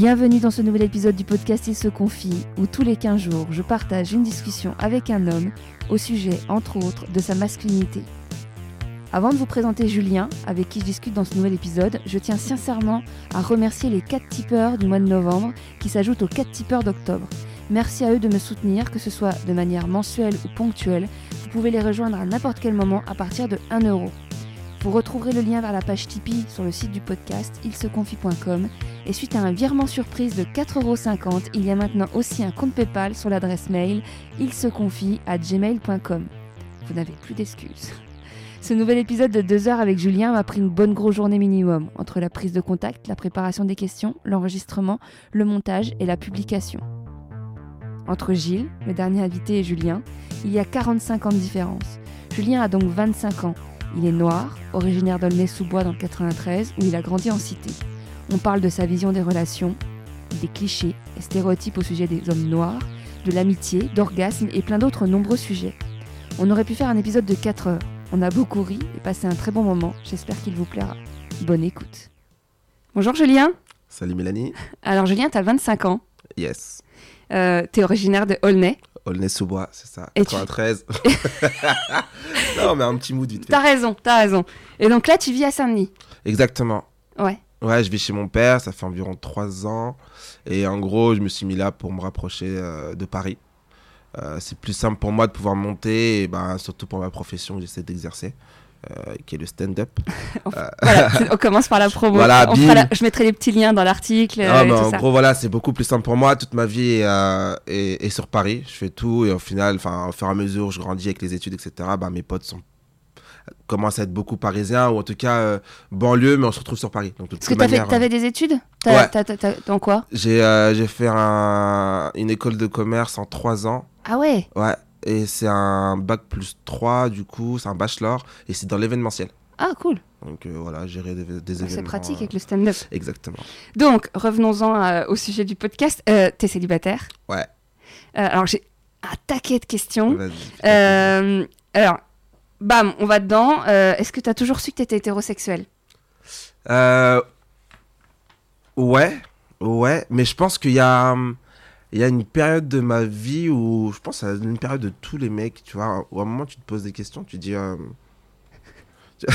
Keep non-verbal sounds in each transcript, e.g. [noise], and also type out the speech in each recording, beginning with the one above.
Bienvenue dans ce nouvel épisode du podcast Il se confie, où tous les 15 jours, je partage une discussion avec un homme au sujet, entre autres, de sa masculinité. Avant de vous présenter Julien, avec qui je discute dans ce nouvel épisode, je tiens sincèrement à remercier les 4 tipeurs du mois de novembre qui s'ajoutent aux 4 tipeurs d'octobre. Merci à eux de me soutenir, que ce soit de manière mensuelle ou ponctuelle. Vous pouvez les rejoindre à n'importe quel moment à partir de 1 euro. Vous retrouverez le lien vers la page Tipeee sur le site du podcast ilseconfie.com et suite à un virement surprise de 4,50€, il y a maintenant aussi un compte PayPal sur l'adresse mail ilseconfie à gmail.com. Vous n'avez plus d'excuses. Ce nouvel épisode de 2 heures avec Julien m'a pris une bonne grosse journée minimum, entre la prise de contact, la préparation des questions, l'enregistrement, le montage et la publication. Entre Gilles, le dernier invité, et Julien, il y a 45 ans de différence. Julien a donc 25 ans. Il est noir, originaire d'Aulnay-sous-Bois dans le 93, où il a grandi en cité. On parle de sa vision des relations, des clichés et stéréotypes au sujet des hommes noirs, de l'amitié, d'orgasme et plein d'autres nombreux sujets. On aurait pu faire un épisode de 4 heures. On a beaucoup ri et passé un très bon moment. J'espère qu'il vous plaira. Bonne écoute. Bonjour Julien. Salut Mélanie. Alors Julien, t'as 25 ans. Yes. Euh, T'es originaire de Aulnay. Aulnay-sous-Bois, c'est ça. Et tu- 93. [laughs] non, mais un petit mood vite fait. T'as raison, t'as raison. Et donc là, tu vis à Saint-Denis. Exactement. Ouais. Ouais, je vis chez mon père, ça fait environ 3 ans. Et en gros, je me suis mis là pour me rapprocher euh, de Paris. Euh, c'est plus simple pour moi de pouvoir monter, et ben, surtout pour ma profession que j'essaie d'exercer, euh, qui est le stand-up. [laughs] Voilà, [laughs] on commence par la promo. Voilà, On la- Je mettrai les petits liens dans l'article Ah, euh, bah, en ça. gros, voilà, c'est beaucoup plus simple pour moi. Toute ma vie est, euh, est- est sur Paris. Je fais tout et au final, enfin, au fur et à mesure où je grandis avec les études, etc., bah, mes potes sont commencent à être beaucoup parisiens ou en tout cas euh, banlieue, mais on se retrouve sur Paris. Donc, de Parce que manière, t'avais des études? Ouais. t'as- Dans quoi? J'ai euh, j'ai fait un- une école de commerce en trois ans. Ah ouais? Ouais. Et c'est un bac plus 3, du coup, c'est un bachelor et c'est dans l'événementiel. Ah cool. Donc euh, voilà, gérer des, des événements. C'est pratique euh, avec le stand-up. Exactement. Donc, revenons-en euh, au sujet du podcast. Euh, T'es célibataire Ouais. Euh, alors, j'ai un taquet de questions. Euh, alors, bam, on va dedans. Euh, Est-ce que t'as toujours su que t'étais hétérosexuel? Euh, ouais, ouais, mais je pense qu'il y a, hum, il y a une période de ma vie où, je pense à une période de tous les mecs, tu vois, où à un moment tu te poses des questions, tu dis, euh, [laughs]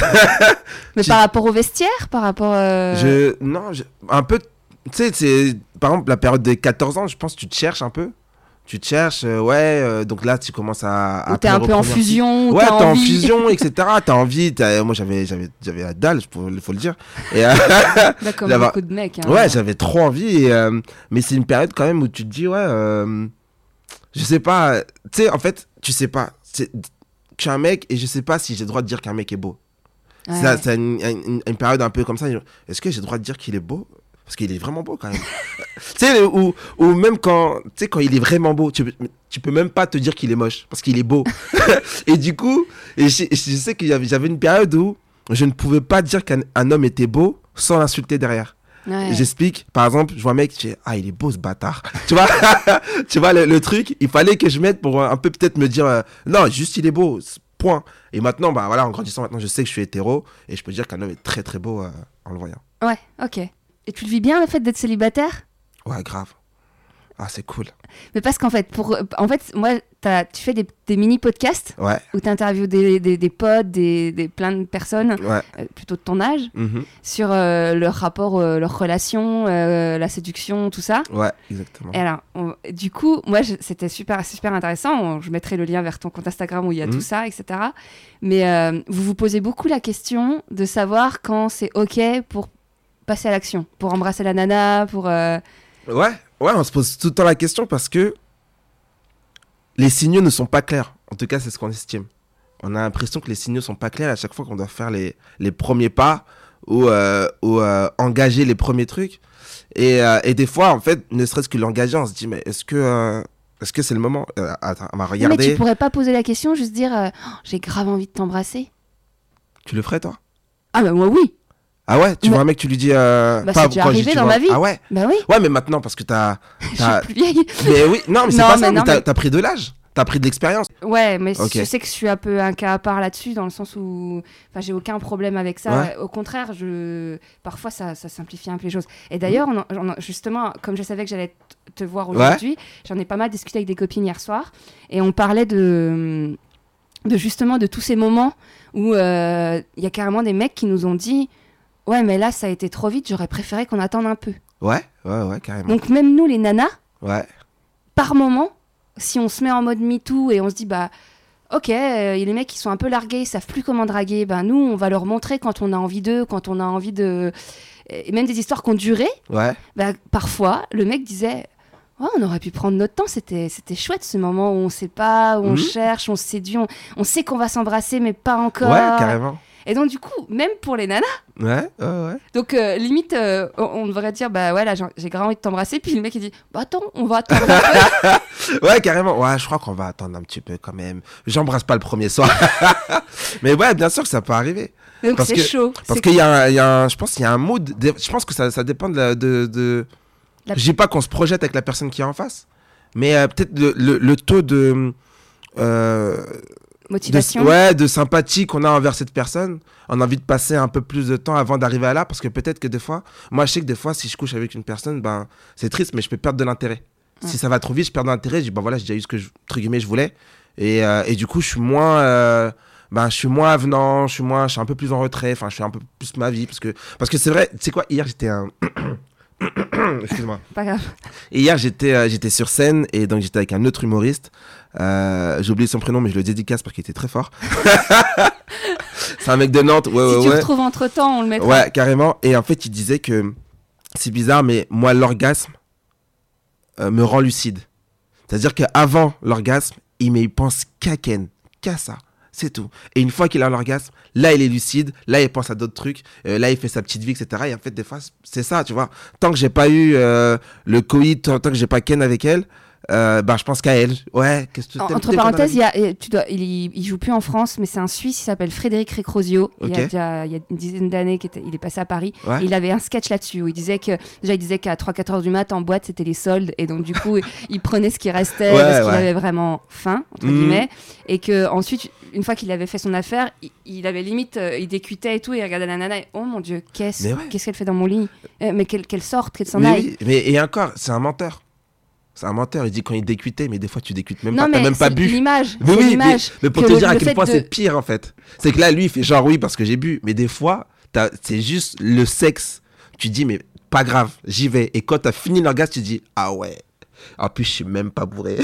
Mais Tu- par rapport au vestiaire Par rapport. euh, je, non, je- un peu, tu sais, c'est, par exemple, la période des 14 ans, je pense que tu te cherches un peu, tu te cherches, euh, ouais, euh, donc là tu commences à... à t'es un peu en fusion ou Ouais, t'es en envie- fusion, [laughs] etc. T'as envie. t'as- Moi, j'avais, j'avais, j'avais la dalle, il faut le dire. Et, euh, [laughs] Bah, comme beaucoup de mecs. hein. Ouais, j'avais trop envie. et, euh, mais c'est une période quand même où tu te dis, ouais, euh, je sais pas. Tu sais, en fait, tu sais pas. Je suis un mec et je sais pas si j'ai le droit de dire qu'un mec est beau. Ouais. C'est une, une- une période un peu comme ça. Est-ce que j'ai le droit de dire qu'il est beau? Parce qu'il est vraiment beau quand même. [laughs] tu sais, ou, ou même quand, quand il est vraiment beau, tu, peux- tu peux même pas te dire qu'il est moche parce qu'il est beau. [laughs] et du coup, et je, je sais qu'il y avait, j'avais une période où je ne pouvais pas dire qu'un un homme était beau sans l'insulter derrière. Ouais. J'explique, par exemple, je vois un mec, je fais, ah, il est beau ce bâtard. tu vois, [laughs] tu vois le, le truc, il fallait que je mette pour un peu peut-être me dire, euh, non, juste il est beau, point. Et maintenant, bah voilà, en grandissant, maintenant je sais que je suis hétéro et je peux dire qu'un homme est très très beau euh, en le voyant. Ouais, ok. Et tu le vis bien le fait d'être célibataire? Ouais, grave. Ah, c'est cool. Mais parce qu'en fait, pour, en fait, moi, tu fais des, des mini podcasts Ouais, où tu interviews des, des, des potes, des, plein de personnes, ouais. euh, plutôt de ton âge, mhm, sur euh, leur rapport, euh, leurs relations, euh, la séduction, tout ça. Ouais, exactement. Et alors, on- du coup, moi, c'était super, super intéressant. On- Je mettrai le lien vers ton compte Instagram où il y a Mhm. tout ça, etc. Mais vous vous posez beaucoup la question de savoir quand c'est OK pour passer à l'action, pour embrasser la nana, pour... euh, Ouais, ouais, on se pose tout le temps la question parce que les signaux ne sont pas clairs. En tout cas, c'est ce qu'on estime. On a l'impression que les signaux sont pas clairs à chaque fois qu'on doit faire les, les premiers pas ou, euh, ou euh, engager les premiers trucs. Et, euh, et des fois, en fait, ne serait-ce que l'engager, on se dit, mais est-ce que est-ce que c'est le moment? Attends, on va Non, mais regarder. tu pourrais pas poser la question, juste dire Oh, j'ai grave envie de t'embrasser. Tu le ferais, toi? Ah bah moi oui. Ah ouais Tu vois un mec, tu lui dis. Euh, Bah, pas c'est déjà je dis arrivé tu dans vois- ma vie. Ah ouais Bah oui. Ouais, mais maintenant, parce que t'as. [laughs] Je t'as- suis plus vieille. mais oui, non, mais c'est Non, pas mais ça, mais t'as mais- t'as pris de l'âge. T'as pris de l'expérience Ouais, mais je sais que je suis un peu un cas à part là-dessus, dans le sens où enfin, j'ai aucun problème avec ça. Ouais. Au contraire, je... parfois ça, ça simplifie un peu les choses. Et d'ailleurs, on en- on en- justement, comme je savais que j'allais te voir Ouais. aujourd'hui, j'en ai pas mal discuté avec des copines hier soir, et on parlait de, de justement de tous ces moments où euh, il y a carrément des mecs qui nous ont dit Ouais, mais là, ça a été trop vite, j'aurais préféré qu'on attende un peu. Ouais, ouais, ouais, carrément. Donc, même nous, les nanas, Ouais, par moment, si on se met en mode MeToo et on se dit, bah, ok, euh, les mecs qui sont un peu largués, ils savent plus comment draguer, ben nous, on va leur montrer quand on a envie d'eux, quand on a envie de. Et même des histoires qui ont duré, ouais, bah, parfois, le mec disait. Ouais, on aurait pu prendre notre temps, c'était c'était chouette ce moment où on sait pas, où on Mhm. cherche, on se séduit, on, on sait qu'on va s'embrasser, mais pas encore. ouais, carrément. Et donc, du coup, même pour les nanas, Ouais, ouais, ouais. donc euh, limite, euh, on, devrait dire, bah ouais, là, j'ai grave envie de t'embrasser, puis le mec il dit, bah attends, on va attendre un peu. [laughs] Ouais, carrément. Ouais, je crois qu'on va attendre un petit peu quand même. J'embrasse pas le premier soir. [laughs] Mais ouais, bien sûr que ça peut arriver. Donc c'est chaud. Parce qu'il y, a y a un, je pense qu'il y a un mood. Je pense que ça, ça dépend de, la- de, de... La- Je dis pas qu'on se projette avec la personne qui est en face, mais euh, peut-être le, le, le taux de, euh, de motivation. ouais, de sympathie qu'on a envers cette personne. On a envie de passer un peu plus de temps avant d'arriver à là, parce que peut-être que des fois, moi je sais que des fois, si je couche avec une personne, ben c'est triste, mais je peux perdre de l'intérêt. Ouais. Si ça va trop vite, je perds de l'intérêt. Je dis ben voilà, j'ai déjà eu ce que je, entre guillemets, je voulais, et, euh, et du coup, je suis moins euh, ben, je suis moins avenant, je suis moins, je suis un peu plus en retrait, enfin, je fais un peu plus ma vie parce que, parce que c'est vrai, tu sais quoi, hier j'étais un, [coughs] excuse-moi, Pas grave. et hier j'étais, euh, j'étais sur scène et donc j'étais avec un autre humoriste, euh, j'ai oublié son prénom mais je le dédicace parce qu'il était très fort. [laughs] c'est un mec de Nantes, ouais si ouais tu ouais, retrouves entre temps, on le mettra. ouais carrément. Et en fait il disait que c'est bizarre mais moi l'orgasme euh, me rend lucide. C'est-à-dire qu'avant l'orgasme, il, mais il pense qu'à Ken, qu'à ça. C'est tout. Et une fois qu'il a l'orgasme, là, il est lucide, là, il pense à d'autres trucs, euh, là, il fait sa petite vie, etc. Et en fait, des fois, c'est ça, tu vois. Tant que j'ai pas eu euh, le coït, tant, tant que j'ai pas Ken avec elle, euh, bah, je pense qu'à elle. Ouais, qu'est-ce que entre parenthèses, il, y a, et tu dois, il, y- il joue plus en France, mais c'est un Suisse, il s'appelle Frédéric Recrosio. Il, y a Ok. déjà, il y a une dizaine d'années qu'il est passé à Paris. Ouais. Et il avait un sketch là-dessus où il disait que déjà il disait qu'à 3-4 heures du mat en boîte c'était les soldes et donc du coup [laughs] il prenait ce qui restait Ouais, parce qu'il ouais. avait vraiment faim entre Mhm. guillemets et que ensuite une fois qu'il avait fait son affaire il, il avait limite euh, il décutait et tout et il regardait la nana et oh mon dieu qu'est-ce qu'est-ce qu'elle fait dans mon lit? Euh, mais qu'elle qu'elle sorte qu'elle s'en aille oui, mais et encore, c'est un menteur. C'est un menteur. Il dit quand il décutait, mais des fois, tu décutes même non pas. T'as mais même pas bu. l'image Mais oui, mais, l'image mais pour te le- dire à quel point de- c'est pire en fait. C'est que là, lui, il fait genre oui parce que j'ai bu. Mais des fois, c'est juste le sexe. Tu dis, mais pas grave, j'y vais. Et quand t'as fini l'orgasme, tu dis, ah ouais. En plus, je suis même pas bourré.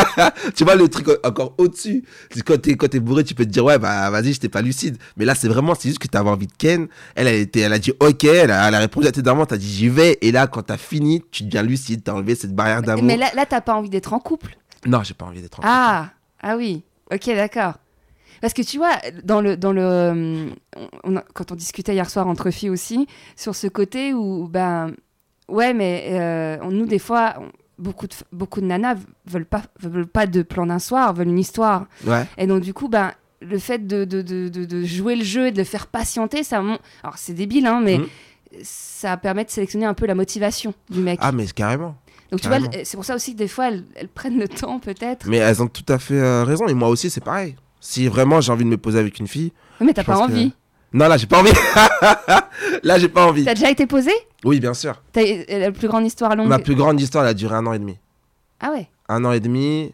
[laughs] tu vois le truc encore au-dessus. Quand t'es, quand t'es bourré, tu peux te dire, ouais, bah vas-y, j'étais pas lucide. Mais là, c'est vraiment, c'est juste que t'avais envie de Ken. Elle, elle, était, elle a dit, ok, elle a, elle a répondu à tes demandes, t'as dit, j'y vais. Et là, quand t'as fini, tu deviens lucide, t'as enlevé cette barrière d'amour. mais là, là t'as pas envie d'être en couple? Non, j'ai pas envie d'être en couple. Ah, ah oui, ok, d'accord. Parce que tu vois, dans le, dans le, on quand on discutait hier soir entre filles aussi, sur ce côté où, ben, ouais, mais euh, on- nous, des fois, beaucoup de, beaucoup de nanas veulent pas, veulent pas de plan d'un soir, veulent une histoire. Ouais. Et donc, du coup, ben, le fait de, de, de, jouer le jeu et de le faire patienter, ça, alors c'est débile, hein, mais Mhm. ça permet de sélectionner un peu la motivation du mec. Ah, mais carrément. donc, tu vois, c'est pour ça aussi que des fois, elles, elles prennent le temps, peut-être. Mais elles ont tout à fait euh, raison. Et moi aussi, c'est pareil. Si vraiment j'ai envie de me poser avec une fille. Mais t'as pas que- envie. Non, là, j'ai pas envie. [laughs] là, j'ai pas envie. T'as déjà été posé? Oui, bien sûr. T'as euh, la plus grande histoire longue Ma plus grande histoire, elle a duré un an et demi. Ah ouais? Un an et demi.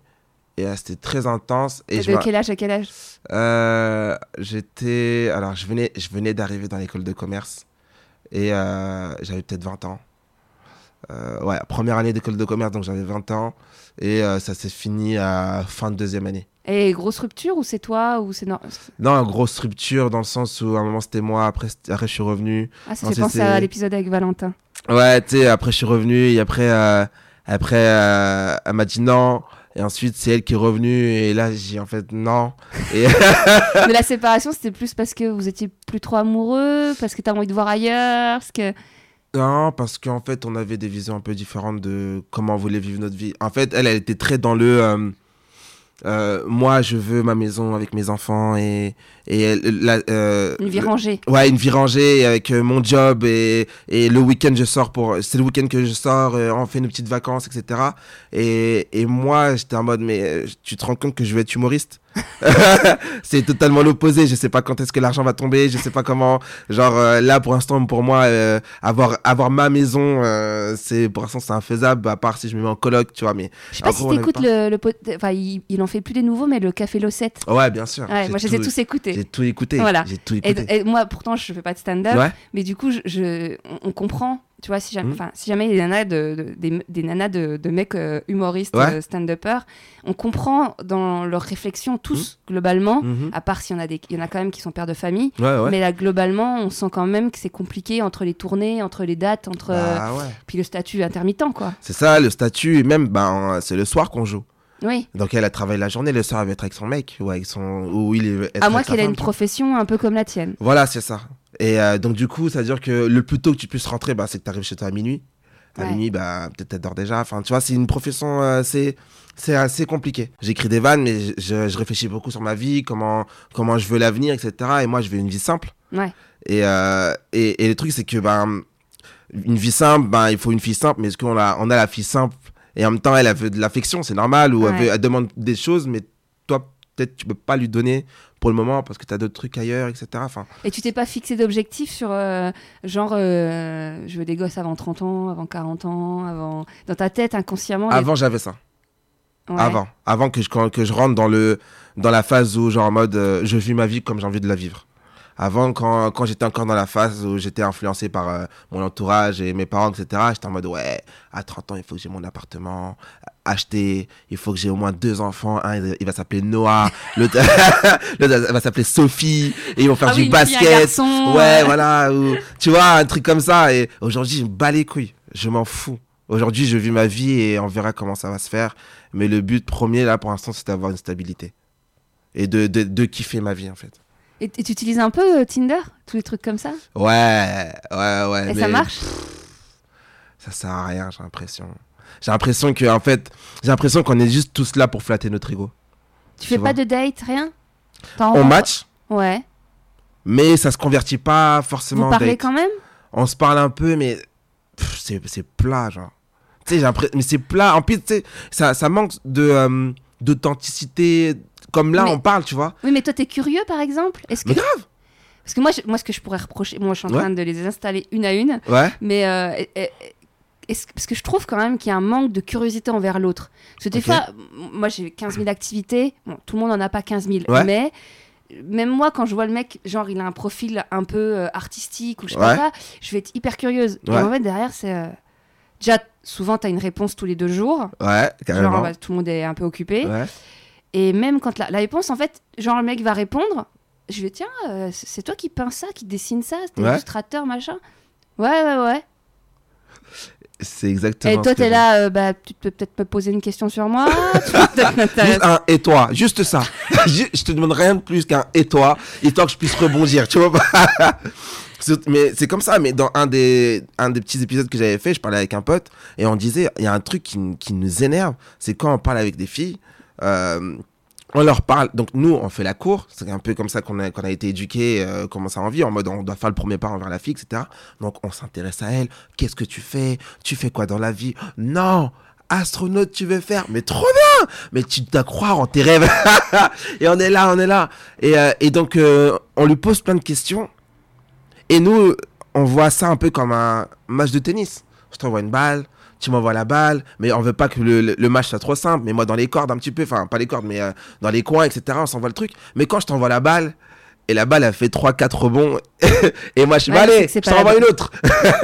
Et c'était très intense. Et je De quel âge à quel âge? Euh, j'étais. Alors, je venais, je venais d'arriver dans l'école de commerce. Et euh, j'avais peut-être 20 ans. Euh, ouais, première année d'école de commerce, donc j'avais 20 ans. Et ça s'est fini à fin de deuxième année. Et grosse rupture ou c'est toi ou c'est non Non, grosse rupture dans le sens où à un moment c'était moi, après, après je suis revenu. Ah ça fait penser à l'épisode avec Valentin. Ouais, tu sais, après je suis revenu et après, euh, après euh, elle m'a dit non. Et ensuite c'est elle qui est revenue et là j'ai en fait non. Et [laughs] [laughs] Mais la séparation c'était plus parce que vous étiez plus trop amoureux, parce que t'as envie de voir ailleurs, parce que non, parce qu'en fait on avait des visions un peu différentes de comment on voulait vivre notre vie. En fait, elle, elle était très dans le. euh, euh, moi, je veux ma maison avec mes enfants et, et la, euh, Une vie le- rangée. Ouais, une vie rangée avec euh, mon job et, et le week-end je sors pour. C'est le week-end que je sors, euh, on fait nos petites vacances, etc. Et, et moi, j'étais en mode, mais euh, tu te rends compte que je vais être humoriste? [laughs] C'est totalement l'opposé. Je sais pas quand est-ce que l'argent va tomber, je sais pas comment. Genre euh, là, pour l'instant, pour moi, euh, avoir, avoir ma maison, euh, c'est pour l'instant, c'est infaisable, à part si je me mets en coloc, tu vois. Mais Je sais pas si t'écoutes le, le pot- Enfin, il, il en fait plus des nouveaux, mais le Café Losette. ouais, bien sûr. Ouais, moi, je les ai tous écoutés. J'ai tout écouté. Voilà. Et, moi, pourtant, je fais pas de stand-up, Ouais. mais du coup, je, je- on, on comprend. Tu vois, si jamais, Mm. enfin, si jamais des nanas de, de- des, des nanas de, de mecs euh, humoristes, Ouais. euh, stand-uppers, on comprend dans leurs réflexions tous globalement. Mhm. À part s'il y en a des, il y en a quand même qui sont pères de famille, Ouais, ouais. mais là globalement, on sent quand même que c'est compliqué entre les tournées, entre les dates, entre euh, Bah ouais. puis le statut intermittent, quoi. C'est ça, le statut, et même, ben, c'est le soir qu'on joue. Oui. Donc elle a travaillé la journée, le soir elle va être avec son mec ou avec son ou il est À moins qu'elle ait une profession un peu comme la tienne. Voilà, c'est ça. Et euh, donc du coup, ça veut dire que le plus tôt que tu puisses rentrer, bah, c'est que tu arrives chez toi à minuit. À Ouais. minuit, bah, peut-être tu dors déjà. Enfin, tu vois, c'est une profession, euh, c'est c'est assez compliqué. J'écris des vannes, mais je, réfléchis beaucoup sur ma vie, comment comment je veux l'avenir, etc. Et moi, je veux une vie simple. Ouais. Et, euh, et, et le truc, c'est que ben, une vie simple, ben, il faut une fille simple, mais est-ce qu'on a, on a la fille simple et en même temps, elle, elle veut de l'affection, c'est normal, ou elle, veut- elle demande des choses, mais toi, peut-être, tu peux pas lui donner pour le moment parce que tu as d'autres trucs ailleurs, etc. Enfin, Et tu t'es pas fixé d'objectif sur euh, genre euh, je veux des gosses avant 30 ans, avant 40 ans, avant dans ta tête inconsciemment les- avant, j'avais ça. Ouais. Avant. Avant que je, que je rentre dans, le, dans la phase où, genre, en mode, euh, je vis ma vie comme j'ai envie de la vivre. Avant, quand, quand j'étais encore dans la phase où j'étais influencé par euh, mon entourage et mes parents, etc., j'étais en mode, ouais, à 30 ans, il faut que j'ai mon appartement, acheter, il faut que j'ai au moins deux enfants. Un, il- il va s'appeler Noah, [laughs] l'autre va s'appeler Sophie, et ils vont faire Ah du oui, basket. garçon, ouais, euh. voilà. ou- tu vois, un truc comme ça. Et aujourd'hui, je me bats les couilles. Je m'en fous. Aujourd'hui, je vis ma vie et on verra comment ça va se faire. Mais le but premier, là, pour l'instant, c'est d'avoir une stabilité. Et de, de, de kiffer ma vie, en fait. Et, tu utilises un peu euh, Tinder, tous les trucs comme ça? Ouais, ouais, ouais. Et mais ça marche Ça sert à rien, j'ai l'impression. J'ai l'impression que, en fait, j'ai l'impression qu'on est juste tous là pour flatter notre ego. Tu fais pas de date, rien? On match, Ouais. mais ça se convertit pas forcément Vous en parlez date. quand même? On se parle un peu, mais c'est plat, genre. Tu sais, j'ai l'impression. Mais c'est plat. En plus, tu sais, ça, ça manque de, euh, d'authenticité. Comme là, Mais- on parle, tu vois. Oui, mais toi t'es curieux par exemple? Est-ce que Mais grave Parce que moi, je- moi, ce que je pourrais reprocher, moi, je suis en Ouais. train de les installer une à une, Ouais. mais euh, est-ce- parce que je trouve quand même qu'il y a un manque de curiosité envers l'autre. Parce que des fois, moi, j'ai 15 000 activités, bon, tout le monde n'en a pas 15 000, Ouais. mais même moi, quand je vois le mec, genre, il a un profil un peu euh, artistique ou je sais Ouais. pas quoi, je vais être hyper curieuse. Ouais. Et en fait, derrière, c'est. euh, Déjà, souvent, tu as une réponse tous les deux jours. Ouais, carrément. Genre, bah, tout le monde est un peu occupé. Ouais. Et même quand la, la réponse, en fait, genre, le mec va répondre, je vais, tiens, euh, c'est toi qui peins ça, qui dessine ça, t'es illustrateur, machin. Ouais, ouais, ouais. C'est exactement. Et toi, t'es là, euh, bah, tu peux peut-être me poser une question sur moi. [laughs] Juste un et toi, juste ça. [laughs] Je te demande rien de plus qu'un et toi, histoire que je puisse rebondir, tu vois. [laughs] mais c'est comme ça, mais dans un des, un des petits épisodes que j'avais fait, je parlais avec un pote et on disait, il y a un truc qui, qui nous énerve, c'est quand on parle avec des filles, euh, on leur parle, donc nous on fait la cour, c'est un peu comme ça qu'on a, été éduqué, euh, comment ça en vie, en mode on doit faire le premier pas envers la fille, etc. Donc on s'intéresse à elle, qu'est-ce que tu fais, tu fais quoi dans la vie? Non, astronaute tu veux faire, mais trop bien, mais tu dois croire en tes rêves. [laughs] et on est là, on est là. Et, euh, donc euh, on lui pose plein de questions, et nous on voit ça un peu comme un match de tennis. Je t'envoie une balle, tu m'envoies la balle, mais on veut pas que le, le- le match soit trop simple. Mais moi, dans les cordes, un petit peu, enfin, pas les cordes, mais euh, dans les coins, etc., on s'envoie le truc. Mais quand je t'envoie la balle, et la balle, elle fait 3-4 rebonds, [laughs] et moi, je suis Ouais, allez, je pas t'en la envoie bonne- une autre.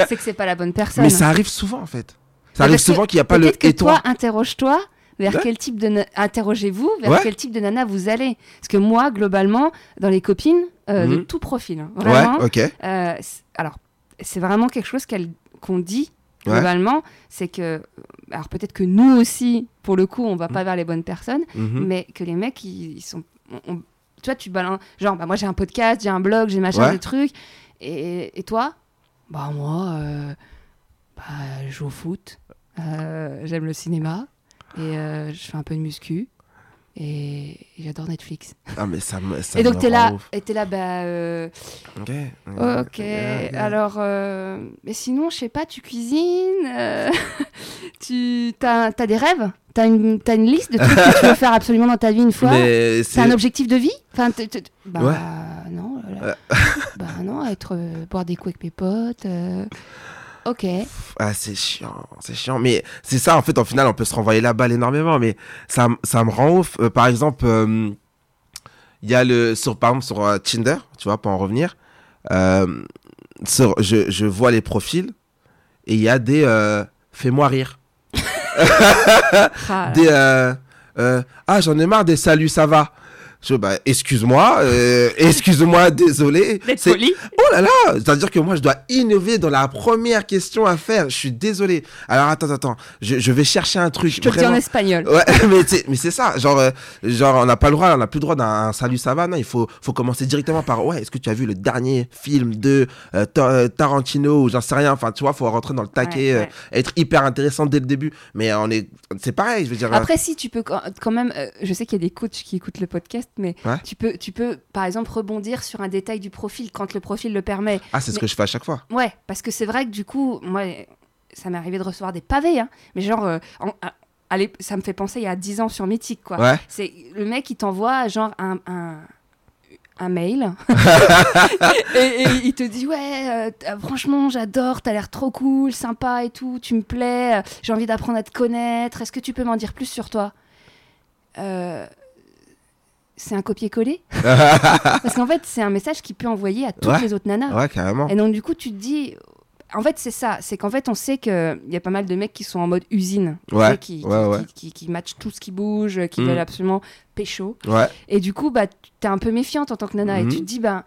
c'est que c'est pas la bonne [laughs] personne. Mais ça arrive souvent, en fait. Ça Mais arrive souvent qu'il n'y a pas le que et toi. toi, interroge-toi vers Ouais. quel type de na- interrogez-vous vers Ouais. quel type de nana vous allez. Parce que moi, globalement, dans les copines euh, de Mhm. tout profil, hein, vraiment. Ouais, ok. euh, alors, c'est vraiment quelque chose qu'elle- qu'on dit Ouais. globalement, c'est que, alors peut-être que nous aussi, pour le coup, on va pas vers les bonnes personnes, Mhm. mais que les mecs, ils, ils sont, on- on- tu vois, tu balances, genre, bah, moi j'ai un podcast, j'ai un blog, j'ai machin, Ouais. des trucs, et, et toi, bah moi, euh, bah, je joue au foot, euh, j'aime le cinéma, et euh, je fais un peu de muscu. Et j'adore Netflix. Ah, mais ça me. Ça et donc, t'es là, ouf. et t'es là, bah. euh, Ok. ok. Alors, euh, mais sinon, je sais pas, tu cuisines euh, [laughs] Tu as, des rêves? T'as une, t'as une liste de trucs que tu veux faire absolument dans ta vie une fois? C'est. un objectif de vie? Enfin, bah Ouais. non. là. Bah non, être boire des coups avec mes potes. Ok. Ah, c'est chiant, c'est chiant. Mais c'est ça, en fait, en final, on peut se renvoyer la balle énormément. Mais ça, ça me rend ouf. Euh, par exemple, euh, il y a le. Sur, par exemple, sur euh, Tinder, tu vois, pour en revenir, sur- je, je vois les profils et il y a des. Fais-moi rire. [laughs] [laughs] Ah, Des. euh, ah, j'en ai marre des salut, ça va. Je, bah, excuse-moi, euh, excuse-moi, désolé. [laughs] C'est- poli. Oh là là, c'est-à-dire que moi je dois innover dans la première question à faire. Je suis désolé. Alors attends, attends, je, je vais chercher un truc. Je te le dis en espagnol. Ouais, [laughs] mais c'est, mais c'est ça. Genre, euh, genre on n'a pas le droit, on n'a plus le droit d'un un salut ça va. Non, il faut, faut commencer directement par ouais. Est-ce que tu as vu le dernier film de euh, Ta- euh, Tarantino ou j'en sais rien. Enfin, tu vois, faut rentrer dans le taquet, Ouais, euh, ouais. être hyper intéressant dès le début. Mais on est, c'est pareil. Je veux dire. Après, si tu peux quand quand même, je sais qu'il y a des coachs qui écoutent le podcast, mais Ouais. tu peux, tu peux, par exemple, rebondir sur un détail du profil quand le profil le permet. ah, c'est ce que je fais à chaque fois. Ouais, parce que c'est vrai que du coup, moi, ça m'est arrivé de recevoir des pavés, hein, mais genre, euh, en- ça me fait penser il y a 10 ans sur Mythique, quoi. Ouais. C'est le mec qui t'envoie genre un, un, un mail [laughs] et, et il te dit ouais euh, franchement j'adore t'as l'air trop cool sympa et tout tu me plais euh, j'ai envie d'apprendre à te connaître est-ce que tu peux m'en dire plus sur toi? Euh, c'est un copier-coller [laughs] parce qu'en fait c'est un message qu'il peut envoyer à toutes Ouais. les autres nanas Ouais, carrément. et donc, du coup, tu te dis. En fait, c'est ça. C'est qu'en fait, on sait qu'il y a pas mal de mecs qui sont en mode usine. Ouais, sais, Qui, ouais, qui, qui, qui- qui matchent tout ce qui bouge, qui Mm. veulent absolument pécho. Ouais. Et du coup, bah, t'es un peu méfiante en tant que nana. Et tu te dis, bah.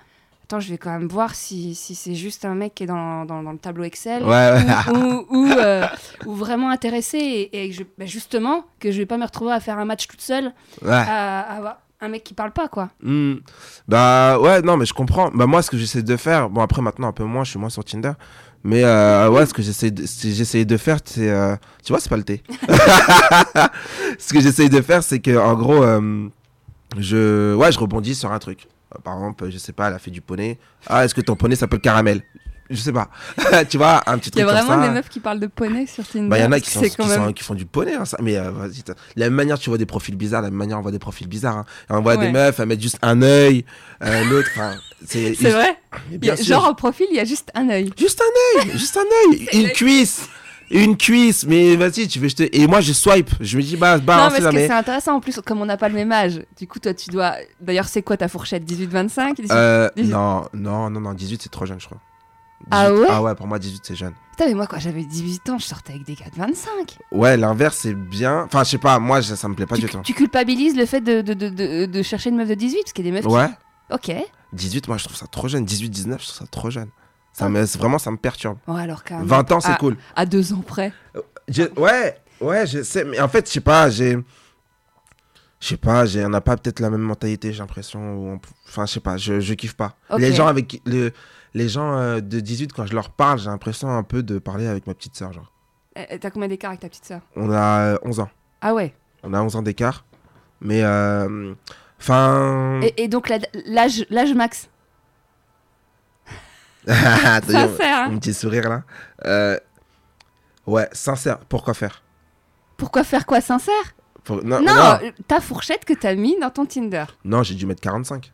Attends, je vais quand même voir si, si c'est juste un mec qui est dans, dans, dans le tableau Excel Ouais, ouais. ou, ou, ou, euh, ou vraiment intéressé et, et je- bah, justement que je vais pas me retrouver à faire un match toute seule Ouais. à, à avoir un mec qui parle pas quoi. Hmm. Bah ouais, non, mais je comprends. Bah moi, ce que j'essaie de faire, bon après maintenant un peu moins, je suis moins sur Tinder. Mais euh, ouais, ce que j'essaie de, de faire, c'est... euh, tu vois, c'est pas le thé. [laughs] ce que j'essaie de faire, c'est que en gros, euh, je, ouais, je rebondis sur un truc. Par exemple, je sais pas, elle a fait du poney. Ah, est-ce que ton poney s'appelle caramel? Je sais pas. [laughs] tu vois, un petit Il y truc a vraiment des meufs qui parlent de poney sur Tinder. Bah, il y en a qui, sont, sont- font du poney, hein, ça. mais euh, la même manière tu vois des profils bizarres, la même manière on voit des profils bizarres. Hein. On voit Ouais. des meufs, elles mettent juste un œil, euh, l'autre, c'est vrai [laughs] Il a- sûr. Genre au profil, il y a juste un œil. Juste un œil, [laughs] juste un œil, une cuisse, une cuisse, mais vas-y, tu veux jeter. Et moi je swipe, je me dis bah, bah, non, on parce que c'est intéressant en plus, comme on n'a pas le même âge. Du coup, toi, tu dois. D'ailleurs, c'est quoi ta fourchette? 18-25 18 Euh, 18. non, non, non, non, 18 c'est trop jeune, je crois. Ah 18 ouais Ah ouais, pour moi 18 c'est jeune. Putain, mais moi, quand j'avais 18 ans, je sortais avec des gars de 25. Ouais, l'inverse c'est bien. Enfin, je sais pas, moi ça, ça me plaît pas Tu, du tout. tu culpabilises le fait de, de, de, de- de chercher une meuf de 18 Parce qu'il y a des meufs Ouais, qui. Ok. 18, moi je trouve ça trop jeune. 18, 19, je trouve ça trop jeune. Ça Ah. me, vraiment, ça me perturbe. Bon, alors qu'un 20 ans, c'est cool. À deux ans près. Ouais, ouais, je sais, mais en fait, je sais pas, j'ai. Je sais pas, on n'a pas peut-être la même mentalité, j'ai l'impression. Enfin, je sais pas, je, je kiffe pas. Ok. Les gens avec qui- le, les gens euh, de 18, quand je leur parle, j'ai l'impression un peu de parler avec ma petite sœur. Genre. Eh, T'as combien d'écart avec ta petite sœur? On a euh, 11 ans. Ah ouais? On a 11 ans d'écart. Mais, euh, enfin. Et, et donc, l'âge max? [laughs] Sincère, hein un petit sourire là. Euh, Ouais, sincère, pourquoi faire? Pourquoi faire quoi Sincère? Pour- Non, non, non, euh, ta fourchette que t'as mis dans ton Tinder. non, j'ai dû mettre 45.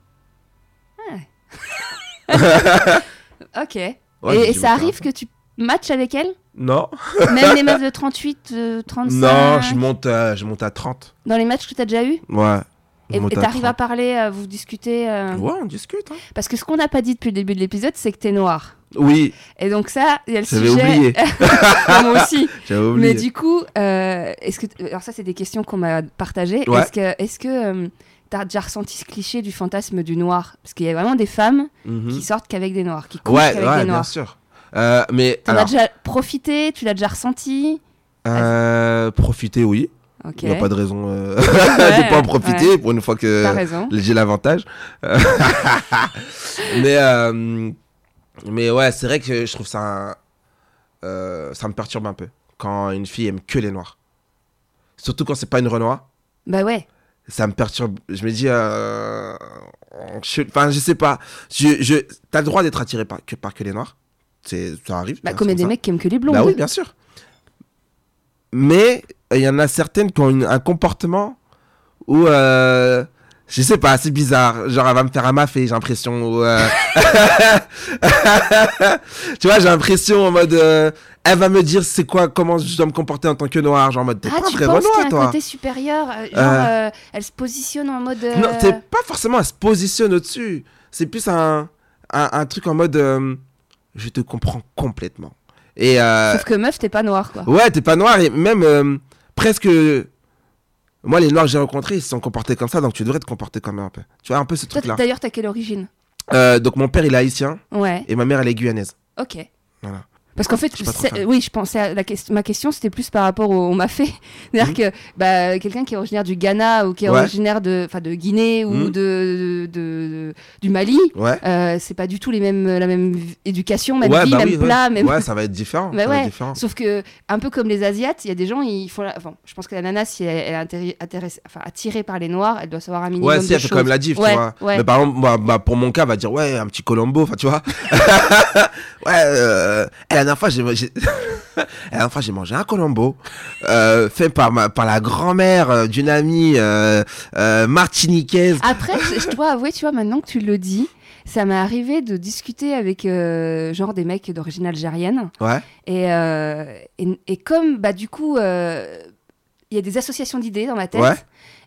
[laughs] [laughs] Ok. Ouais, et ça arrive que tu matches avec elle? Non, Même les [laughs] meufs de 38, euh, 35 non, je monte, euh, je monte à 30. Dans les matchs que t'as déjà eu? Ouais. Et à t'arrives à 30. parler, euh, vous discutez euh, Ouais, on discute. Hein. Parce que ce qu'on n'a pas dit depuis le début de l'épisode, c'est que t'es noir. Oui, Et donc ça, il y a le sujet... oublié. [laughs] Moi aussi. J'avais oublié. Mais du coup, euh, est-ce que... Alors ça, c'est des questions qu'on m'a partagées. Ouais. Est-ce que... Est-ce que euh, T'as déjà ressenti ce cliché du fantasme du noir? Parce qu'il y a vraiment des femmes Mhm. qui sortent qu'avec des noirs, qui couchent Ouais, qu'avec ouais, des bien noirs. sûr. Euh, mais T'en as déjà profité? Tu l'as déjà ressenti? Euh, profiter, oui. Il n'y a pas de raison euh, [laughs] Ouais, de pas en profiter pour une fois que j'ai l'avantage. Euh, [laughs] mais, euh, mais ouais, c'est vrai que je trouve ça. euh, ça me perturbe un peu quand une fille aime que les noirs. Surtout quand c'est pas une Renoir. Bah ouais. Ça me perturbe. Je me dis, euh, je- enfin, je sais pas. Je, je, t'as le droit d'être attiré par que, par que les noirs. C'est, ça arrive. Bah, comme il y a des ça. mecs qui aiment que les blondes. Bah oui, bien sûr. Mais euh, il y en a certaines qui ont une- un comportement où, euh, je sais pas, c'est bizarre. Genre, elle va me faire un mafé, j'ai l'impression. ou, euh, [laughs] tu vois, j'ai l'impression en mode, euh, elle va me dire c'est quoi, comment je dois me comporter en tant que noir. Genre, en mode, t'es Ah, pas tu penses y a Renoir, un toi. côté supérieur euh, Genre, elle se positionne en mode. Non, t'es pas forcément à se positionner au-dessus. C'est plus un, un, un truc en mode, je te comprends complètement. Et Sauf que meuf, t'es pas noir, quoi. Ouais, t'es pas noir et même presque. Moi, les noirs que j'ai rencontrés, ils se sont comportés comme ça, donc tu devrais te comporter comme un peu. Tu vois, un peu ce truc-là. D'ailleurs, t'as quelle origine? Euh, donc, mon père, il est haïtien Ouais, et ma mère, elle est guyanaise. ok. Voilà. Parce qu'en fait, c'est- fan. oui, je pensais à la question. Ma question, c'était plus par rapport au, au mafé. [laughs] C'est-à-dire que bah, quelqu'un qui est originaire du Ghana ou qui est. Ouais. originaire de, de Guinée ou Mhm. de, de, de- du Mali, Ouais. euh, c'est pas du tout les mêmes, la même éducation, même ouais, vie, bah même oui, plat, même. Ouais, [laughs] ça va être différent. Bah ça va être ouais. différent. Sauf que, un peu comme les Asiates, il y a des gens, ils font. La... Enfin, je pense que la nana, si elle, elle est intéri- intéressée- enfin, attirée par les noirs, elle doit savoir un minimum Ouais, de si, elle fait quand même la diff, tu vois. Mais par exemple, bah, pour mon cas, elle va dire, ouais, un petit Colombo, enfin, tu vois. [laughs] ouais, euh, et la dernière fois, j'ai, j'ai- [laughs] la dernière fois, j'ai mangé un Colombo, euh, fait par, ma, par la grand-mère euh, d'une amie euh, euh, martiniquaise. Après, je, je dois avouer, tu vois, maintenant que tu le dis, ça m'est arrivé de discuter avec euh, genre des mecs d'origine algérienne. Ouais. Et, euh, et, et comme, bah, du coup, euh, il y a des associations d'idées dans ma tête. Ouais.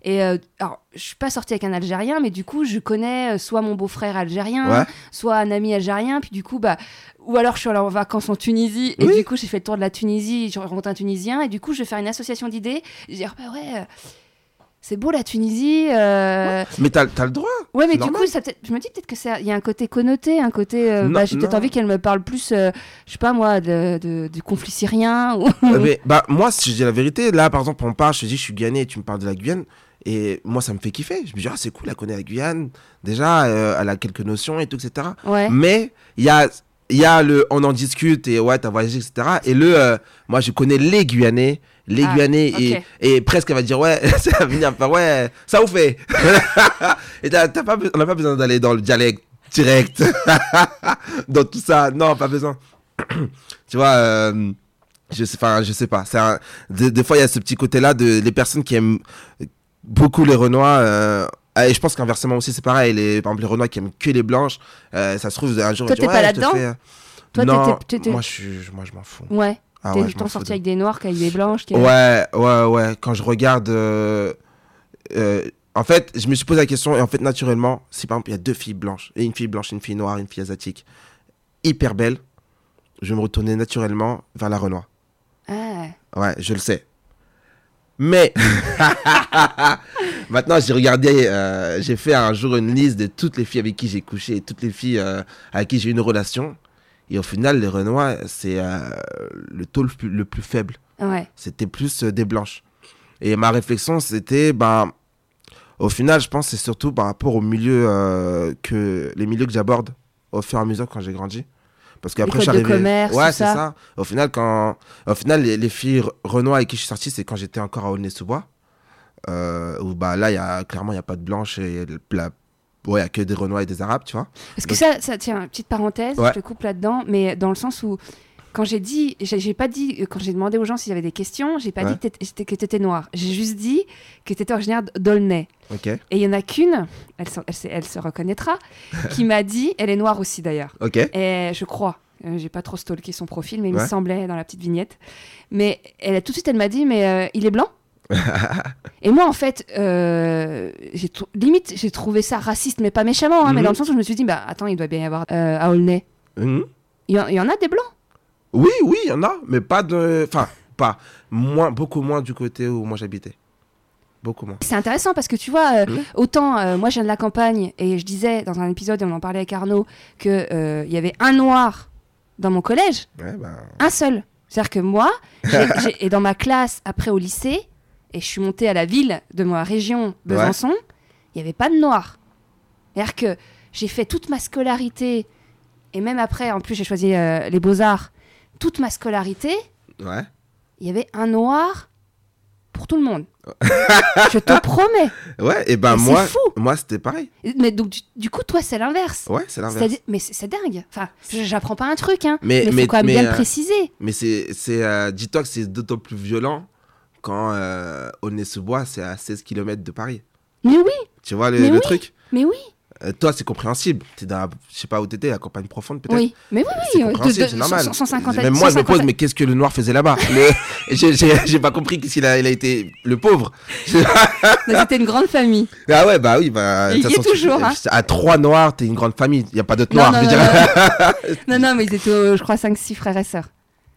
Et euh, alors, je suis pas sortie avec un Algérien, mais du coup, je connais euh, soit mon beau-frère algérien, Ouais. soit un ami algérien, puis du coup, bah, ou alors je suis allée en vacances en Tunisie, et Oui. du coup, j'ai fait le tour de la Tunisie, j'ai rencontré un Tunisien, et du coup, je vais faire une association d'idées. Je vais dire, bah ouais, euh, c'est beau la Tunisie. euh, Mais t'as, t'as le droit. Ouais, mais du normal. coup, ça je me dis peut-être que c'est il y a un côté connoté, un côté. euh, bah, j'ai peut-être envie qu'elle me parle plus, euh, je sais pas moi, de, de- du conflit syrien. Ou... Mais, bah, moi, si je dis la vérité, là, par exemple, on parle, je te dis, je suis Guyanais et tu me parles de la Guyane. Et moi, ça me fait kiffer. Je me dis, ah, c'est cool, elle connaît la Guyane. Déjà, euh, elle a quelques notions et tout, etc. Ouais. Mais il y a, y a le on en discute et ouais, t'as voyagé, etc. Et le euh, moi, je connais les Guyanais. Les Ah, Guyanais et, et presque elle va dire ouais, [laughs] ça va venir faire ouais, ça vous fait. [laughs] et t'as, t'as pas, on n'a pas besoin d'aller dans le dialecte direct, [laughs] dans tout ça. Non, pas besoin. [clears throat] tu vois, euh, je sais, je sais pas. Un- des, des fois, il y a ce petit côté-là de les personnes qui aiment beaucoup les Renois. euh, ah, et je pense qu'inversement aussi, c'est pareil. Les, par exemple, les Renois qui aiment que les blanches, euh, ça se trouve, un jour, Toi, t'es pas ouais, là-dedans fais, euh, Toi, non, moi, je, suis, moi, je m'en fous. Ouais. Ah T'es ouais, tout sorti fous avec des noirs, qu'avec des [laughs] blanches. Ouais, ouais, ouais. Quand je regarde. euh, en fait, je me suis posé la question, et en fait, naturellement, si par exemple, il y a deux filles blanches, et une fille blanche, une fille noire, une fille asiatique, hyper belle, je vais me retourner naturellement vers la Renoir. Ah. Ouais, je le sais. Mais [laughs] maintenant, j'ai regardé, euh, j'ai fait un jour une liste de toutes les filles avec qui j'ai couché, toutes les filles euh, avec qui j'ai eu une relation. Et au final, les Renois, c'est euh, le taux le plus, le plus faible Ouais. c'était plus des blanches. Et ma réflexion, c'était, ben, au final, je pense que c'est surtout par rapport au milieu que les milieux que j'aborde au fur et à mesure quand j'ai grandi. Parce qu'après, je suis arrivé. ouais, c'est ça. ça. Au final, quand, au final, les, les filles Renoir avec qui je suis sorti, c'est quand j'étais encore à Aulnay-sous-Bois. Euh, où bah là, il y a clairement, il y a pas de blanches et la, ouais, il y a que des Renois et des Arabes, tu vois. Parce que ça, ça, tiens, petite parenthèse, Ouais. je te coupe là-dedans, mais dans le sens où, quand j'ai dit, j'ai pas dit, quand j'ai demandé aux gens s'ils avaient des questions, j'ai pas Ouais. dit que t'étais- que t'étais noir. J'ai juste dit que t'étais originaire d'Aulnay. Et il y en a qu'une, elle, se- elle, se- elle se reconnaîtra, qui m'a dit, elle est noire aussi d'ailleurs. Et je crois, euh, j'ai pas trop stalké son profil, mais il me semblait dans la petite vignette. Mais elle tout de suite, elle m'a dit, mais euh, il est blanc? [laughs] et moi, en fait, euh, limite, j'ai trouvé ça raciste, mais pas méchamment, hein, mais Mhm. dans le sens où je me suis dit, bah attends, il doit bien y avoir euh, à Aulnay. Mhm. Il y, en- il y en a des blancs. Oui, oui, il y en a, mais pas de. Enfin, pas. Moins, beaucoup moins du côté où moi j'habitais. Beaucoup moins. C'est intéressant parce que tu vois, euh, Mhm. autant euh, moi je viens de la campagne et je disais dans un épisode, et on en parlait avec Arnaud, qu'il y avait un noir dans mon collège. Ouais, ben. un seul. C'est-à-dire que moi, et dans ma classe, après au lycée, et je suis montée à la ville de ma région, Besançon, il n'y avait pas de noirs. C'est-à-dire que j'ai fait toute ma scolarité, et même après, en plus j'ai choisi euh, les beaux-arts, toute ma scolarité, Ouais. il y avait un noir pour tout le monde. [laughs] je te promets. Ouais, et ben Mais moi, c'est fou. moi c'était pareil. Mais donc, du, du coup, toi, c'est l'inverse. Ouais, c'est l'inverse. Mais c'est dingue. Enfin, j'apprends pas un truc, hein. Mais- Mais mais- faut quand même mais, bien euh, le préciser. Mais c'est, c'est, euh, dis-toi que c'est d'autant plus violent quand euh, Aulnay-sous-Bois, c'est à 16 km de Paris. Mais oui, Tu vois le, Mais le oui. truc? Mais oui, Euh, Toi, c'est compréhensible. T'es dans, je sais pas où t'étais, la campagne profonde peut-être. oui. Mais oui, oui. c'est normal. 150 Même moi, je me 150 pose, mais qu'est-ce que le noir faisait là-bas? [laughs] J'ai, pas compris qu'il a, il a été le pauvre. [laughs] C'était une grande famille. Ah ouais, bah oui, bah. Il y est tu- toujours, hein. À trois noirs, t'es une grande famille. Il y a pas d'autres noirs. non, je non, dire. non. non, mais ils étaient, euh, je crois, 5-6 frères et sœurs.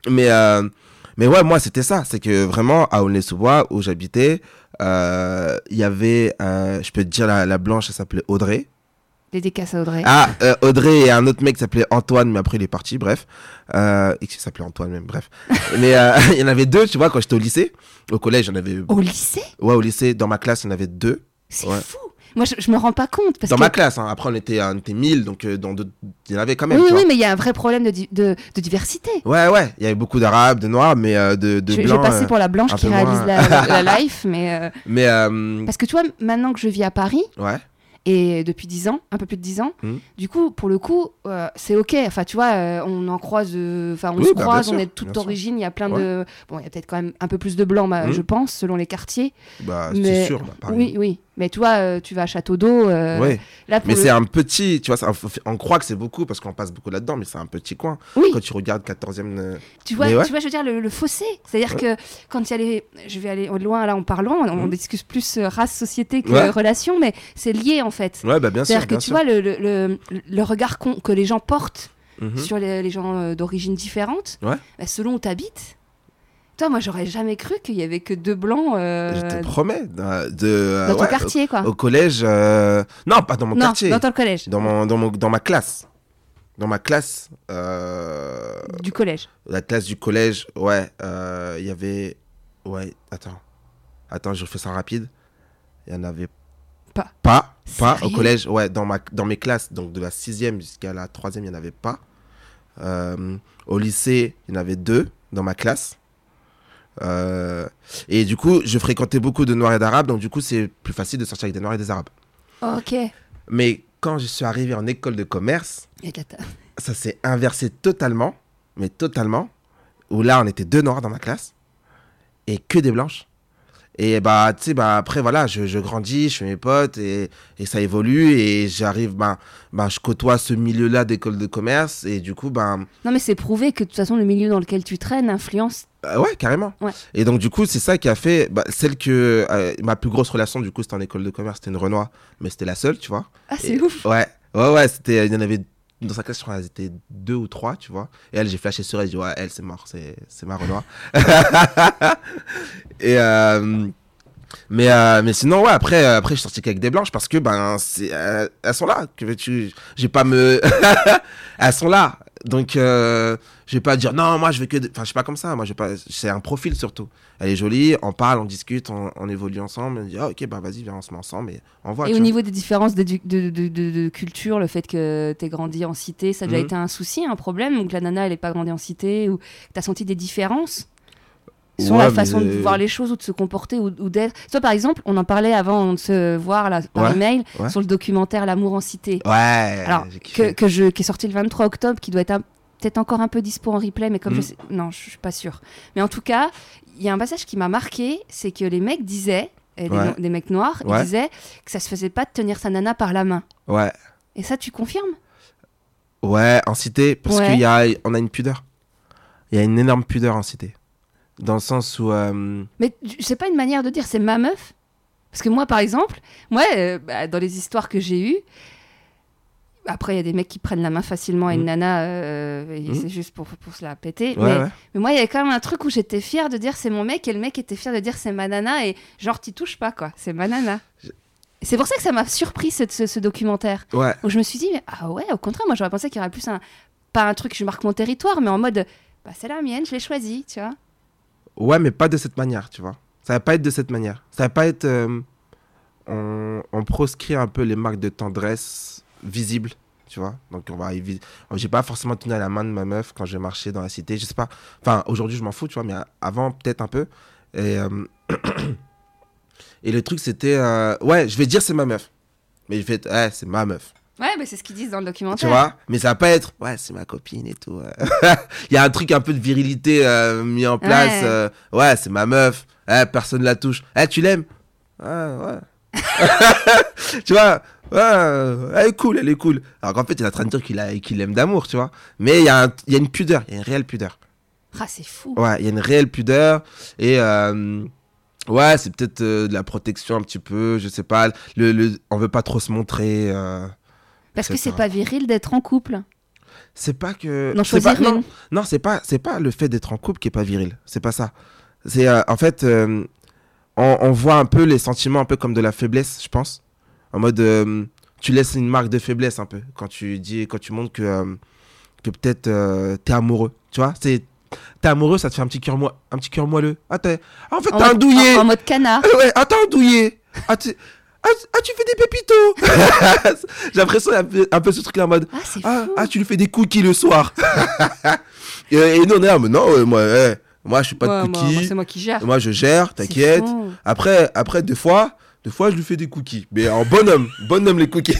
Mais, euh, mais ouais, moi, c'était ça. C'est que vraiment, à Aulnay-sous-Bois, où j'habitais, euh, il y avait, euh, je peux te dire, la, la blanche, elle s'appelait Audrey. Dédicace à Audrey. Ah, euh, Audrey et un autre mec qui s'appelait Antoine, mais après il est parti, bref. Euh, et qui s'appelait Antoine même, bref. [laughs] mais euh, [laughs] il y en avait deux, tu vois, quand j'étais au lycée. Au collège, il y en avait. Au lycée? Ouais, au lycée, dans ma classe, il y en avait deux. C'est Ouais. fou. Moi, je, je me rends pas compte. Parce Dans que... ma classe, hein. après on était, on était 1000, donc euh, dans d'autres- il y en avait quand même. Oui, tu oui, vois. mais il y a un vrai problème de, di- de, de diversité. Ouais, ouais, il y avait beaucoup d'arabes, de noirs, mais euh, de, de je, blancs. passer euh, pour la blanche qui réalise la, la, la [laughs] life, mais euh, Mais, euh, parce que tu vois, maintenant que je vis à Paris ouais, et depuis 10 ans, un peu plus de 10 ans, Mhm. du coup, pour le coup, euh, c'est ok. Enfin, tu vois, euh, on en croise, euh, enfin, on Oui, se bah, croise, on est de toute origine. Il y a plein de, bon, il y a peut-être quand même un peu plus de blancs, bah, Mhm. je pense, selon les quartiers. bah, mais c'est sûr. bah, oui, oui. Mais tu vois, euh, tu vas à Château d'eau. euh, Ouais. Là, pour Mais le- c'est un petit, tu vois, on croit que c'est beaucoup parce qu'on passe beaucoup là-dedans, mais c'est un petit coin. Oui. Quand tu regardes 14e. euh, Tu vois, ouais. tu vois, je veux dire, le, le fossé. C'est-à-dire que quand il y a les. Je vais aller loin, là, parle loin, on Mhm. discute plus euh, race, société que relation, mais c'est lié en fait. Ouais, bah bien sûr. C'est-à-dire que tu vois, le, le, regard que les gens portent Mhm. sur les, les gens euh, d'origine différente, Ouais. bah, selon où tu habites. Toi, moi, j'aurais jamais cru qu'il y avait que deux blancs euh, Je te promets. De, dans ton ouais, quartier, quoi. Au, au collège. euh, Non, pas dans mon non, quartier. dans ton collège. Dans, mon, dans, mon, dans ma classe. Dans ma classe. euh, Du collège. La classe du collège, ouais. Il y avait. Ouais, attends. Attends, je fais ça rapide. Il y en avait Pas. Pas. Pas au collège, ouais. Dans, ma, dans mes classes, donc de la sixième jusqu'à la troisième, il n'y en avait pas. Au lycée, il y en avait deux dans ma classe. Euh, et du coup, je fréquentais beaucoup de Noirs et d'Arabes, donc du coup, c'est plus facile de sortir avec des Noirs et des Arabes. Ok. Mais quand je suis arrivé en école de commerce, ça s'est inversé totalement, mais totalement, où là, on était deux Noirs dans ma classe et que des Blanches. Et bah, tu sais, bah, après, voilà, je, je grandis, je fais mes potes et, et ça évolue et j'arrive, ben, ben, je côtoie ce milieu-là d'école de commerce et du coup, ben, Non, mais c'est prouvé que de toute façon, le milieu dans lequel tu traînes influence. euh, ouais, carrément. Ouais. Et donc, du coup, c'est ça qui a fait, bah, celle que, euh, ma plus grosse relation, du coup, c'était en école de commerce, c'était une Renoir, mais c'était la seule, tu vois. Ah, c'est ouf. Ouais, ouais, ouais, c'était, il y en avait dans sa classe, je crois, elles étaient deux ou trois, tu vois. Et elle, j'ai flashé sur elle, j'ai dit, ouais, elle, c'est mort, c'est, c'est [laughs] et, euh, mais, euh, mais sinon, ouais, après, euh, après, je suis sorti qu'avec des blanches parce que, ben, c'est, elles sont là. Que veux-tu, j'ai pas me. [laughs] elles sont là. Donc, je vais pas dire, non, moi, je veux que. Enfin, je suis pas comme ça. Moi, je pas. C'est un profil surtout. Elle est jolie, on parle, on discute, on, on évolue ensemble. On dit, ah, ok, bah, vas-y, viens, on se met ensemble et on voit. Et au vois. niveau des différences de, de, de- de culture, le fait que tu grandi en cité, ça a déjà Mhm. été un souci, un problème Ou que la nana, elle n'est pas grandi en cité Ou tu as senti des différences sur Ouais, la façon de voir les choses ou de se comporter ou, ou d'être? Toi, par exemple, on en parlait avant de se voir là, par Ouais, email ouais. sur le documentaire L'amour en cité. Ouais, Alors, que, que je, qui est sorti le 23 octobre, qui doit être un- peut-être encore un peu dispo en replay, mais comme je Mhm. sais. Non, je suis pas sûre. Mais en tout cas, il y a un passage qui m'a marqué c'est que les mecs disaient, et les Ouais. des mecs noirs, Ouais. ils disaient que ça se faisait pas de tenir sa nana par la main. Ouais, Et ça, tu confirmes? Ouais, en cité, parce Ouais. qu'il y a, on a une pudeur. Il y a une énorme pudeur en cité. Dans le sens où. euh, Mais c'est pas une manière de dire c'est ma meuf? Parce que moi, par exemple, moi, euh, bah, dans les histoires que j'ai eues, après, il y a des mecs qui prennent la main facilement à une Mhm. nana, euh, Mhm. c'est juste pour, pour se la péter. Ouais, mais, ouais. mais moi, il y avait quand même un truc où j'étais fière de dire c'est mon mec, et le mec était fier de dire c'est ma nana, et genre, t'y touches pas, quoi. C'est ma nana. Je- C'est pour ça que ça m'a surpris, ce, ce, ce documentaire. Ouais, Où je me suis dit, mais, ah ouais, au contraire, moi, j'aurais pensé qu'il y aurait plus un. Pas un truc, je marque mon territoire, mais en mode, bah, c'est la mienne, je l'ai choisie, tu vois. ouais, mais pas de cette manière, tu vois. Ça va pas être de cette manière. Ça va pas être. euh, on, on proscrit un peu les marques de tendresse visibles, tu vois. Donc, on va. J'ai pas forcément tenu à la main de ma meuf quand je marchais dans la cité. Je sais pas. Enfin, aujourd'hui, je m'en fous, tu vois, mais avant, peut-être un peu. Et, euh, [coughs] et le truc, c'était. euh, ouais, je vais dire c'est ma meuf. Mais je vais être. Ouais, c'est ma meuf. Ouais, mais c'est ce qu'ils disent dans le Tu documentaire. vois Mais ça va pas être. Ouais, c'est ma copine et tout. euh. [laughs] Il y a un truc un peu de virilité euh, mis en place. Ouais. euh, Ouais, c'est ma meuf. Eh, personne la touche. Eh, tu l'aimes? Ouais, ouais. [laughs] [laughs] tu vois Ouais, euh, elle est cool, elle est cool. Alors qu'en fait, il est en train de dire qu'il a- qu'il l'aime d'amour, tu vois. Mais il y, a un- il y a une pudeur, il y a une réelle pudeur. Ah, c'est fou. Ouais, il y a une réelle pudeur. Et euh, ouais, c'est peut-être euh, de la protection un petit peu, je sais pas. Le, le, on veut pas trop se montrer. euh, Parce que c'est pas viril d'être en couple. c'est pas que. Choisir pas, non, une. non, c'est pas, c'est pas le fait d'être en couple qui est pas viril. C'est pas ça. C'est en fait, on, on voit un peu les sentiments un peu comme de la faiblesse, je pense. En mode, euh, tu laisses une marque de faiblesse un peu quand tu dis, quand tu montres que, euh, que peut-être euh, t'es amoureux. Tu vois, c'est t'es amoureux, ça te fait un petit cœur moi, un petit cœur moelleux. Ah t'es, ah, en fait En t'es un mode, douillet. en- en mode canard. Ah ouais, attends, douillet. Ah tu, ah, ah, tu fais des pépitos. [laughs] J'ai l'impression un peu, un peu ce truc là en mode. Ah, Ah, ah, tu lui fais des cookies le soir. [laughs] et, et nous, on est là, mais non, ouais, moi, eh, moi, je suis pas Ouais, de moi- cookies. moi, Moi, c'est moi qui gère. je gère, t'inquiète. Après, après, deux fois, deux fois, je lui fais des cookies. Mais en bonhomme, bonhomme les cookies.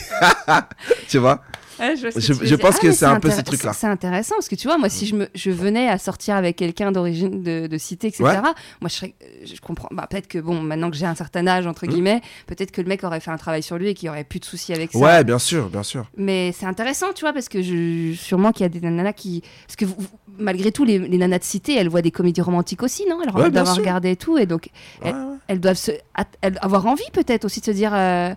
[laughs] tu vois? Ouais, je que pense que mais c'est un peu ces trucs-là. C'est intéressant parce que tu vois, moi, si je, me, je venais à sortir avec quelqu'un d'origine de, de cité, etc., Ouais. moi, je, serais, je comprends. Bah, peut-être que, bon, maintenant que j'ai un certain âge, entre Mhm. guillemets, peut-être que le mec aurait fait un travail sur lui et qu'il aurait plus de soucis avec ça. Ouais, bien sûr, bien sûr. Mais c'est intéressant, tu vois, parce que je, sûrement qu'il y a des nanas qui. Parce que vous- vous- malgré tout, les, les nanas de cité, elles voient des comédies romantiques aussi, non? Elles Ouais, bien doivent sûr. regarder et tout. Et donc, Ouais, Elle- ouais. elles doivent se, at- elles- avoir envie, peut-être aussi, de se dire. euh,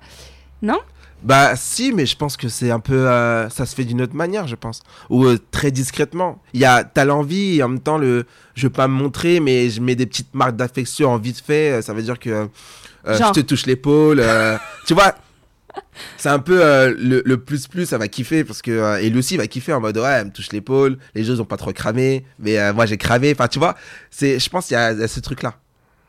non? Bah, si, mais je pense que c'est un peu. euh, ça se fait d'une autre manière, je pense. Ou euh, très discrètement. Il y a, t'as l'envie et en même temps, le, je veux pas me montrer, mais je mets des petites marques d'affection en vite fait. euh, Ça veut dire que euh, je te touche l'épaule. euh, [laughs] tu vois C'est un peu euh, le, le plus-plus, ça va kiffer. Parce que, euh, et lui aussi, va kiffer en mode ouais, elle me touche l'épaule. Les ils ont pas trop cramé. Mais euh, moi, j'ai cramé. Enfin, tu vois, c'est, je pense qu'il y a, il y a ce truc-là.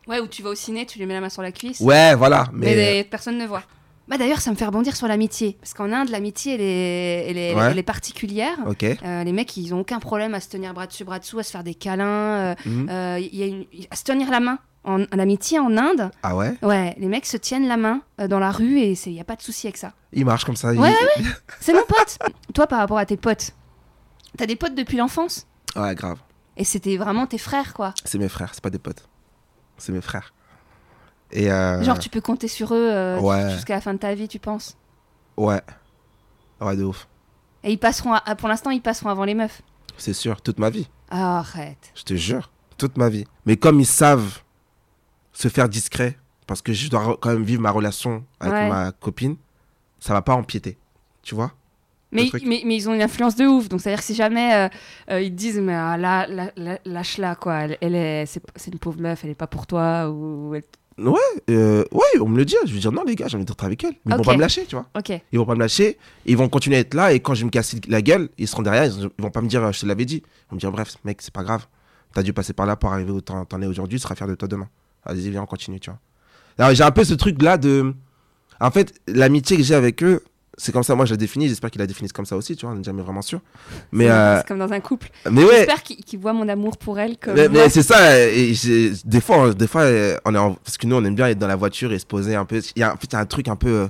Ouais, ou tu vas au ciné, tu lui mets la main sur la cuisse. Ouais, voilà. Mais, personne ne voit. Bah d'ailleurs, ça me fait rebondir sur l'amitié. Parce qu'en Inde, l'amitié, elle est, elle est, Ouais. elle est particulière. Euh, les mecs, ils ont aucun problème à se tenir bras dessus, bras dessous, à se faire des câlins, euh, Mhm. euh, y a une- à se tenir la main. En, en amitié en Inde, Ah ouais? ouais, les mecs se tiennent la main euh, dans la rue et il n'y a pas de souci avec ça. Il marche comme ça. il- [laughs] Ouais, C'est mon pote. Toi, par rapport à tes potes, t'as des potes depuis l'enfance? Ouais, grave. et c'était vraiment tes frères, quoi. C'est mes frères, c'est pas des potes. C'est mes frères. Et euh, Genre, tu peux compter sur eux euh, Ouais. jusqu'à la fin de ta vie, tu penses Ouais. Ouais, de ouf. Et ils passeront, à- pour l'instant, ils passeront avant les meufs. C'est sûr, toute ma vie. Ah, arrête. Je te jure. Toute ma vie. Mais comme ils savent se faire discret, parce que je dois quand même vivre ma relation avec Ouais. ma copine, ça va pas empiéter. Tu vois? Mais, mais, mais ils ont une influence de ouf. Donc, c'est-à-dire que si jamais euh, euh, ils te disent, mais ah, là, là, là, lâche-la, quoi. Elle, elle est, c'est, c'est une pauvre meuf, elle est pas pour toi. Ou elle- Euh, Ouais, on me le dit. Je vais dire non, les gars, j'ai envie d'être avec elle. Mais ils vont pas me lâcher, tu vois. Ok. Ils vont pas me lâcher. Ils vont continuer à être là. Et quand je vais me casser la gueule, ils seront derrière. Ils, vont pas me dire, euh, je te l'avais dit. Ils vont me dire, bref, mec, c'est pas grave. T'as dû passer par là pour arriver où t'en es aujourd'hui. Tu seras fier de toi demain. Vas-y, viens, on continue, tu vois. Alors, j'ai un peu ce truc-là de. En fait, l'amitié que j'ai avec eux, c'est comme ça. Moi, je la définis. J'espère qu'ils la définissent comme ça aussi, tu vois. On n'est jamais vraiment sûr. Mais, c'est, euh, c'est comme dans un couple. mais ouais. J'espère qu'ils, qu'ils voient mon amour pour elle comme. Mais, mais c'est ça, et des fois, des fois euh, on est en- parce que nous, on aime bien être dans la voiture et se poser un peu. Il y a, en fait, il y a un truc un peu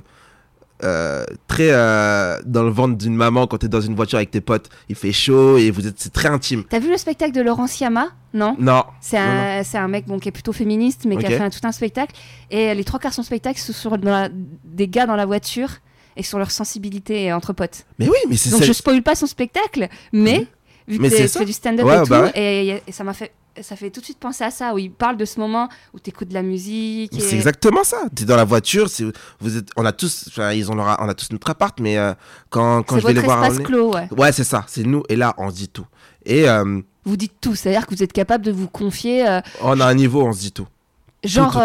euh, très euh, dans le ventre d'une maman quand tu es dans une voiture avec tes potes. Il fait chaud et vous êtes, c'est très intime. T'as vu le spectacle de Laurent Siama Non? Non. C'est un, c'est un mec bon, qui est plutôt féministe, mais qui a fait un- tout un spectacle. Et les trois quarts de son spectacle, ce sont dans la- des gars dans la voiture et sur leur sensibilité entre potes. Mais oui, mais c'est Donc je spoil pas son spectacle, mais vu que c'est tu du stand-up Ouais, et tout, bah ouais. et, et ça m'a fait, ça fait tout de suite penser à ça, où il parle de ce moment où t'écoutes de la musique. Et- C'est exactement ça. Tu es dans la voiture, c'est- vous êtes, on a tous, enfin, ils ont leur- on a tous notre appart, mais euh, quand, quand C'est je vais les voir, espace on est- clos, ouais. ouais, c'est ça, c'est nous. Et là, on se dit tout. Et euh, Vous dites tout, c'est-à-dire que vous êtes capable de vous confier, euh, on a un niveau, on se dit tout. genre, tout,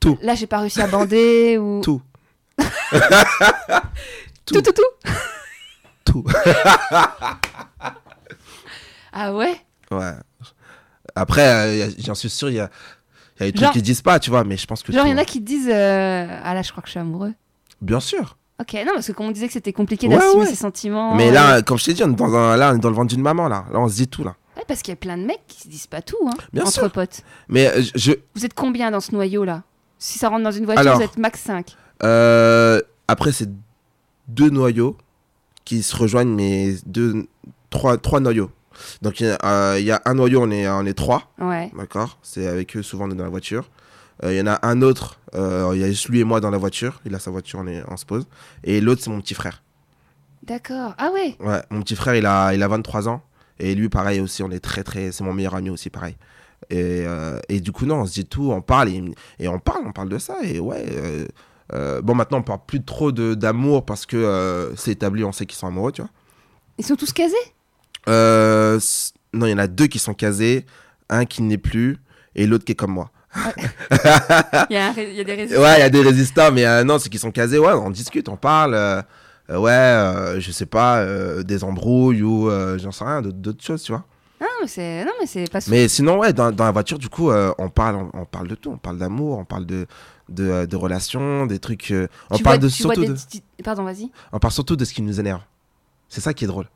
tout. Tout. là j'ai pas réussi à bander, ou... Tout. Tout, tout, tout. Tout. [laughs] Ah ouais? Ouais. Après, euh, j'en suis sûr, il y a, y a des trucs Genre- qu'ils disent pas, tu vois, mais je pense que. Genre, il y en a qui disent euh, Ah là, je crois que je suis amoureux. Bien sûr. Ok, non, parce que comme on disait que c'était compliqué Ouais, d'assumer ouais. ses sentiments. mais euh, là, comme je t'ai dit, on est dans un, là, on est dans le ventre d'une maman, là. Là, on se dit tout, là. ouais, parce qu'il y a plein de mecs qui se disent pas tout, hein, Bien entre sûr. potes. Mais euh, je, Vous êtes combien dans ce noyau-là Si ça rentre dans une voiture, Alors. vous êtes max 5. Euh, après, c'est deux noyaux qui se rejoignent, mais deux, trois, trois noyaux. Donc, il y, a, euh, il y a un noyau, on est, on est trois, Ouais. d'accord C'est avec eux, souvent, on est dans la voiture. Euh, Il y en a un autre, il y a juste lui et moi dans la voiture. Il a sa voiture, on, est, on se pose. Et l'autre, c'est mon petit frère. D'accord. Ah ouais. Ouais, mon petit frère, il a, il a 23 ans. Et lui, pareil aussi, on est très, très. C'est mon meilleur ami aussi, pareil. Et, euh, et du coup, non, on se dit tout, on parle. Et, et on parle, on parle de ça. Et ouais. euh, euh, bon, maintenant, on parle plus trop d'amour parce que euh, c'est établi, on sait qu'ils sont amoureux, tu vois. Ils sont tous casés? Euh, non, il y en a deux qui sont casés, un qui n'est plus et l'autre qui est comme moi. [laughs] il y, a il y a des raisons. Ouais, il y a des résistants, mais non, ceux qui sont casés, ouais, on discute, on parle. ouais, je sais pas, des embrouilles ou j'en sais rien, d'autres choses, tu vois. Mais c'est non, mais c'est pas. Mais sinon, ouais, dans, dans la voiture, du coup, euh, on, parle, on, on parle de tout. On parle d'amour, on parle de, de, euh, de relations, des trucs. euh, on, parle de, surtout des de, Pardon, vas-y. on parle surtout de ce qui nous énerve. C'est ça qui est drôle.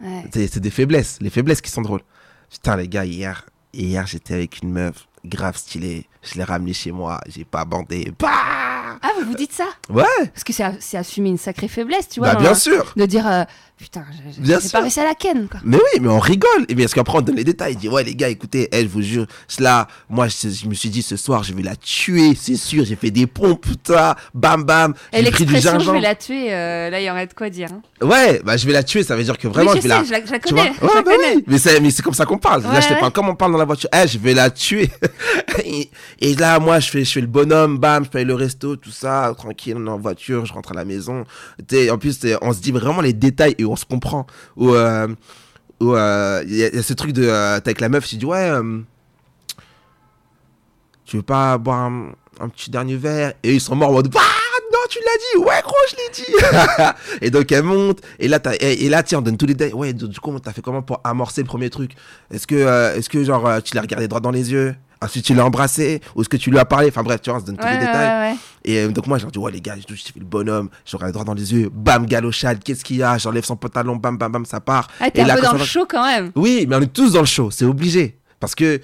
Ouais. C'est des faiblesses, les faiblesses qui sont drôles. Putain, les gars, hier, hier j'étais avec une meuf grave stylée. Je l'ai ramenée chez moi, j'ai pas bandé. Bah Ah, vous vous dites ça? Ouais, Parce que c'est assumer une sacrée faiblesse, tu vois. bah bien la- sûr. De dire, euh, putain, j'ai- pas réussi à la ken, quoi. Mais oui, mais on rigole. Et bien, parce qu'après, on donne les détails. Il dit, ouais, les gars, écoutez, elle, je vous jure, cela, moi, je, je me suis dit, ce soir, je vais la tuer, c'est sûr. J'ai fait des pompes, putain, bam, bam. Et l'expression, je vais la tuer, euh, là, il y aurait de quoi dire. hein. Ouais, bah, je vais la tuer, ça veut dire que vraiment, oui, je je vais sais, la. je la, je la Tu vois connais. je Ouais, bah connais. oui. Mais c'est, mais c'est comme ça qu'on parle. là, je ouais. parle comme on parle dans la voiture. Eh, je vais la tuer. [laughs] et, et là, moi, je fais, je fais le bonhomme, bam, je paye le resto, tout ça, tranquille, on est en voiture, je rentre à la maison. En plus, on se dit vraiment les détails et on se comprend. Ou, euh, ou, euh, il y, a- il ce truc de, euh, t'es avec la meuf, tu dis, ouais, euh, tu veux pas boire un, petit dernier verre? Et ils sont morts en mode, bah, non, tu l'as dit, ouais, gros, je l'ai dit. [laughs] et donc, elle monte, et là, et, là, tiens, on donne tous les détails. Ouais, du coup, t'as fait comment pour amorcer le premier truc? Est-ce que, euh, est-ce que genre, euh, tu l'as regardé droit dans les yeux? Ensuite, tu l'as embrassé Ou est-ce que tu lui as parlé? Enfin, bref, tu vois, on se donne tous les ouais, détails. ouais, Et euh, donc, moi, je leur dis, ouais, les gars, je fait le bonhomme, je regarde droit dans les yeux, bam, galochade, qu'est-ce qu'il y a? J'enlève son pantalon, bam, bam, bam, ça part. Ah, t'es un là, peu dans le va- show quand même. Oui, mais on est tous dans le show, c'est obligé. Parce que,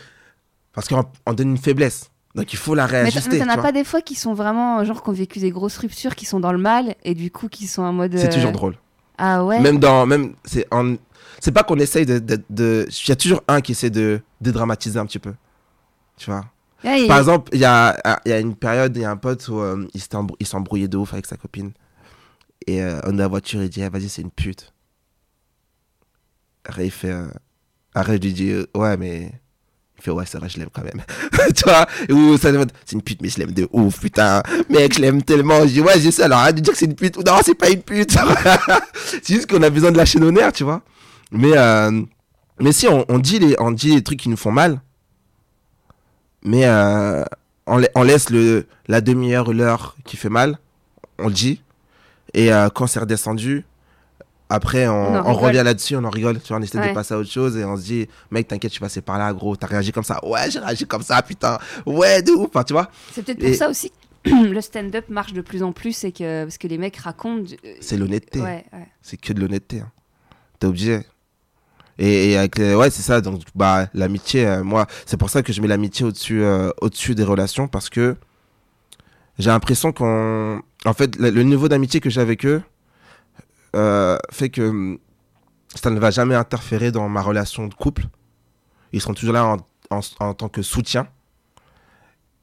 parce qu'on on donne une faiblesse. Donc, il faut la réajuster. mais t'en as pas des fois qui sont vraiment, genre, qui ont vécu des grosses ruptures, qui sont dans le mal, et du coup, qui sont en mode. C'est euh, toujours drôle. Ah ouais Même dans. Même, c'est en- c'est pas qu'on essaye de. de, de- Il y a toujours un qui essaie de dédramatiser un petit peu. Tu vois il- Par exemple, il y a, y a une période, il y a un pote où euh, il s'est embrouillé de ouf avec sa copine. Et euh, on est dans la voiture, il dit, ah, vas-y, c'est une pute. Après, il fait, euh, après, je lui dis, euh, ouais, mais. Il fait, ouais, c'est vrai, je l'aime quand même. [laughs] tu vois? Ou ça c'est une pute, mais je l'aime de ouf, putain. Mec, je l'aime tellement. Je dis, ouais, j'ai ça, alors arrête de dire que c'est une pute. Non, c'est pas une pute. [laughs] c'est juste qu'on a besoin de lâcher nos nerfs, tu vois. Mais, euh, mais si, on, on dit les, on dit les trucs qui nous font mal. Mais euh, on, la- on laisse le, la demi-heure ou l'heure qui fait mal, on le dit. Et euh, quand c'est redescendu, après on, revient là-dessus, on en rigole, tu vois, on essaie Ouais. de passer à autre chose et on se dit, mec, t'inquiète, je suis passé par là, gros, t'as réagi comme ça. Ouais, j'ai réagi comme ça, putain. Ouais, de ouf, tu vois. C'est peut-être pour Et- ça aussi [clears throat] le stand-up marche de plus en plus, c'est que parce que les mecs racontent. euh, C'est l'honnêteté. Ouais, ouais. C'est que de l'honnêteté. hein. T'es obligé. Et, avec les- ouais, c'est ça. Donc, bah, l'amitié, euh, moi, c'est pour ça que je mets l'amitié au-dessus, euh, au-dessus des relations parce que j'ai l'impression qu'on, en fait, le, niveau d'amitié que j'ai avec eux euh, fait que hum, ça ne va jamais interférer dans ma relation de couple. Ils seront toujours là en, en- en tant que soutien.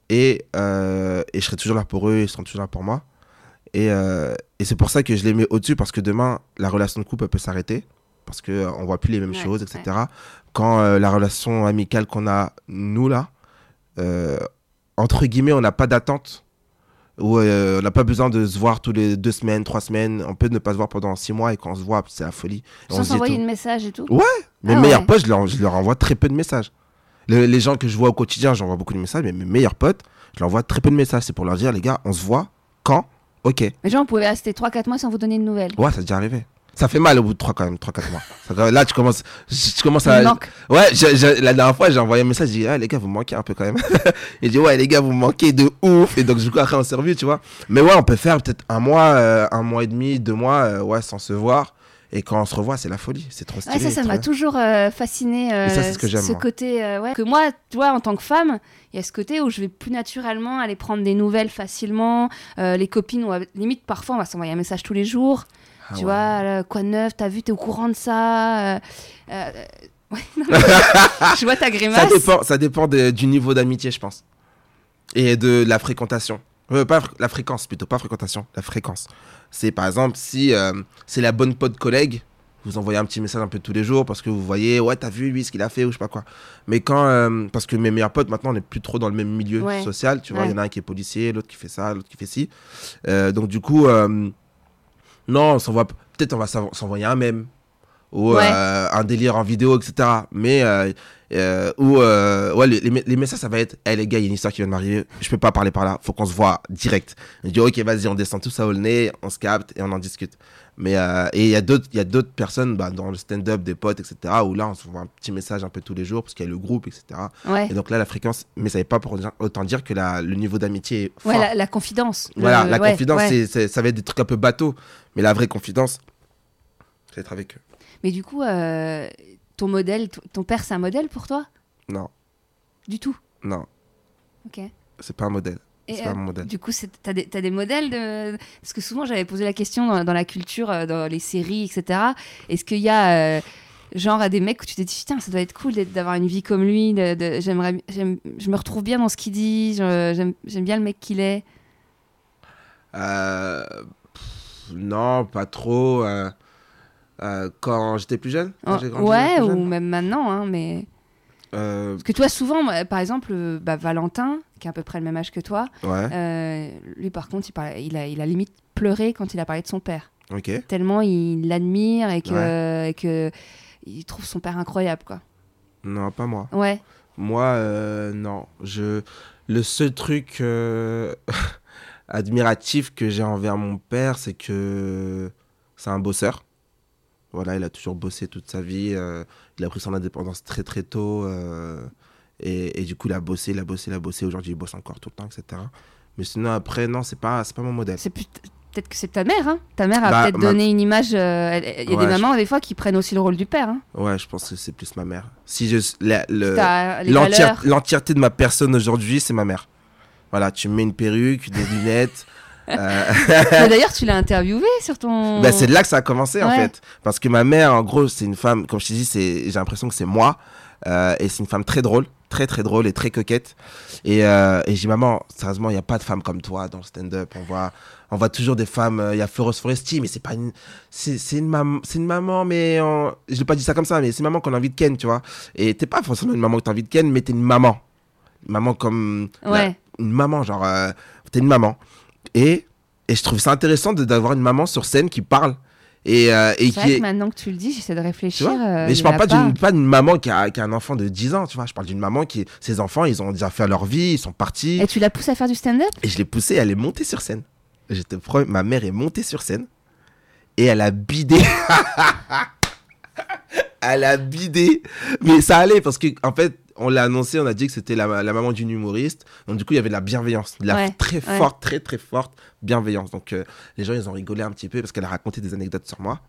Et, et je serai toujours là pour eux, ils seront toujours là pour moi. Et, et c'est pour ça que je les mets au-dessus, parce que demain, la relation de couple peut s'arrêter, parce qu'on ne voit plus les mêmes Ouais, choses, etc. Quand euh, la relation amicale qu'on a, nous, là, euh, entre guillemets, on n'a pas d'attente, ou euh, on n'a pas besoin de se voir tous les deux semaines, trois semaines, on peut ne pas se voir pendant six mois, et quand on se voit, c'est la folie. On Sans s'envoyer de message et tout. Ouais. Mes Ah meilleurs ouais. potes, je leur, je leur envoie très peu de messages. Le- les gens que je vois au quotidien, j'envoie beaucoup de messages, mais mes meilleurs potes, je leur envoie très peu de messages. C'est pour leur dire, les gars, on se voit quand? Ok. Mais genre, on pouvait rester 3-4 mois sans vous donner de nouvelles. Ouais, ça a déjà arrivé. Ça fait mal au bout de 3 quand même, 3-4 mois. Ça- là, tu commences, tu commences à. Ouais, je- je- la dernière fois, j'ai envoyé un message, j'ai dit, ah, les gars, vous me manquez un peu quand même. [laughs] Il dit, ouais, les gars, vous me manquez de ouf. Et donc, du coup, après, on s'est revus, tu vois. Mais ouais, on peut faire peut-être un mois, euh, un mois et demi, deux mois, euh, ouais, sans se voir. Et quand on se revoit, c'est la folie. C'est trop stylé. Ouais, ça, ça m'a toujours euh, fasciné. euh, ça, c'est ce que j'aime, moi. côté, euh, ouais. Que moi, tu vois, en tant que femme, il y a ce côté où je vais plus naturellement aller prendre des nouvelles facilement. Les copines, on va- limite, parfois, on va s'envoyer un message tous les jours. Ah tu ouais. vois, euh, quoi de neuf, t'as vu, t'es au courant de ça. euh, euh, ouais, non, [laughs] je vois ta Ça grimace. dépend, ça dépend de- du niveau d'amitié, je pense. Et de la fréquentation. Euh, pas la fréquence plutôt, pas fréquentation, la fréquence. C'est par exemple si c'est la bonne pote collègue, vous envoyez un petit message un peu tous les jours parce que vous voyez, ouais, t'as vu lui ce qu'il a fait ou je sais pas quoi. Mais quand, euh, parce que mes meilleurs potes maintenant on n'est plus trop dans le même milieu Ouais. social, tu vois, il Ouais. y en a un qui est policier, l'autre qui fait ça, l'autre qui fait ci. Euh, donc du coup, euh, non, on s'envoie, peut-être on va s'envo- s'envoyer un mème ou Ouais. euh, un délire en vidéo, etc. Mais euh, euh, ou euh, ouais, les, les me- les messages ça va être, hey les gars, il y a une histoire qui vient de m'arriver, je peux pas parler par là, faut qu'on se voit direct. Je dis ok, vas-y, on descend tout ça au nez, on se capte et on en discute. Mais euh, et il y a d'autres, il y a d'autres personnes bah, dans le stand-up, des potes, etc. Où là, on se voit un petit message un peu tous les jours parce qu'il y a le groupe, etc. Ouais, Et donc là, la fréquence, mais ça n'est pas pour dire- autant dire que la, le niveau d'amitié est fort. ouais la, la confidence. Le- Voilà, la confidence, ça va être des trucs un peu bateaux. Mais la vraie confidence, c'est être avec eux. Mais du coup, euh, ton modèle, ton père, c'est un modèle pour toi? Non, Du tout? non, Ok. c'est pas un modèle. C'est pas euh, mon modèle. Du coup, t'as des, des modèles de... Parce que souvent, j'avais posé la question dans, dans la culture, euh, dans les séries, etc. Est-ce qu'il y a, euh, genre, des mecs où tu te dis, putain, ça doit être cool d'avoir une vie comme lui, de, de- j'aimerais, j'aime- je me retrouve bien dans ce qu'il dit, j'aime, j'aime bien le mec qu'il est? Euh, pff, non, pas trop. euh, euh, quand j'étais plus jeune quand Oh, ouais, plus ou même maintenant, hein, mais... Euh, Parce que toi, souvent, par exemple, euh, bah, Valentin, qui est à peu près le même âge que toi, ouais, lui, par contre, il, parlait- il, a, il a limite pleuré quand il a parlé de son père. Tellement il l'admire et que, et que il trouve son père incroyable, quoi. Non, pas moi. Ouais. Moi, euh, non. Je... Le seul truc euh, [laughs] admiratif que j'ai envers mon père, c'est que c'est un bosseur. Voilà, il a toujours bossé toute sa vie. euh, il a pris son indépendance très très tôt. euh, et, et du coup, il a bossé, il a bossé, il a bossé. Aujourd'hui, il bosse encore tout le temps, etc. Mais sinon, après, non, c'est pas, c'est pas mon modèle. C'est peut-être que c'est ta mère, hein. Ta mère a Bah, peut-être ma- donné une image. euh, Il y a Ouais, des je- mamans, des fois, qui prennent aussi le rôle du père. Hein. Ouais, je pense que c'est plus ma mère. Si je, le- l'entièreté de ma personne aujourd'hui, c'est ma mère. Voilà, tu me mets une perruque, des lunettes. Euh, [laughs] D'ailleurs, tu l'as interviewé sur ton. Bah, c'est de là que ça a commencé en fait. Parce que ma mère, en gros, c'est une femme, comme je te dis, j'ai l'impression que c'est moi. Euh, et c'est une femme très drôle, très très drôle et très coquette. Et, euh, et j'ai dit, maman, sérieusement, il n'y a pas de femme comme toi dans le stand-up. On voit, on voit toujours des femmes. euh, Il y a Florence Foresti, mais c'est pas une. C'est, une, maman, c'est une maman, mais. on- Je l'ai pas dit ça comme ça, mais c'est une maman qu'on a envie de ken, tu vois. Et t'es pas forcément une maman que t'as envie de ken, mais t'es une maman. Une maman comme. la- Ouais. une maman, genre. t'es une maman. Et, et je trouve ça intéressant d'avoir une maman sur scène qui parle. Et, euh, et qui vrai est. que maintenant que tu le dis, j'essaie de réfléchir. euh, mais je parle pas a d'une pas d'une maman qui a, qui a un enfant de 10 ans, tu vois. Je parle d'une maman qui, ses enfants, ils ont déjà fait leur vie, ils sont partis. Et tu la pousses à faire du stand-up? Et je l'ai poussée, elle est montée sur scène. J'étais pro- ma mère est montée sur scène et elle a bidé. [laughs] elle a bidé. Mais ça allait parce que en fait, on l'a annoncé, on a dit que c'était la, la maman d'une humoriste. Donc du coup, il y avait de la bienveillance, de la Ouais, très ouais. forte, très très forte bienveillance. Donc euh, les gens, ils ont rigolé un petit peu parce qu'elle a raconté des anecdotes sur moi.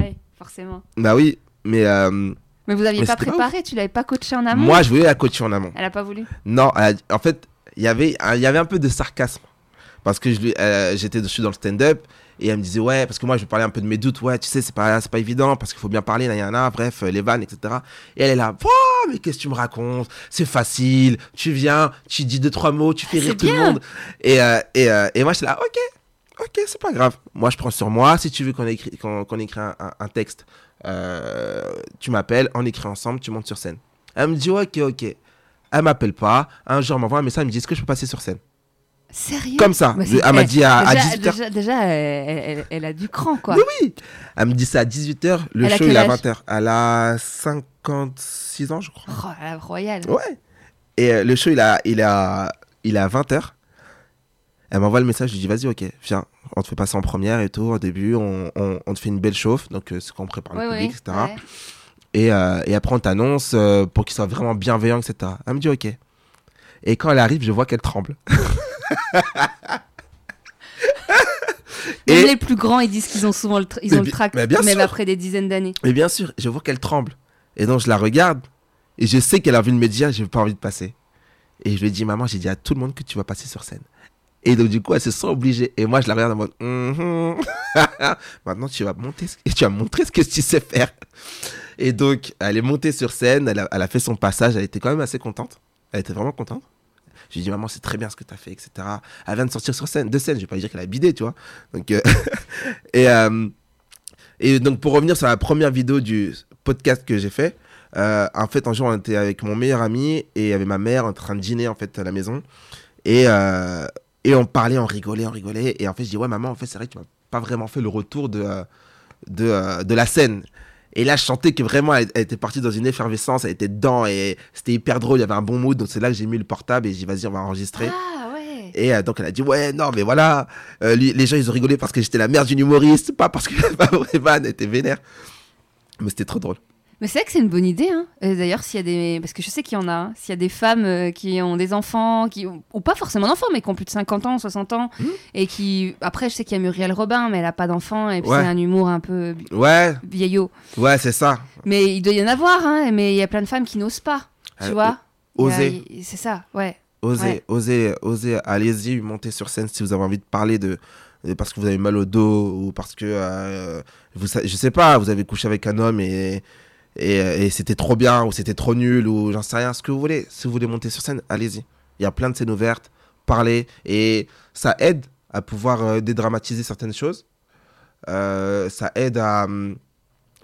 Oui, forcément. Bah oui, mais euh, Mais vous aviez Mais pas préparé, tu l'avais pas coaché en amont? Moi, je voulais la coacher en amont. Elle a pas voulu? Non, a- en fait, il y avait, il y avait un peu de sarcasme. Parce que je lui- euh, j'étais dessus dans le stand-up et elle me disait, ouais, parce que moi je parlais un peu de mes doutes, ouais, tu sais, c'est pas, pas évident parce qu'il faut bien parler, là, y en a, bref, euh, les vannes, etc. Et elle est là, oh, mais qu'est-ce que tu me racontes? C'est facile, tu viens, tu dis deux, trois mots, tu fais rire tout le monde. Et, euh, et, euh, et moi, je suis là, ok, ok, c'est pas grave. Moi, je prends sur moi. Si tu veux qu'on écrit, qu'on, écrit un, un- un texte, euh, tu m'appelles, on écrit ensemble, tu montes sur scène. Elle me dit, ok, ok. Elle m'appelle pas. Un jour, elle m'envoie un message, elle me dit, est-ce que je peux passer sur scène? Sérieux Comme ça. Bah, c'est- elle m'a eh, dit à, à déjà, 18h. déjà, déjà, elle, elle- elle a du cran, quoi. Oui, oui. Elle me dit ça à 18h. Le Elle show, il est à âge 20h. Elle a 56 ans, je crois. Oh, royale. Ouais. Et euh, le show, il a, il a, il est à 20h. Elle m'envoie le message, je lui dis, vas-y, ok, viens, on te fait passer en première et tout. Au début, on, on, on te fait une belle chauffe, donc euh, c'est qu'on prépare le public, etc. ouais. Et, euh, et après, on t'annonce euh, pour qu'il soit vraiment bienveillant, etc. Elle me dit, ok. Et quand elle arrive, je vois qu'elle tremble. [laughs] Même Et- les plus grands, ils disent qu'ils ont souvent le, ils Mais ont le bien même sûr. après des dizaines d'années. Mais bien sûr, je vois qu'elle tremble. Et donc, je la regarde. Et je sais qu'elle a vu le média, j'ai pas envie de passer. Et je lui ai dit, maman, j'ai dit à tout le monde que tu vas passer sur scène. Et donc, du coup, elle se sent obligée. Et moi, je la regarde en mode, Mhm. [laughs] maintenant, tu vas monter ce- et tu vas montrer ce que tu sais faire. Et donc, elle est montée sur scène, elle a, elle a fait son passage, elle était quand même assez contente. Elle était vraiment contente. Je lui ai dit, maman, c'est très bien ce que tu as fait, etc. Elle vient de sortir sur scène, de scène, je vais pas dire qu'elle a bidé, tu vois. Donc, euh, [laughs] et, euh, et donc, pour revenir sur la première vidéo du podcast que j'ai fait, euh, en fait, un jour, on était avec mon meilleur ami et il y avait ma mère en train de dîner, en fait, à la maison. Et, et on parlait, on rigolait, on rigolait. Et en fait, je dis, ouais, maman, en fait, c'est vrai que tu m'as pas vraiment fait le retour de, de, de la scène. Et là, je sentais que vraiment, elle, elle était partie dans une effervescence, elle était dedans et c'était hyper drôle, il y avait un bon mood. Donc, c'est là que j'ai mis le portable et j'ai dit, vas-y, on va enregistrer. Ah ouais. Et euh, donc elle a dit ouais non mais voilà euh, les gens ils ont rigolé parce que j'étais la mère d'une humoriste pas parce que [laughs] ma vraie vanne était vénère mais c'était trop drôle Mais c'est vrai que c'est une bonne idée. Hein. D'ailleurs, s'il y a des, parce que je sais qu'il y en a, hein. s'il y a des femmes euh, qui ont des enfants, qui ou pas forcément d'enfants, mais qui ont plus de 50 ans, 60 ans, Mhm. et qui, après, je sais qu'il y a Muriel Robin, mais elle a pas d'enfants, et puis Ouais. c'est un humour un peu ouais vieillot. ouais c'est ça Mais il doit y en avoir, hein. Mais il y a plein de femmes qui n'osent pas, tu Euh, vois. A- oser. C'est ça, ouais. osez Ouais. osez osez allez-y montez sur scène si vous avez envie de parler de parce que vous avez mal au dos ou parce que euh, vous je sais pas vous avez couché avec un homme et et, et c'était trop bien ou c'était trop nul ou j'en sais rien. Ce que vous voulez si vous voulez monter sur scène allez-y. Il y a plein de scènes ouvertes parlez. Et ça aide à pouvoir euh, dédramatiser certaines choses. Euh, ça aide à hum,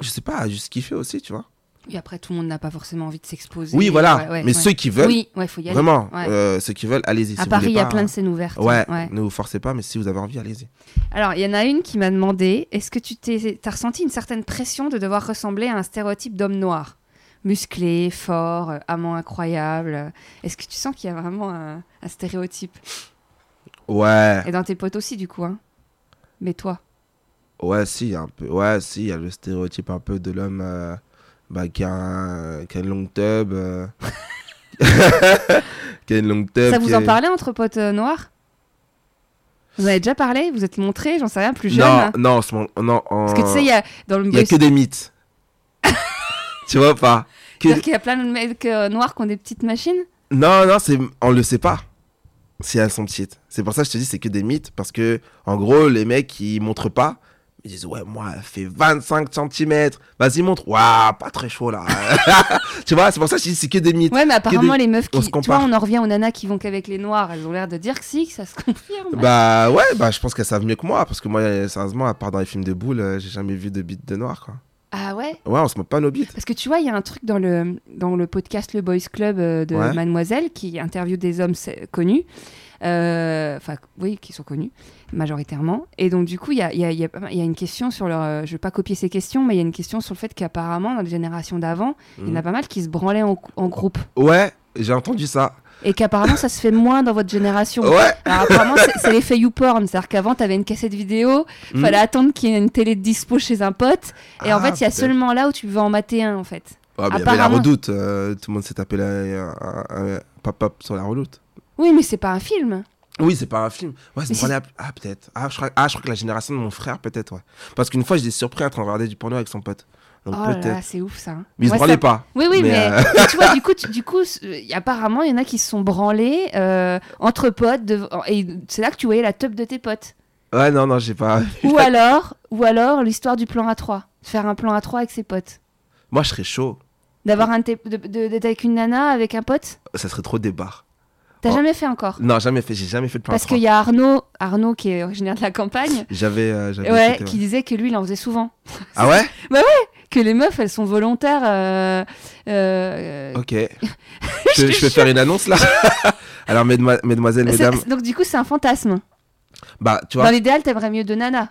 je sais pas à juste kiffer aussi tu vois Et après, tout le monde n'a pas forcément envie de s'exposer. oui voilà Ouais, ouais, mais ouais. ceux qui veulent Oui, ouais, faut y aller. vraiment euh, ceux qui veulent allez-y À Si Paris, il y a plein de scènes ouvertes. Ouais, ouais. ne vous forcez pas, mais si vous avez envie, allez-y. Alors, il y en a une qui m'a demandé est-ce que tu t'es, as ressenti une certaine pression de devoir ressembler à un stéréotype d'homme noir? Musclé, fort, euh, amant incroyable. Est-ce que tu sens qu'il y a vraiment un, un stéréotype? Ouais, Et dans tes potes aussi, du coup. Hein Mais toi? Ouais, si, il y a un peu. Ouais, si, il y a le stéréotype un peu de l'homme euh, bah, qui, a un, qui a une longue tub. euh, [laughs] qui a une longue tub. Ça vous en est- parlait entre potes euh, noirs? Vous en avez déjà parlé? Vous êtes montrés J'en sais rien, plus jeune Non, hein non, en ce moment- non. en- Parce que tu sais, il y a dans le il y a que des mythes. [laughs] tu vois pas? Que- c'est-à-dire qu'il y a plein de mecs euh, noirs qui ont des petites machines? Non, non, c'est... on le sait pas. Si elles sont petites. C'est pour ça que je te dis, c'est que des mythes. Parce que, en gros, les mecs, ils montrent pas. Ils disent, ouais, moi, elle fait 25 cm. Vas-y, montre. Waouh, pas très chaud là. [laughs] tu vois, c'est pour ça que c'est que des mythes. Ouais, mais apparemment, des- les meufs on qui. se Tu vois, on en revient aux nanas qui vont qu'avec les noirs. Elles ont l'air de dire que si, que ça se [laughs] confirme. Bah ouais, bah je pense qu'elles savent mieux que moi. Parce que moi, sérieusement, à part dans les films de boules, euh, j'ai jamais vu de bite de noir, quoi. Ah ouais? Ouais, on se moque pas nos bites. Parce que tu vois, il y a un truc dans le, dans le podcast Le Boys Club euh, de Ouais. Mademoiselle qui interviewe des hommes connus. Euh, Enfin, oui, qui sont connus majoritairement. Et donc, du coup, il y a, il y a- il y a pas mal- il y a une question sur leur. euh, Je vais pas copier ces questions, mais il y a une question sur le fait qu'apparemment, dans les générations d'avant, il y en a Mhm. pas mal qui se branlaient en, en groupe. Ouais, j'ai entendu ça. Et qu'apparemment, ça se fait moins dans votre génération. Ouais. Alors, apparemment, c'est- l'effet YouPorn. C'est-à-dire qu'avant, tu avais une cassette vidéo, Mhm. fallait attendre qu'il y ait une télé de dispo chez un pote. Et en Ah, fait, il y a seulement là où tu veux en mater un, en fait. Ouais, mais il y avait la redoute. euh, tout le monde s'est tapé la, un, un- un pop-up sur la redoute. Oui, mais c'est pas un film. Oui, c'est pas un film. Ouais, c'est Ah, peut-être. Ah je, crois... ah, je crois que la génération de mon frère, peut-être, ouais. Parce qu'une fois, j'étais surpris en train de regarder du porno avec son pote. Donc Oh là c'est ouf ça. hein. Mais il se Ouais, branlait ça- pas. Oui, oui, mais, Mais, euh, mais tu vois, du [laughs] coup, tu- du coup, euh, apparemment, il y en a qui se sont branlés euh, entre potes, de- et c'est là que tu voyais la teub de tes potes. Ouais, non, non, j'ai pas. ou alors, ou alors l'histoire du plan A3, faire un plan A3 avec ses potes, Moi, je serais chaud. d'avoir un d'être avec une nana avec un pote? Ça serait trop débarre. T'as Oh. jamais fait encore? Non, jamais fait. J'ai jamais fait de plan Parce qu'il y a Arnaud, Arnaud qui est originaire de la campagne, [laughs] J'avais. euh, ouais, qui disait que lui, il en faisait souvent. [laughs] Ah ouais? Que les meufs, elles sont volontaires. euh, euh, Ok. [laughs] je, je peux faire une annonce là Alors, mesdemoiselles, c'est- mesdames. Donc du coup, c'est un fantasme. Bah, tu Dans vois. l'idéal, t'aimerais mieux de nana.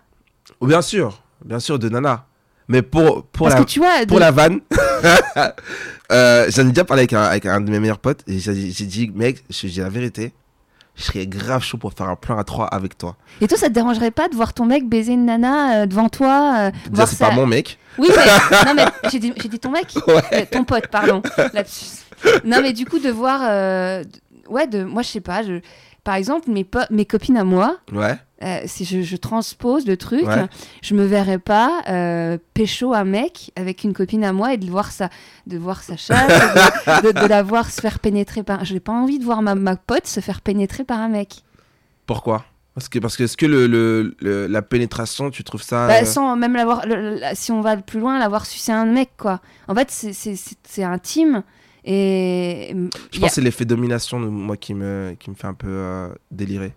Oh, Bien sûr. Bien sûr, de Nana. Mais pour, pour, Parce la, que tu vois, de- pour la vanne, [laughs] euh, j'en ai déjà parlé avec un, avec un de mes meilleurs potes. Et j'ai j'ai dit, mec, je dis la vérité. Je serais grave chaud pour faire un plan à 3 avec toi. Et toi, ça te dérangerait pas de voir ton mec baiser une nana euh, devant toi euh, Déjà, voir c'est sa- pas mon mec. Oui, mais, [laughs] non, mais j'ai dit, j'ai dit ton mec Ouais. Euh, Ton pote, pardon. Non, mais du coup, de voir. euh, ouais, de, moi, je sais pas. Je, par exemple, mes, po- mes copines à moi, Ouais. Euh, si je, je transpose le truc, Ouais. je me verrais pas euh, pécho un mec avec une copine à moi et de voir sa, de voir sa chatte, de, de- de la voir se faire pénétrer par. Je n'ai pas envie de voir ma, ma pote se faire pénétrer par un mec. Pourquoi? Parce que, parce que est-ce que le, le- le- la pénétration, tu trouves ça. Bah, euh, sans même l'avoir. si on va plus loin, l'avoir sucé un mec, quoi. En fait, c'est- intime. Et. Je pense a- que c'est l'effet domination, moi, qui me, qui me fait un peu euh, délirer.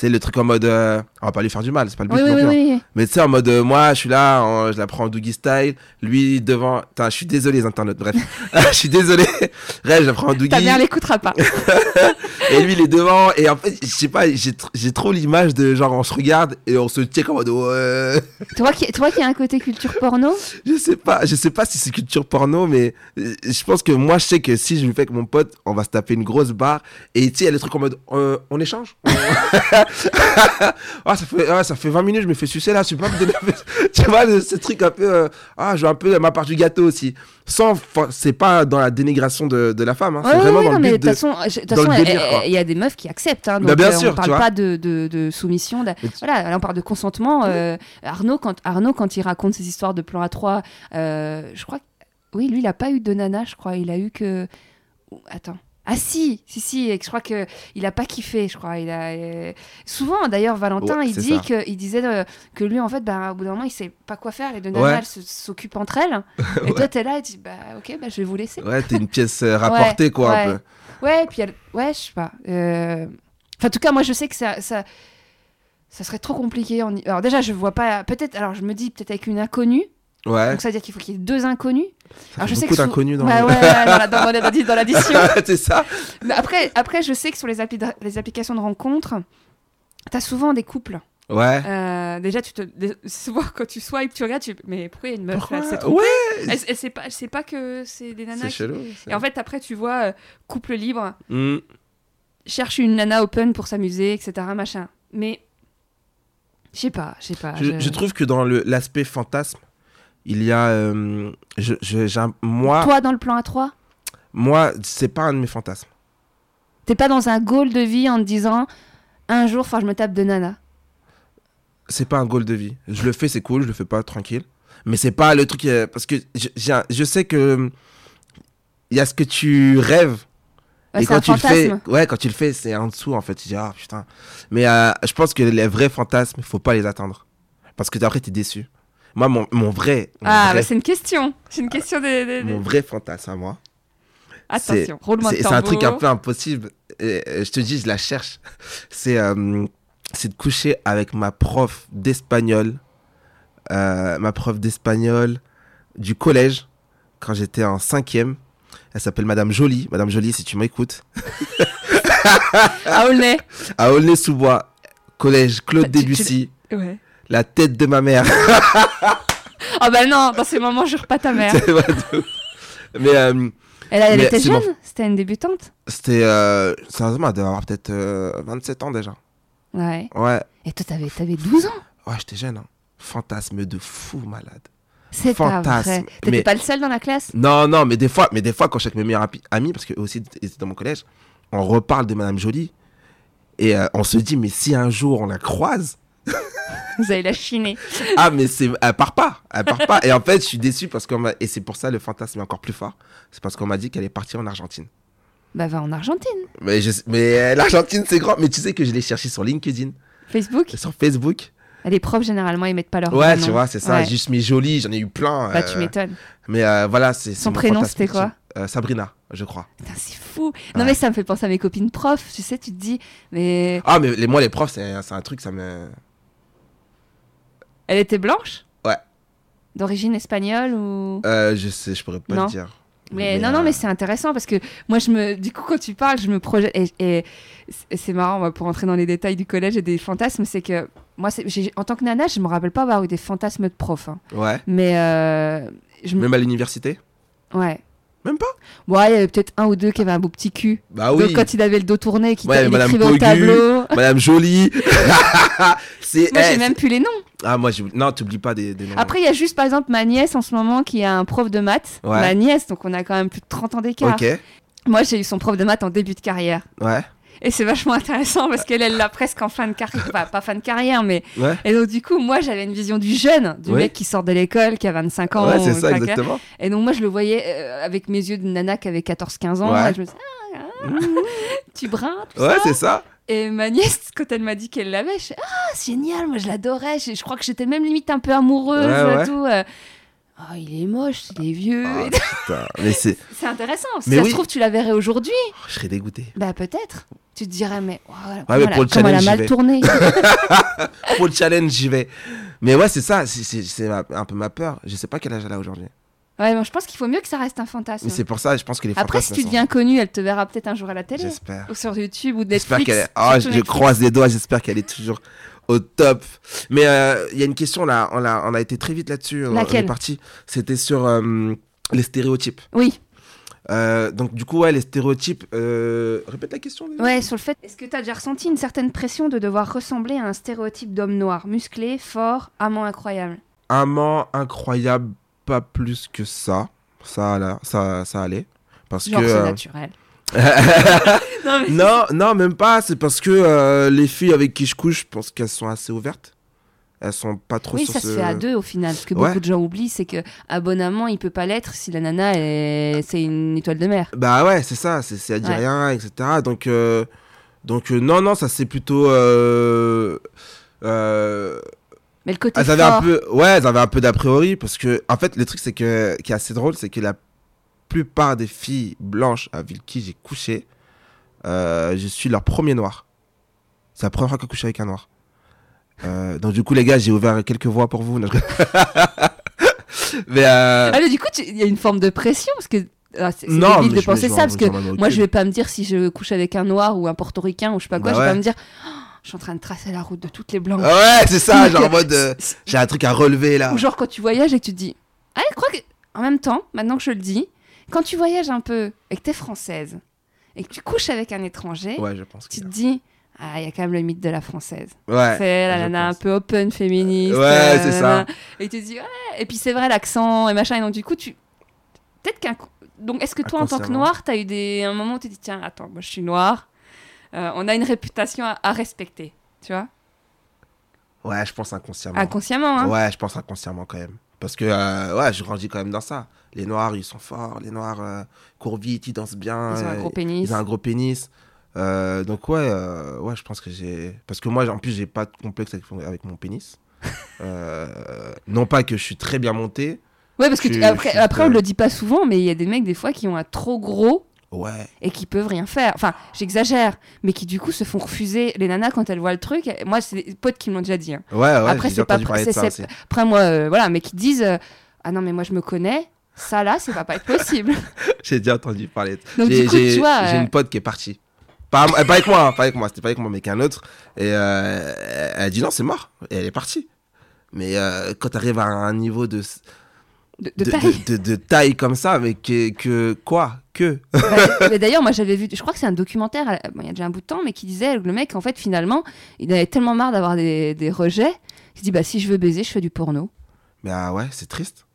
C'est le truc en mode. euh, on va pas lui faire du mal, c'est pas le but Oui, non oui, plus. hein. oui. Mais tu sais, en mode, euh, moi, je suis là, en- je la prends en doggy style. Lui, devant. Je suis désolé, les internautes, bref. [laughs] [laughs] je suis désolé. Bref, je la prends en doggy. Ta mère l'écoutera pas. [laughs] Et lui, il est devant. Et en fait, je sais pas, j'ai tr- j'ai trop l'image de genre, on se regarde et on se tient en mode, ouais. toi, qui, toi qui as un côté culture porno, Je sais pas, je sais pas si c'est culture porno, mais euh, je pense que moi, je sais que si je le fais avec mon pote, on va se taper une grosse barre. Et tu sais, il y a des trucs en mode, euh, on échange? On- [laughs] ah, ça fait, ah, ça fait 20 minutes, je me fais sucer là, je sais pas [laughs] Tu vois, ce truc un peu, euh, ah, je veux un peu ma part du gâteau aussi. Sans, c'est pas dans la dénigration de, de la femme, hein, c'est Ouais, vraiment ouais, dans non, le mais de but toute de. toute façon, il y a des meufs qui acceptent. Hein, Bah, bien euh, sûr, on parle pas de, de, de soumission. tu- Voilà, là, on parle de consentement. euh, Arnaud, quand, Arnaud, quand il raconte ses histoires de plan A3, euh, je crois que. Oui, lui, il a pas eu de nana, je crois. Il a eu que. Attends. Ah si, si, si, et je crois que il a pas kiffé, je crois. Il a euh, souvent, d'ailleurs, Valentin, Ouais, il dit ça. que, il disait euh, que lui, en fait, bah, au bout d'un moment, il sait pas quoi faire. Les deux Ouais. nanas, s'occupent entre elles. [laughs] Et toi, t'es là, et tu dis, bah, ok, bah, je vais vous laisser. Ouais, t'es une [laughs] pièce euh, rapportée, quoi, un ouais. peu. Ouais, puis elle... ouais, je sais pas. Euh, Enfin, en tout cas, moi, je sais que ça, ça, ça serait trop compliqué. En... Alors déjà, je vois pas. Peut-être. Alors, je me dis peut-être avec une inconnue. Ouais. Donc ça veut dire qu'il faut qu'il y ait deux inconnus. Ça Alors, je sais que d'inconnus dans Ouais, le- ouais, dans dans l'addition. [laughs] c'est ça. Mais après, après, je sais que sur les, appli- les applications de rencontres, t'as souvent des couples. Ouais. Euh, déjà, tu te, souvent [laughs] quand tu swipes, tu regardes, tu... mais pourquoi il y a une meuf Pourquoi là trompée Ouais. sait pas, sait pas que c'est des nanas. C'est qui- chelou. Et en fait, après, tu vois euh, couple libre, Hmm. cherche une nana open pour s'amuser, etc. Machin. Mais je sais pas, je sais pas. Je, je trouve que dans l'aspect fantasme, il y a. euh, je, je- moi, Toi, dans le plan A3, moi c'est pas un de mes fantasmes. t'es pas dans un goal de vie en te disant un jour, que je me tape de nana? C'est pas un goal de vie. Je le fais, c'est cool, je le fais pas tranquille. Mais c'est pas le truc. euh, Parce que je, je sais que. Il y a ce que tu rêves. Ouais, et quand tu le fais, ouais, quand tu le fais, c'est en dessous en fait. Tu dis ah putain. Mais euh, je pense que les vrais fantasmes, il faut pas les attendre, parce que après t'es déçu. Moi, mon, mon vrai, mon Ah, vrai, bah, c'est une question. C'est une question des- mon vrai fantasme à moi, Attention, roulement de C'est un truc un peu impossible. Et, je te dis, je la cherche. [laughs] C'est euh, de coucher avec ma prof d'espagnol. euh, ma prof d'espagnol du collège, quand j'étais en cinquième. Elle s'appelle Madame Jolie. Madame Jolie, si tu m'écoutes. [laughs] À Aulnay. À Aulnay-sous-Bois, collège Claude tu- Debussy. Ouais. La tête de ma mère. [laughs] Ah bah non, dans ces moments, jure pas ta mère. Mais euh, Elle, elle Mais était jeune mon- C'était une débutante? C'était. Euh, sérieusement, elle devait avoir peut-être euh, 27 ans déjà. Ouais. Ouais. Et toi, t'avais, t'avais 12 ans? Ouais, j'étais jeune. Hein. Fantasme de fou malade. C'est pas Fantasme. T'étais Mais- pas le seul dans la classe? Non, non, mais des fois, mais des fois quand je suis avec mes meilleurs amis, parce qu'eux aussi étaient dans mon collège, on reparle de Madame Jolie. Et euh, on se dit, mais si un jour on la croise, [laughs] Vous allez la chiner. ah, mais c'est, elle part pas, elle part pas. Et en fait, je suis déçu parce qu'on m'a, et c'est pour ça le fantasme est encore plus fort. C'est parce qu'on m'a dit qu'elle est partie en Argentine. Bah va en Argentine. Mais, je- mais euh, l'Argentine, c'est grand. Mais tu sais que je l'ai cherché sur LinkedIn, Facebook? Sur Facebook. Les profs, généralement, ils mettent pas leur Ouais, vrai tu nom. vois, c'est ça. Ouais. Juste mis jolie, j'en ai eu plein. Bah euh, tu m'étonnes. Mais euh, voilà, c'est. Son prénom, c'était quoi? Euh, Sabrina, je crois. Putain, c'est fou. Non Ouais. mais ça me fait penser à mes copines profs. Tu sais, tu te dis, mais Ah, mais les, moi, les profs, c'est un truc, ça me. Elle était blanche Ouais. D'origine espagnole ou Euh, je sais, je pourrais pas Non. le dire. Mais, non, non, euh, mais c'est intéressant parce que moi, je me, du coup, quand tu parles, je me projette. Et, et c'est- marrant, moi, pour entrer dans les détails du collège et des fantasmes, c'est que moi, en tant que nana, je me rappelle pas avoir eu des fantasmes de prof. hein. Ouais. Mais euh, je. Même à l'université? Ouais. Même pas Ouais, il y avait peut-être un ou deux qui avaient un beau petit cul. Bah oui. Donc, quand il avait le dos tourné, qui Ouais, Madame écrivait au Pogu. tableau. Madame Jolie. [laughs] c'est. Moi, eh, j'ai même plus les noms. Ah, moi, j'ai. Non, t'oublies pas des, des noms. Après, il y a juste, par exemple, ma nièce en ce moment qui a un prof de maths. Ouais. Ma nièce, donc on a quand même plus de 30 ans d'écart. Ok. Moi, j'ai eu son prof de maths en début de carrière. Ouais. Et c'est vachement intéressant parce qu'elle, elle l'a presque en fin de carrière. Enfin, pas fin de carrière, mais. Ouais. Et donc, du coup, moi, j'avais une vision du jeune, du mec qui sort de l'école, qui a 25 ans. Ouais, c'est ça, 24. exactement. Et donc, moi, je le voyais euh, avec mes yeux de nana qui avait 14-15 ans. Ouais. Et je me disais, ah, ah, [laughs] tu brins, tout Ouais, c'est ça. Et ma nièce, quand elle m'a dit qu'elle l'avait, je suis ah, c'est génial, moi, je l'adorais. Je, je crois que j'étais même limite un peu amoureuse. Ouais. Tout. euh. Oh, il est moche, il est vieux. Ah, Et [laughs] putain. Mais c'est. C'est intéressant. Si Mais ça oui. se trouve, tu la verrais aujourd'hui. Oh, je serais dégoûté. Bah, peut-être. Tu te dirais, mais, oh, voilà, mais pour a- le comment elle a challenge, mal tourné. [laughs] Pour le challenge, j'y vais. Mais ouais, c'est ça. c'est- C'est c'est ma- un peu ma peur. Je sais pas quel âge elle a aujourd'hui. ouais, bon, je pense qu'il faut mieux que ça reste un fantasme. Mais c'est pour ça, je pense que les Après, si tu deviens connu, elle te verra peut-être un jour à la télé. J'espère. Ou sur YouTube ou J'espère Netflix. qu'elle est... Ah, je, surtout je Netflix. croise les doigts, j'espère qu'elle est toujours au top. Mais euh, il y a une question, là, on a, on a été très vite là-dessus. on- On Laquelle est parti. C'était sur euh, les stéréotypes. Oui, Euh, donc, du coup, ouais, les stéréotypes. euh, Répète la question. ouais, sur le fait. Est-ce que tu as déjà ressenti une certaine pression de devoir ressembler à un stéréotype d'homme noir, musclé, fort, amant incroyable Amant incroyable, pas plus que ça. Ça, là, ça, ça allait. Parce Genre, que. c'est euh, naturel. [laughs] non, mais non, non, même pas. C'est parce que euh, les filles avec qui je couche, je pense qu'elles sont assez ouvertes. Elles sont pas trop Oui, sur ça ce... se fait à deux au final. Ce que Ouais. beaucoup de gens oublient, c'est que abonnement, il peut pas l'être si la nana, est... c'est une étoile de mer. Bah ouais, c'est ça, c'est dire Ouais. rien, etc. Donc, euh, donc euh, non, non, ça c'est plutôt. Euh, Mais le côté elles avaient fort, un peu, ouais, elles avaient un peu d'a priori parce que, en fait, le truc c'est que, qui est assez drôle, c'est que la plupart des filles blanches avec qui j'ai couché, euh, je suis leur premier noir. C'est la première fois que je couche avec un noir. Euh, donc du coup les gars j'ai ouvert quelques voies pour vous. [laughs] Mais euh, Ah, mais du coup, il y a une forme de pression parce que ah, c'est débile de penser ça parce que moi, je vais pas me dire si je couche avec un noir ou un portoricain ou je sais pas quoi, Bah je vais ouais. pas me dire Oh, je suis en train de tracer la route de toutes les blanches. Ouais, c'est ça, genre en [laughs] mode euh, j'ai un truc à relever là. Ou genre quand tu voyages et que tu te dis Ah, je crois que. En même temps, maintenant que je le dis, quand tu voyages un peu et que t'es française et que tu couches avec un étranger, Ouais, je pense. tu te dis Ah, il y a quand même le mythe de la française. Ouais. c'est la nana un peu open, féministe. Ouais, euh, c'est ça. Et tu te dis Ouais, et puis c'est vrai, l'accent et machin. Et donc, du coup, tu. Peut-être qu'un. Donc, est-ce que toi, en tant que noir, t'as eu des... un moment où tu te dis Tiens, attends, moi je suis noire, euh, on a une réputation à, à respecter, tu vois? Ouais, je pense inconsciemment. Inconsciemment, hein. Ouais, je pense inconsciemment quand même. Parce que, euh, ouais, je grandis quand même dans ça. Les noirs, ils sont forts. Les noirs euh, courent vite, ils dansent bien. Ils ont un euh, gros pénis. Ils ont un gros pénis. Euh, donc, ouais, euh, ouais, je pense que j'ai. Parce que moi, en plus, j'ai pas de complexe avec, avec mon pénis. [laughs] Non pas que je suis très bien monté. Ouais, parce que tu- après, suis après on le dit pas souvent, mais il y a des mecs des fois qui ont un trop gros Ouais. et qui peuvent rien faire. Enfin, j'exagère, mais qui du coup se font refuser. Les nanas, quand elles voient le truc, moi, c'est des potes qui me l'ont déjà dit. hein. Ouais, ouais, Après, c'est pas. Après, moi, euh, voilà, mais qui disent euh, Ah non, mais moi, je me connais, ça là, ça va pas être possible. [laughs] J'ai déjà entendu parler Donc, J'ai du coup, j'ai- tu vois. j'ai euh, une pote qui est partie. Pas, euh, pas avec moi, hein, pas avec moi, c'était pas avec moi, mais avec un autre. Et euh, elle a dit non, c'est mort. Et elle est partie. Mais euh, quand tu arrives à un niveau de, de, de de, taille. de- comme ça, mais que, que quoi? Que? Bah, mais D'ailleurs, moi, j'avais vu, je crois que c'est un documentaire, bon, il y a déjà un bout de temps, mais qui disait le mec, en fait, finalement, il avait tellement marre d'avoir des, des rejets, il se dit Bah, si je veux baiser, je fais du porno. Mais ah ouais, c'est triste.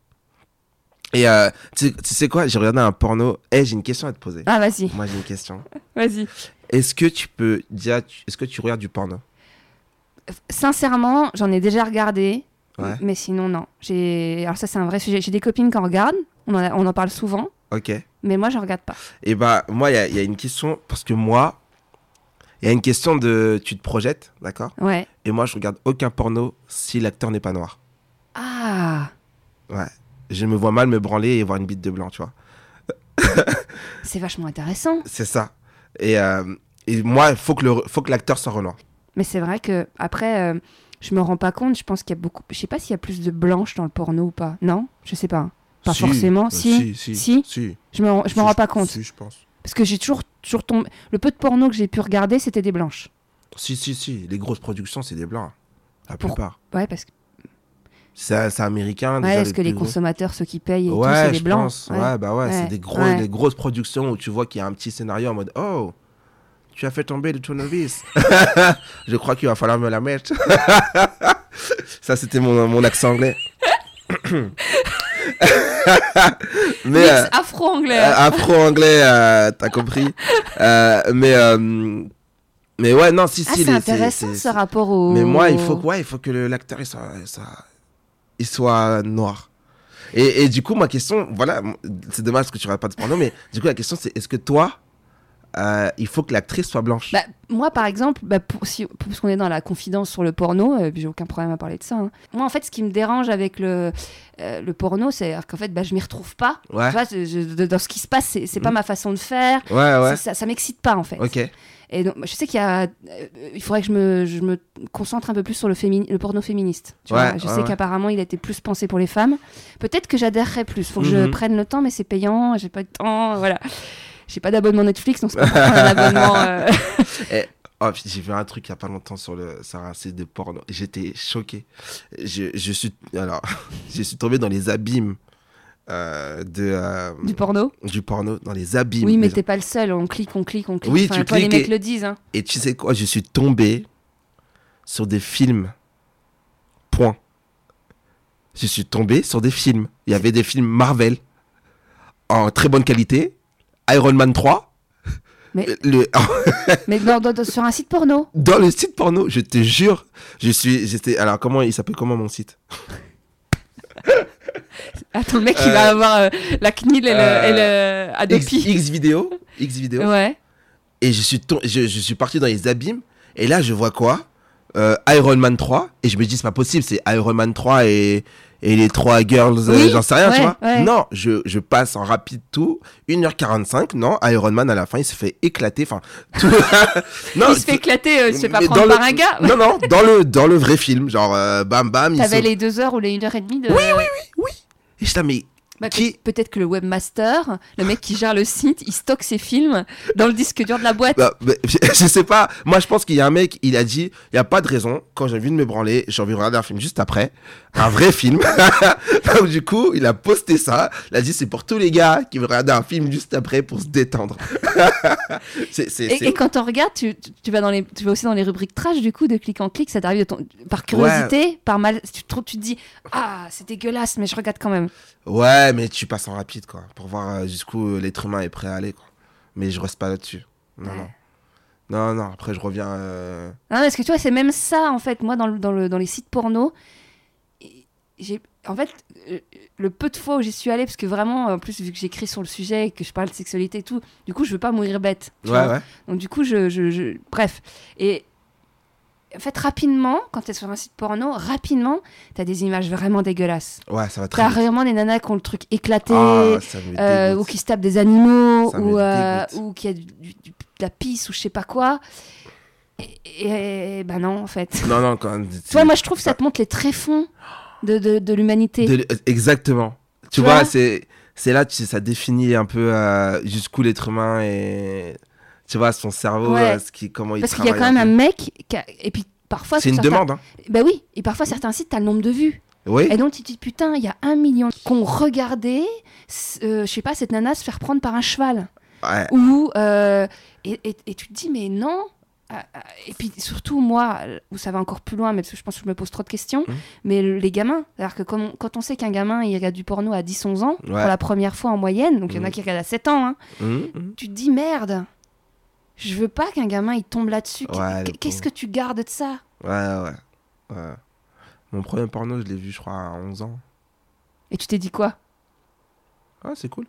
Et euh, tu, sais- tu sais quoi? J'ai regardé un porno. Eh, j'ai une question à te poser. Ah, vas-y, Moi, j'ai une question. [laughs] vas-y. Est-ce que tu peux dire, est-ce que tu regardes du porno? Sincèrement, j'en ai déjà regardé, Ouais. mais sinon, non. J'ai... Alors, ça, c'est un vrai sujet. J'ai des copines qui en regardent, on en, a- on en parle souvent, Ok. mais moi, je regarde pas. Et bah, moi, il y, y a une question, parce que moi, il y a une question de. Tu te projettes, d'accord? Ouais. Et moi, je regarde aucun porno si l'acteur n'est pas noir. Ah Ouais. Je me vois mal me branler et voir une bite de blanc, tu vois. [laughs] C'est vachement intéressant. C'est ça. Et, euh, et moi, il faut que l'acteur soit renoir. Mais c'est vrai que après, euh, je me rends pas compte. Je pense qu'il y a beaucoup. Je sais pas s'il y a plus de blanches dans le porno ou pas. Non, je sais pas. Pas forcément. euh, Si, si, si. si. Je me, je rends pas compte Si, je pense. parce que j'ai toujours, toujours tombé. Le peu de porno que j'ai pu regarder, c'était des blanches. Si, si, si. Les grosses productions, c'est des blancs. La Pour- plupart. Ouais, parce que, C'est c'est américain. ouais, les que les consommateurs, ceux qui payent et Ouais, c'est les blancs. pense. Ouais. Ouais, bah ouais, c'est des, gros, des grosses productions où tu vois qu'il y a un petit scénario en mode Oh, tu as fait tomber le tournevis. [laughs] Je crois qu'il va falloir me la mettre. [laughs] Ça, c'était mon, mon accent anglais. [laughs] mais euh, afro-anglais. euh, afro-anglais, euh, t'as compris. Mais, Mais ouais, non, si, Ah, si. c'est les- intéressant c'est- ce c'est- rapport au. Mais moi, il faut, que- ouais, il faut que l'acteur soit, soit, il soit noir. Et, et du coup, ma question, voilà, c'est dommage que tu regardes pas de porno, mais du coup, la question, c'est est-ce que toi, euh, il faut que l'actrice soit blanche? Bah, moi, par exemple, bah, pour, si, pour- parce qu'on est dans la confidence sur le porno, euh, j'ai aucun problème à parler de ça. hein. Moi, en fait, ce qui me dérange avec le, euh, le porno, c'est qu'en fait, bah, je m'y retrouve pas. Ouais, Tu vois, je- je- de- dans ce qui se passe, c'est c'est pas Mhm. ma façon de faire. ouais, ouais. C'est- Ça, ça m'excite pas, en fait. Ok. Et donc, je sais qu'il y a, euh, il faudrait que je me, je me concentre un peu plus sur le, fémini- le porno féministe. Tu Ouais, vois je ouais, sais ouais. qu'apparemment, il a été plus pensé pour les femmes. Peut-être que j'adhérerais plus. Faut que je Mhm. prenne le temps, mais c'est payant. J'ai pas de temps. Voilà. J'ai pas d'abonnement Netflix, donc c'est pas un [laughs] abonnement. euh, Oh, puis j'ai vu un truc il y a pas longtemps sur, le, sur un site de porno. J'étais choqué. Je, je, suis, alors, [laughs] je suis tombé dans les abîmes euh, de, euh, du porno. du porno, dans les abîmes. Oui, mais Les- t'es pas le seul. On clique, on clique, on clique. Oui, Enfin, tu toi, les cliques mecs et- le disent. Hein. Et tu sais quoi, je suis tombé sur des films. Point. Je suis tombé sur des films. Il y avait des films Marvel en très bonne qualité. Iron Man 3. Mais- [laughs] Le- [laughs] Mais dans- dans- dans- sur un site porno. dans le site porno, je te jure, je suis, j'étais, alors comment il s'appelle comment mon site? [laughs] [laughs] Attends, le mec, il Euh, va avoir euh, la CNIL et le, euh, et le X, Adopi. X vidéo, X vidéo. Ouais. Et je suis, tom- je, je suis parti dans les abîmes. Et là, je vois quoi? Euh, Iron Man 3. Et je me dis, c'est pas possible, c'est Iron Man 3 et, et les trois girls, euh, Oui, j'en sais rien, tu ouais, vois. ouais. Non, je, je passe en rapide tout. 1h45, non, Iron Man à la fin, il se fait éclater. Enfin, [laughs] tout. [laughs] non, il se fait éclater, euh, il se fait pas prendre dans par le- un gars. Non, non, dans le, dans le vrai film. Genre, euh, bam, bam. T'avais saute. les deux heures ou les une heure et demie de. Oui, oui, Et je dis, mais Bah, Qui- Peut-être que le webmaster, le mec qui gère le site, il stocke ses films dans le disque dur de la boîte. Bah, bah, [laughs] je, je sais pas. Moi, je pense qu'il y a un mec, il a dit, il y a pas de raison. Quand j'ai envie de me branler, j'ai envie de regarder un film juste après, un vrai film. [laughs] Donc du coup, il a posté ça. Il a dit, c'est pour tous les gars qui veulent regarder un film juste après pour se détendre. [laughs] Et, quand on regarde, tu, vas dans les, tu vas aussi dans les rubriques trash du coup de clic en clic. Ça t'arrive par curiosité, par mal. Tu, tu te dis ah c'est dégueulasse, mais je regarde quand même. Ouais, mais tu passes en rapide, quoi, pour voir euh, jusqu'où l'être humain est prêt à aller, quoi. Mais je reste pas là-dessus. Non, Ouais. non. Non, non. Après, je reviens. euh, Non, parce que tu vois, c'est même ça en fait. Moi, dans, le, dans, le, dans les sites porno, en fait euh, le peu de fois où j'y suis allée, parce que vraiment, en plus vu que j'écris sur le sujet, et que je parle de sexualité et tout, du coup, je veux pas mourir bête. Ouais, ouais. Donc du coup, je, je, je- bref. Et en fait, rapidement, quand tu es sur un site porno, rapidement, tu as des images vraiment dégueulasses. Ouais, ça va très T'as vraiment des nanas qui ont le truc éclaté, Ah, euh, ou qui se tapent des animaux, Ça ou, euh, ou qui a du, de la pisse, ou je sais pas quoi. Et, et- bah non, en fait. Non, non, quand. Tu vois, moi, je trouve que ça te montre les tréfonds de, de, de l'humanité. Exactement. Tu, Tu vois, vois c'est c'est là tu ça définit un peu euh, jusqu'où l'être humain et tu vois son cerveau Ouais. euh, ce qui comment il Parce qu'il y a quand même un mec qui a- Et puis parfois. C'est une certains- demande hein. Bah oui, et parfois certains sites, t'as le nombre de vues. Oui. Et donc tu te dis, putain, il y a un million qu'on regardait, euh, je sais pas, cette nana se faire prendre par un cheval. Ouais. Ou, euh, et, et- et tu te dis, mais non. Euh, euh, Et puis surtout, moi, où ça va encore plus loin, mais parce que je pense que je me pose trop de questions, Mhm. mais le- les gamins, c'est-à-dire que quand on, quand on sait qu'un gamin, il regarde du porno à 10-11 ans, pour la première fois en moyenne, donc il y en a Mhm. qui regardent à 7 ans, hein, mhm. tu te dis, merde, je veux pas qu'un gamin, il tombe là-dessus. Ouais, Qu'est-ce que tu gardes de ça? Ouais, ouais. ouais. Mon premier porno, je l'ai vu, je crois, à 11 ans. Et tu t'es dit quoi? Ah, c'est cool.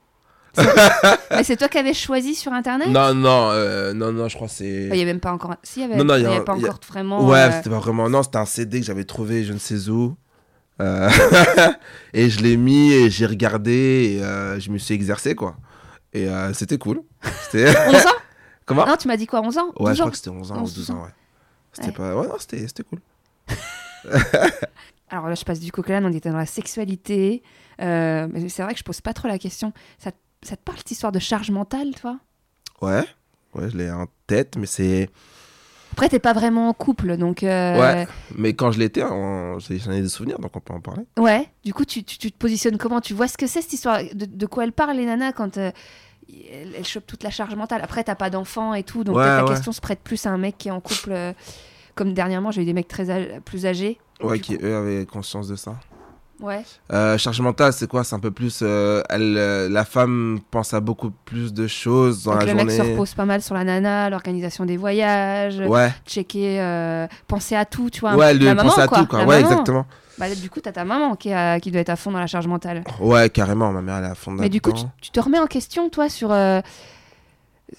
Mais c'est toi qui avais choisi sur Internet Non, non, euh, non, non, je crois que c'est. Il y avait même pas encore. Si, il y avait, Non, non, il y avait un- pas y a- encore vraiment. Ouais, euh, c'était pas vraiment. Non, c'était un CD que j'avais trouvé, je ne sais où. Euh, [laughs] et je l'ai mis et j'ai regardé et je me suis exercé, quoi. Et c'était cool. C'était. [laughs] 11 ans? Comment? Non, tu m'as dit quoi 11 ans? Ouais, 12 je crois que c'était 11 ans ou 11 12 ans, ouais. C'était Ouais. pas. Ouais, non, c'était c'était cool. [laughs] Alors là, je passe du coq on était dans la sexualité. Euh, c'est vrai que je pose pas trop la question. Ça, te- ça te parle cette histoire de charge mentale, toi? Ouais, ouais, je l'ai en tête, mais c'est. Après, t'es pas vraiment en couple, donc. euh, Ouais. Mais quand je l'étais, on- j'en ai des souvenirs, donc on peut en parler. ouais. Du coup, tu, tu- tu te positionnes comment? Tu vois ce que c'est cette histoire? De, de quoi elle parle, les nanas, quand euh, elle, elle chope toute la charge mentale? Après, t'as pas d'enfant et tout, donc Ouais, la ouais. question se prête plus à un mec qui est en couple. euh, comme dernièrement, j'ai eu des mecs très âg- plus âgés. Ouais, qui eux avaient conscience de ça. Ouais. Euh, charge mentale, c'est quoi? C'est un peu plus. euh, elle, euh, la femme pense à beaucoup plus de choses dans Donc la le mec journée. se repose pas mal sur la nana, l'organisation des voyages, Ouais, checker, euh, penser à tout, tu vois. ouais, la le maman, penser à quoi. tout, quoi. La Ouais, maman. exactement. Bah, du coup, t'as ta maman qui, à- qui doit être à fond dans la charge mentale. Ouais, carrément, ma mère, elle est à fond Mais du coup, tu, te remets en question, toi, sur.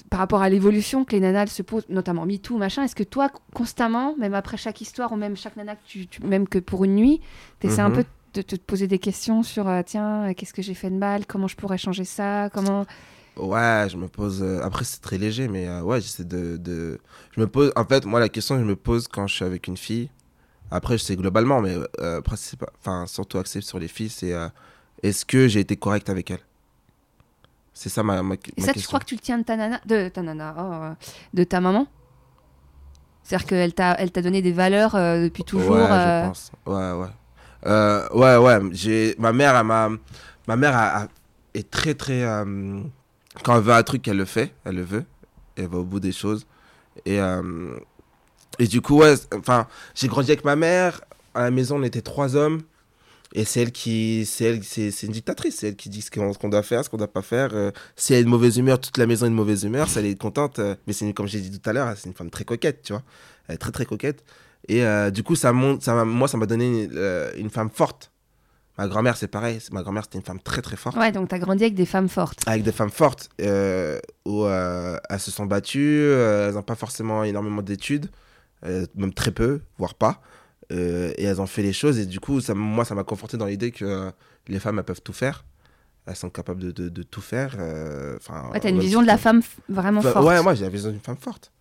par rapport à l'évolution que les nanas elles se posent, notamment MeToo, machin, est-ce que toi, constamment, même après chaque histoire, ou même chaque nana, que tu, tu- même que pour une nuit, t'essaies un Mhm. peu de te poser des questions sur, euh, tiens, euh, qu'est-ce que j'ai fait de mal, comment je pourrais changer ça, comment... Ouais, je me pose. euh, Après, c'est très léger, mais euh, ouais, j'essaie de, de. Je me pose. En fait, moi, la question que je me pose quand je suis avec une fille. Après, je sais globalement, mais. Enfin, surtout axé sur les filles, c'est. Est-ce que j'ai été correct avec elle? C'est ça ma, ma, Et ma ça, tu crois que tu le tiens de ta nana, de ta nana, oh, de ta maman? C'est-à-dire qu'elle t'a, elle t'a donné des valeurs depuis toujours. Ouais, je pense. Ouais, ouais. Euh, ouais, ouais. J'ai... Ma mère, m'a... Ma mère est très, très... euh, Quand elle veut un truc, elle le fait. Elle le veut. Elle va au bout des choses. Et, euh, et du coup, ouais, enfin, j'ai grandi avec ma mère. À la maison, on était trois hommes. Et c'est elle qui... C'est, elle, c'est, c'est une dictatrice. C'est elle qui dit ce qu'on, ce qu'on doit faire, ce qu'on doit pas faire. Euh, si elle est de mauvaise humeur, toute la maison est de mauvaise humeur. Si elle est contente... euh, Mais c'est une- comme j'ai dit tout à l'heure, c'est une femme très coquette, tu vois. Elle est très, très coquette. Et euh, du coup, ça monte, ça moi, ça m'a donné euh, une femme forte. Ma grand-mère, c'est pareil. Ma grand-mère, c'était une femme très, très forte. Ouais, donc t'as grandi avec des femmes fortes. Avec des femmes fortes euh, où euh, elles se sont battues. euh, elles n'ont pas forcément énormément d'études, même très peu, voire pas. Et elles ont fait les choses. Et du coup, ça, moi, ça m'a conforté dans l'idée que les femmes, elles peuvent tout faire. Elles sont capables de, de- de tout faire. enfin, Ouais, t'as une vision si de la femme vraiment forte. Ouais, moi, j'ai la vision d'une femme forte.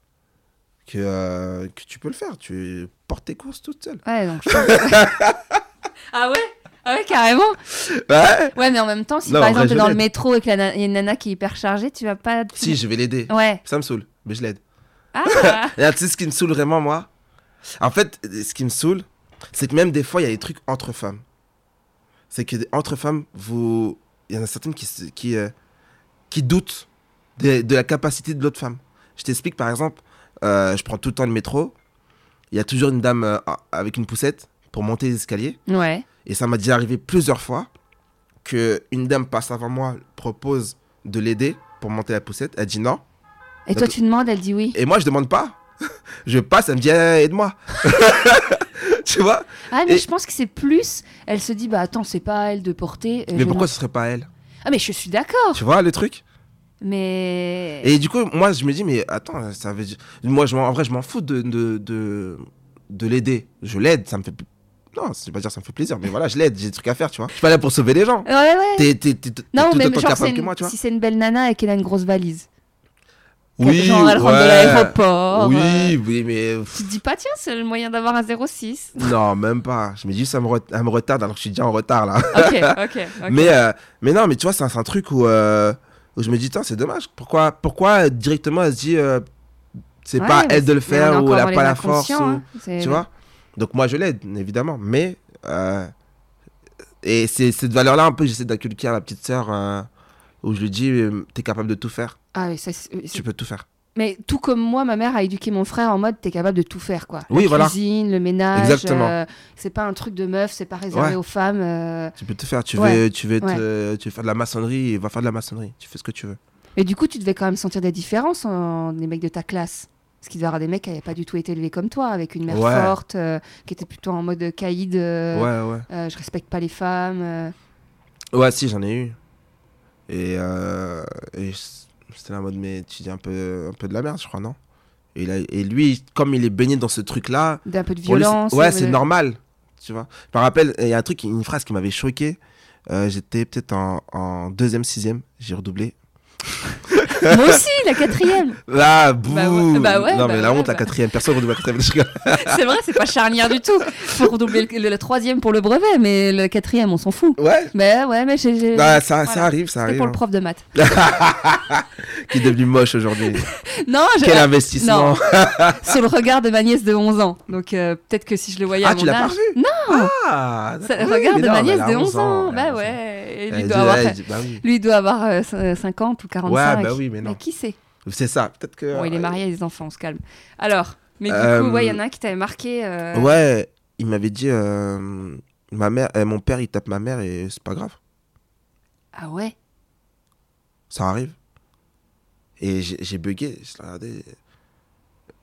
Que, euh, que tu peux le faire. Tu portes tes courses toute seule. Ouais, donc je pense que- [laughs] ah ouais? Ah ouais, carrément Ouais. Ouais, mais en même temps, si Non, par exemple t'es dans le métro et qu'il y a une nana qui est hyper chargée, tu vas pas. Si, je vais l'aider. Ouais. Ça me saoule, mais je l'aide. Ah [laughs] Et là, tu sais ce qui me saoule vraiment, moi? En fait, ce qui me saoule, c'est que même des fois, il y a des trucs entre femmes. C'est que entre femmes, vous... il y en a certaines qui, qui, euh, qui doutent de, de la capacité de l'autre femme. Je t'explique, par exemple, je prends tout le temps le métro. Il y a toujours une dame euh, avec une poussette pour monter les escaliers. Ouais. Et ça m'a déjà arrivé plusieurs fois que une dame passe avant moi, propose de l'aider pour monter la poussette. Elle dit non. Et toi, tu demandes, elle dit oui. Et moi, je demande pas. [laughs] je passe, elle me dit Eh, aide-moi. [laughs] tu vois? Ah, mais Et- je pense que c'est plus. Elle se dit, bah attends, c'est pas à elle de porter. euh, Mais pourquoi ce serait pas elle? Ah, mais je suis d'accord. Tu vois le truc? Mais. Et du coup, moi, je me dis Mais attends, ça veut dire. Moi, je m'en- en vrai, je m'en fous de, de, de, de l'aider. Je l'aide, ça me fait. Non, je vais pas dire ça me fait plaisir, mais voilà, je l'aide, j'ai des trucs à faire, tu vois. Je suis pas là pour sauver les gens. Ouais, ouais. T'es t'es- t'es- Non, tout mais autant genre, capable c'est que une- moi, tu vois. si c'est une belle nana et qu'elle a une grosse valise. Oui, genre, elle rentre de ouais. l'aéroport. euh, Oui, mais. Tu te dis pas, tiens, c'est le moyen d'avoir un 06. [laughs] Non, même pas. Je me dis, ça me, re- elle me retarde alors que je suis déjà en retard là. Ok, [laughs] ok. Mais, euh, mais non, mais tu vois, c'est un, c'est un truc où, euh, où je me dis, c'est dommage. Pourquoi, pourquoi directement elle se dit, euh, c'est Ouais, pas elle de le faire ou elle dans a les pas la force ou- hein. Tu vois Donc moi, je l'aide, évidemment. Mais. euh, et c'est cette valeur-là, un peu, j'essaie d'inculquer à la petite sœur euh, où je lui dis, t'es capable de tout faire. Ah oui, ça, Tu peux tout faire. Mais tout comme moi, ma mère a éduqué mon frère en mode t'es capable de tout faire quoi. Oui, la voilà. cuisine, le ménage. Exactement. euh, c'est pas un truc de meuf, c'est pas réservé Ouais. aux femmes. euh. Tu peux tout faire. Tu, Ouais. veux, tu, veux Ouais. euh, tu veux faire de la maçonnerie, va faire de la maçonnerie. Tu fais ce que tu veux. Mais du coup, tu devais quand même sentir des différences en les mecs de ta classe. Parce qu'il devait y avoir des mecs qui n'avaient pas du tout été élevés comme toi, avec une mère forte, euh, qui était plutôt en mode caïd, euh, Ouais, ouais. je respecte pas les femmes. Ouais, si, j'en ai eu. Et, et c'était la mode, mais tu dis un peu, un peu de la merde, je crois, non? Et, lui, comme il est baigné dans ce truc-là, d'un peu de lui, violence. ouais, c'est normal. Tu vois Je me rappelle, il y a un truc, une phrase qui m'avait choqué. Euh, J'étais peut-être en, en deuxième, sixième, j'ai redoublé. [laughs] Moi aussi, la quatrième. Là, bouh Bah ouais, bah ouais, Non, bah mais la ouais, honte, la bah. quatrième, personne redouble la quatrième. [laughs] c'est vrai, c'est pas charnière du tout. Faut redoubler le, le- le troisième pour le brevet, mais le quatrième, on s'en fout. ouais, Mais ouais, mais j'ai. j'ai- bah, ça, ça arrive, ça arrive. pour le hein. prof de maths. [laughs] Qui est devenu moche aujourd'hui. Non, je- Quel investissement. sur le regard de ma nièce de 11 ans. Donc euh, peut-être que si je le voyais à Ah, mon tu l'as pas âge- revu Non, Ah, c'est le Oui, regard mais de non, ma nièce de 11 ans. Bah 11 ans. ouais. Et lui doit avoir, bah lui doit avoir euh, c- 50 ou 45. Ouais, bah oui, mais non. qui sait C'est ça, peut-être que. Bon, il est marié, il a des enfants, on se calme. Alors, mais du Euh, coup, ouais, il y en a un qui t'avait marqué. euh, Ouais, il m'avait dit. euh, Ma mère, euh, mon père, il tape ma mère et c'est pas grave. Ah ouais? Ça arrive. Et j'ai bugué. Je l'ai regardé.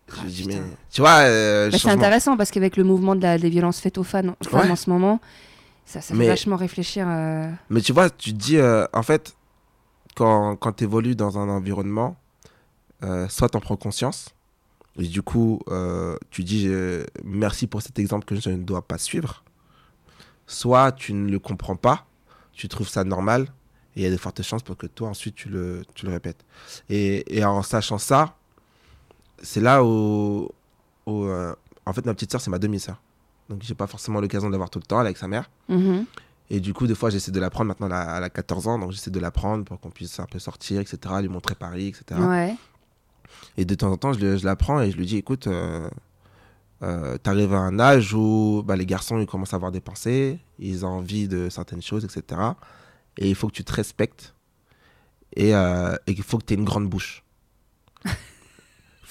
Je Ah, putain. mais. Tu vois, euh, Bah, C'est intéressant parce qu'avec le mouvement de la, des violences faites aux femmes, aux femmes Ouais. en ce moment, ça, ça fait Mais- vachement réfléchir. euh, Mais tu vois, tu te dis, euh, en fait, quand, quand tu évolues dans un environnement, euh, soit tu en prends conscience, et du coup, euh, tu dis euh, merci pour cet exemple que je ne dois pas suivre, soit tu ne le comprends pas, tu trouves ça normal, et il y a de fortes chances pour que toi, ensuite, tu le, tu le répètes. Et, en sachant ça, c'est là où, en fait, ma petite sœur, c'est ma demi-sœur. Donc, j'ai pas forcément l'occasion d'avoir tout le temps elle avec sa mère. mhm. Et du coup, des fois, j'essaie de l'apprendre. Maintenant, elle a, elle a 14 ans, donc j'essaie de l'apprendre pour qu'on puisse un peu sortir, etc., lui montrer Paris, etc. Ouais. Et de temps en temps, je, je l'apprends et je lui dis écoute, euh, euh, t'arrives à un âge où bah, les garçons ils commencent à avoir des pensées, ils ont envie de certaines choses, etc. Et il faut que tu te respectes et, euh, et il faut que tu aies une grande bouche.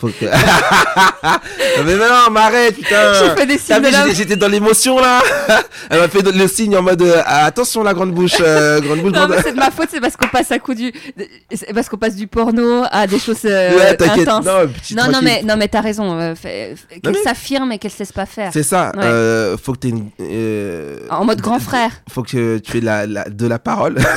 Faut que. [laughs] mais non, m'arrête, putain! J'ai fait des signes de vu, la... j'étais- dans l'émotion là. [laughs] Elle m'a fait le signe en mode euh, attention la grande bouche, euh, grande bouche. Non, grande... c'est de ma faute, c'est parce qu'on passe à coup du. C'est parce qu'on passe du porno à des choses euh, ouais, intenses. Non, Non, non, mais, non, mais t'as raison. fait- Qu'elle mais- s'affirme et qu'elle se laisse pas faire. C'est ça. Ouais. faut que t'aies une. En mode grand frère. Faut que tu aies la, la- de la parole. [laughs]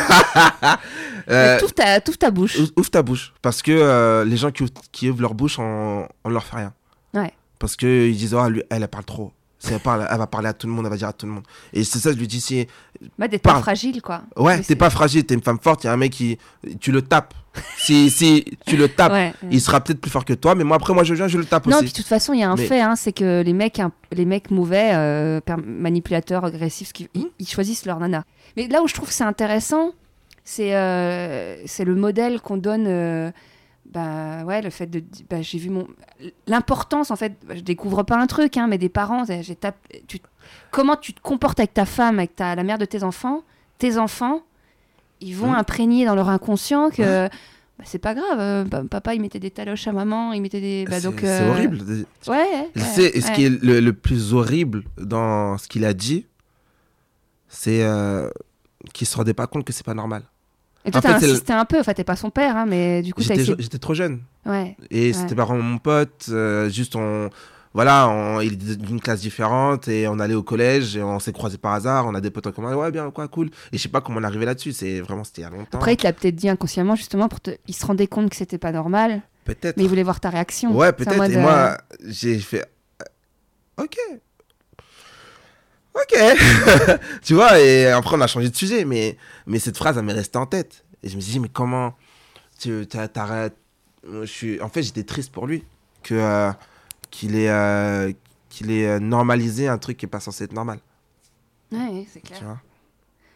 Euh, ta, t'ouvres ta bouche. ou- ouvre ta bouche. Parce que euh, les gens qui ouvrent, qui ouvrent leur bouche, on, on leur fait rien. Ouais. Parce qu'ils disent, oh, lui, elle, elle parle trop. Si elle parle, elle va parler à tout le monde, elle va dire à tout le monde. Et c'est ça, je lui dis, si. Bah, d'être pas fragile, quoi. Ouais, t'es pas fragile, t'es une femme forte, il y a un mec qui. Tu le tapes. si, si tu le tapes, Ouais. il sera peut-être plus fort que toi, mais moi, après, moi, je viens, je le tape Non, aussi. puis de toute façon, il y a un Mais- fait, hein, c'est que les mecs, les mecs mauvais, euh, manipulateurs, agressifs, ils, ils choisissent leur nana. Mais là où je trouve que c'est intéressant, c'est euh, le modèle qu'on donne. euh, bah ouais, le fait de. Bah, j'ai vu mon. L'importance, en fait, je découvre pas un truc, hein, mais des parents, tu- comment tu te comportes avec ta femme, avec ta, la mère de tes enfants, tes enfants, ils vont Mhm. imprégner dans leur inconscient que. bah, c'est pas grave, euh, bah, papa il mettait des taloches à maman, il mettait des. Bah, donc, c'est euh, horrible. Ouais, ouais, C'est- ce ouais. qui est le, le plus horrible dans ce qu'il a dit, c'est euh, qu'il se rendait pas compte que c'est pas normal. Et toi, t'as insisté un peu, enfin, t'es pas son père, hein, mais du coup, J'étais essayé. trop jeune. Ouais, Et Ouais. c'était vraiment mon pote. euh, juste, on. Voilà, on- il est d'une classe différente et on allait au collège et on s'est croisés par hasard. On a des potes en commun. Ouais, bien, quoi, cool. Et je sais pas comment on est arrivé là-dessus. C'est vraiment, c'était il y a longtemps. Après, il te l'a peut-être dit inconsciemment, justement, pour te. Il se rendait compte que c'était pas normal, peut-être. mais il voulait voir ta réaction. Ouais, peut-être. Et euh, moi, j'ai fait. euh, Ok. Ok. [laughs] tu vois, et après, on a changé de sujet. Mais, mais cette phrase, elle m'est restée en tête. Et je me suis dit, mais comment. Tu t'arrêtes? Je suis... En fait, j'étais triste pour lui. Que, euh, qu'il ait, euh, qu'il ait euh, normalisé un truc qui est pas censé être normal. Ouais, c'est Tu clair. vois?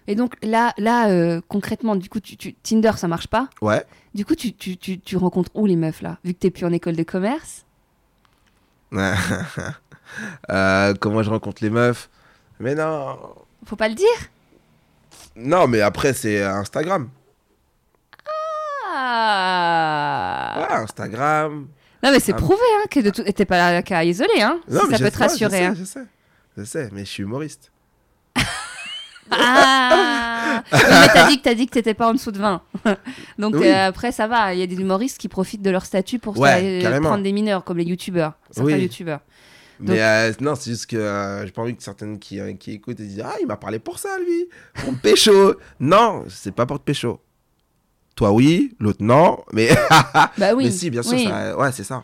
Et donc, là, là euh, concrètement, du coup, tu, tu- Tinder, ça marche pas? Ouais. Du coup, tu, tu, tu, tu rencontres où les meufs, là? Vu que t'es plus en école de commerce? [laughs] Euh, comment je rencontre les meufs? Mais non. Faut pas le dire? Non, mais après, c'est Instagram. Ah Ouais, Instagram. Non, mais c'est Ah. prouvé, hein, que de tout... t'es pas qu'à isoler, hein Non, si mais ça peut te rassurer. Je hein. sais, je sais, je sais, mais je suis humoriste. [laughs] Ah Oui, mais t'as dit que t'as dit que t'étais pas en dessous de 20. [laughs] Donc Oui. euh, après ça va, il y a des humoristes qui profitent de leur statut pour Ouais, ça, euh, prendre des mineurs comme les youtubeurs, certains Oui. youtubeurs. Mais euh, non, c'est juste que euh, j'ai pas envie que certaines qui, euh, qui écoutent et disent Ah, il m'a parlé pour ça, lui, pour me pécho. [laughs] non, c'est pas pour te pécho. Toi, oui, l'autre, non. Mais, [laughs] Bah oui. mais si, bien sûr, oui. ça- ouais, c'est ça.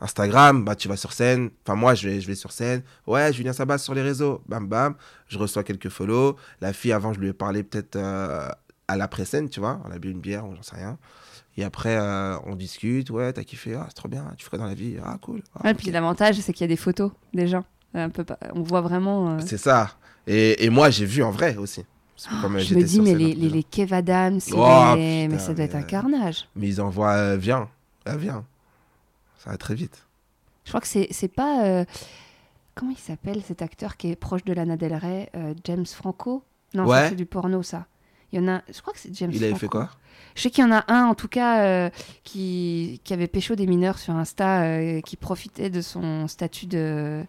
Instagram, bah, tu vas sur scène. Enfin, moi, je vais, je vais sur scène. Ouais, Julien Sabas sur les réseaux. Bam, bam. Je reçois quelques follow. La fille, avant, je lui ai parlé peut-être euh, à l'après-scène, tu vois. On a bu une bière ou j'en sais rien. Et après, euh, on discute. Ouais, t'as kiffé. Ah, c'est trop bien. Tu ferais dans la vie. Ah, cool. Ah, Ouais, ok. puis l'avantage c'est qu'il y a des photos des gens. Un peu pas- On voit vraiment. euh, C'est ça. Et, et moi, j'ai vu en vrai aussi. Que comme Je me dis, mais les, peu, les, les Kev Adams, Oh, mais ça doit être un carnage. Mais ils envoient, euh, viens, euh, viens. Ça va très vite. Je crois que c'est pas. euh, Comment il s'appelle cet acteur qui est proche de Lana Del Rey euh, James Franco? Non, Ouais. c'est du porno ça. Il y en a. Je crois que c'est James Il avait fait quoi Je sais qu'il y en a un, en tout cas, euh, qui, qui avait pécho des mineurs sur Insta, euh, qui profitait de son statut de,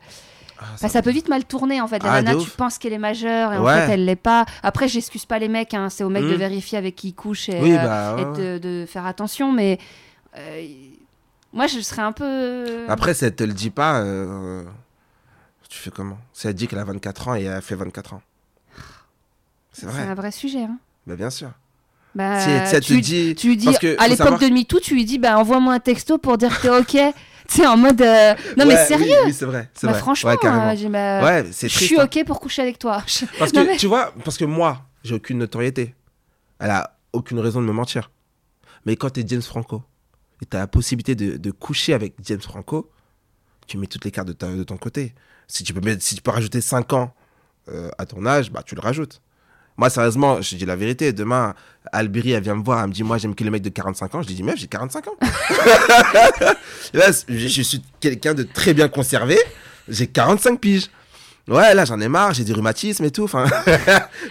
Ah, ça peut vite mal tourner en fait. La Ah, nana, tu penses qu'elle est majeure et en fait elle l'est pas. Après, j'excuse pas les mecs, hein, c'est aux mecs de Mm. vérifier avec qui ils couchent et, Oui, euh, bah. ouais, de, de faire attention, mais moi je serais un peu. Après, si elle te le dit pas, tu fais comment? Si elle dit qu'elle a 24 ans et elle fait 24 ans. C'est c'est vrai. un vrai sujet. Hein. Bah, bien sûr. Bah, te tu, dit. tu lui dis que à l'époque savoir- de MeToo, tu lui dis bah envoie-moi un texto pour dire que t'es ok. [laughs] tu sais en mode euh, non mais sérieux. Oui, oui, c'est vrai. c'est Bah, vrai. franchement, Ouais, euh, bah, Ouais, je suis hein. ok pour coucher avec toi. [laughs] Parce Non, que, mais- tu vois, parce que moi, j'ai aucune notoriété. Elle a aucune raison de me mentir. Mais quand tu es James Franco et tu as la possibilité de, de coucher avec James Franco, tu mets toutes les cartes de, ta- de ton côté. Si tu peux, si tu peux rajouter 5 ans euh, à ton âge, bah, tu le rajoutes. Moi, sérieusement, je dis la vérité. Demain, Albiri, elle vient me voir, elle me dit Moi, j'aime que les mecs de 45 ans. Je lui dis Meuf, j'ai 45 ans. [laughs] Là, je, je suis quelqu'un de très bien conservé. J'ai 45 piges. Ouais, là, j'en ai marre, j'ai du rhumatisme et tout. Enfin,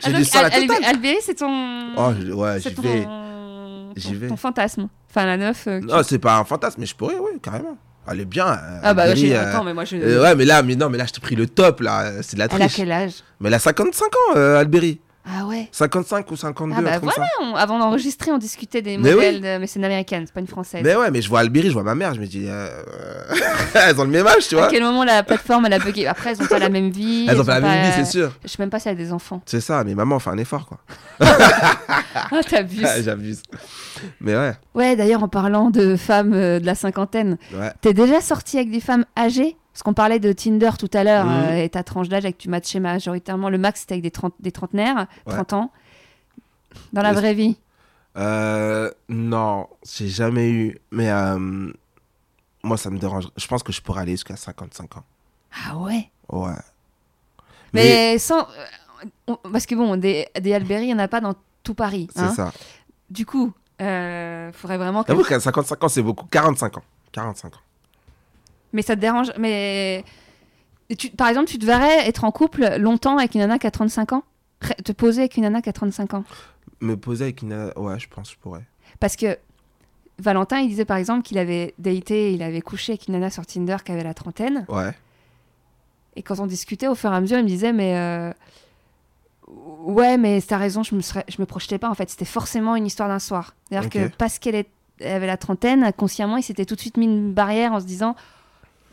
j'ai du sang à la totale. C'est ton. Oh, ouais, j'y vais. J'y vais. ton fantasme. Enfin, la neuf. euh, Non, c'est pas un fantasme, mais je pourrais, oui, carrément. Elle est bien. euh, ah bah, j'ai... euh, attends, mais moi je. ouais, mais là, mais non, mais là, je t'ai pris le top, là. C'est de la Elle a triche. quel âge? Mais elle a 55 ans, Alberi. Ah ouais. 55 ou 52, Ah bah voilà, on- avant d'enregistrer, on discutait des Mais modèles, de... mais c'est une américaine, c'est pas une ça. française. Mais ouais, mais je vois Alberi, je vois ma mère, je me dis. euh, [laughs] elles ont le même âge, tu à vois. quel moment la plateforme elle a bugué? Après, elles ont pas la même vie. Elles ont pas la même vie, c'est sûr. Je sais même pas si elle a des enfants. C'est ça, mais maman, fait un effort, quoi. [laughs] Ah, t'abuses. [laughs] J'abuse. Mais ouais, ouais, d'ailleurs, en parlant de femmes euh, de la cinquantaine, ouais. t'es déjà sortie avec des femmes âgées? Parce qu'on parlait de Tinder tout à l'heure, Mhm. euh, et ta tranche d'âge avec tu matchais majoritairement. Le max, c'était avec des, trente- des trentenaires, Ouais. 30 ans. Dans la vraie vie Euh, non, j'ai jamais eu. Mais euh, moi, ça me dérange. Je pense que je pourrais aller jusqu'à 55 ans. Ah ouais? Ouais. Mais, sans. euh, Parce que bon, des, des Alberi, il n'y en a pas dans tout Paris. c'est hein. ça. Du coup, il faudrait vraiment que. J'avoue qu'à 55 ans, c'est beaucoup. 45 ans. 45 ans. Mais ça te dérange. Mais. Tu- par exemple, tu te verrais être en couple longtemps avec une nana qui a 35 ans? Te poser avec une nana qui a 35 ans Me poser avec une. nana- Ouais, je pense je pourrais. Parce que Valentin, il disait par exemple qu'il avait daté, il avait couché avec une nana sur Tinder qui avait la trentaine. Ouais. Et quand on discutait au fur et à mesure, il me disait, mais. euh, Ouais, mais t'as raison, je me, serais... je me projetais pas en fait. C'était forcément une histoire d'un soir. C'est-à-dire que parce qu'elle est- avait la trentaine, consciemment, il s'était tout de suite mis une barrière en se disant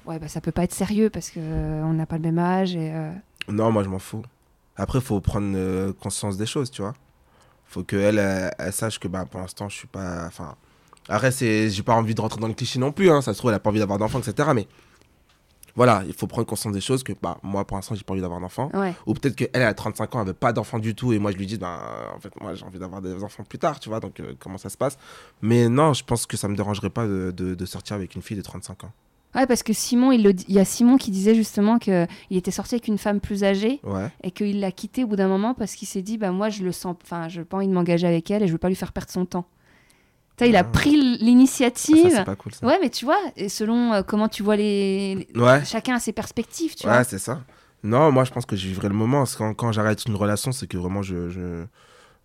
Ouais, bah ça peut pas être sérieux parce qu'on n'a pas le même âge. Et, euh, Non, moi, je m'en fous. Après, faut prendre euh, conscience des choses, tu vois. Faut qu'elle, elle, elle sache que bah, pour l'instant, je suis pas. Enfin. Après, j'ai pas envie de rentrer dans le cliché non plus. Hein. Ça se trouve, elle a pas envie d'avoir d'enfant, etc. Mais. Voilà, il faut prendre conscience des choses que bah, moi, pour l'instant, j'ai pas envie d'avoir d'enfant. Ouais. Ou peut-être qu'elle, elle a 35 ans, elle veut pas d'enfant du tout, et moi je lui dis, ben, en fait, moi j'ai envie d'avoir des enfants plus tard, tu vois, donc euh, comment ça se passe. Mais non, je pense que ça me dérangerait pas de, de- de sortir avec une fille de 35 ans. Ouais, parce que Simon, il, le dit- il y a Simon qui disait justement qu'il était sorti avec une femme plus âgée Ouais, et qu'il l'a quittée au bout d'un moment parce qu'il s'est dit bah moi je le sens enfin je pas envie de m'engager avec elle et je veux pas lui faire perdre son temps. Sais, il a Ah. pris Ah, ça l'initiative. c'est pas cool ça. ouais, mais tu vois, et selon euh, comment tu vois les, Ouais, chacun a ses perspectives, tu ouais, vois. c'est ça. Non, moi je pense que je vivrai le moment. Parce que quand, quand j'arrête une relation, c'est que vraiment je. je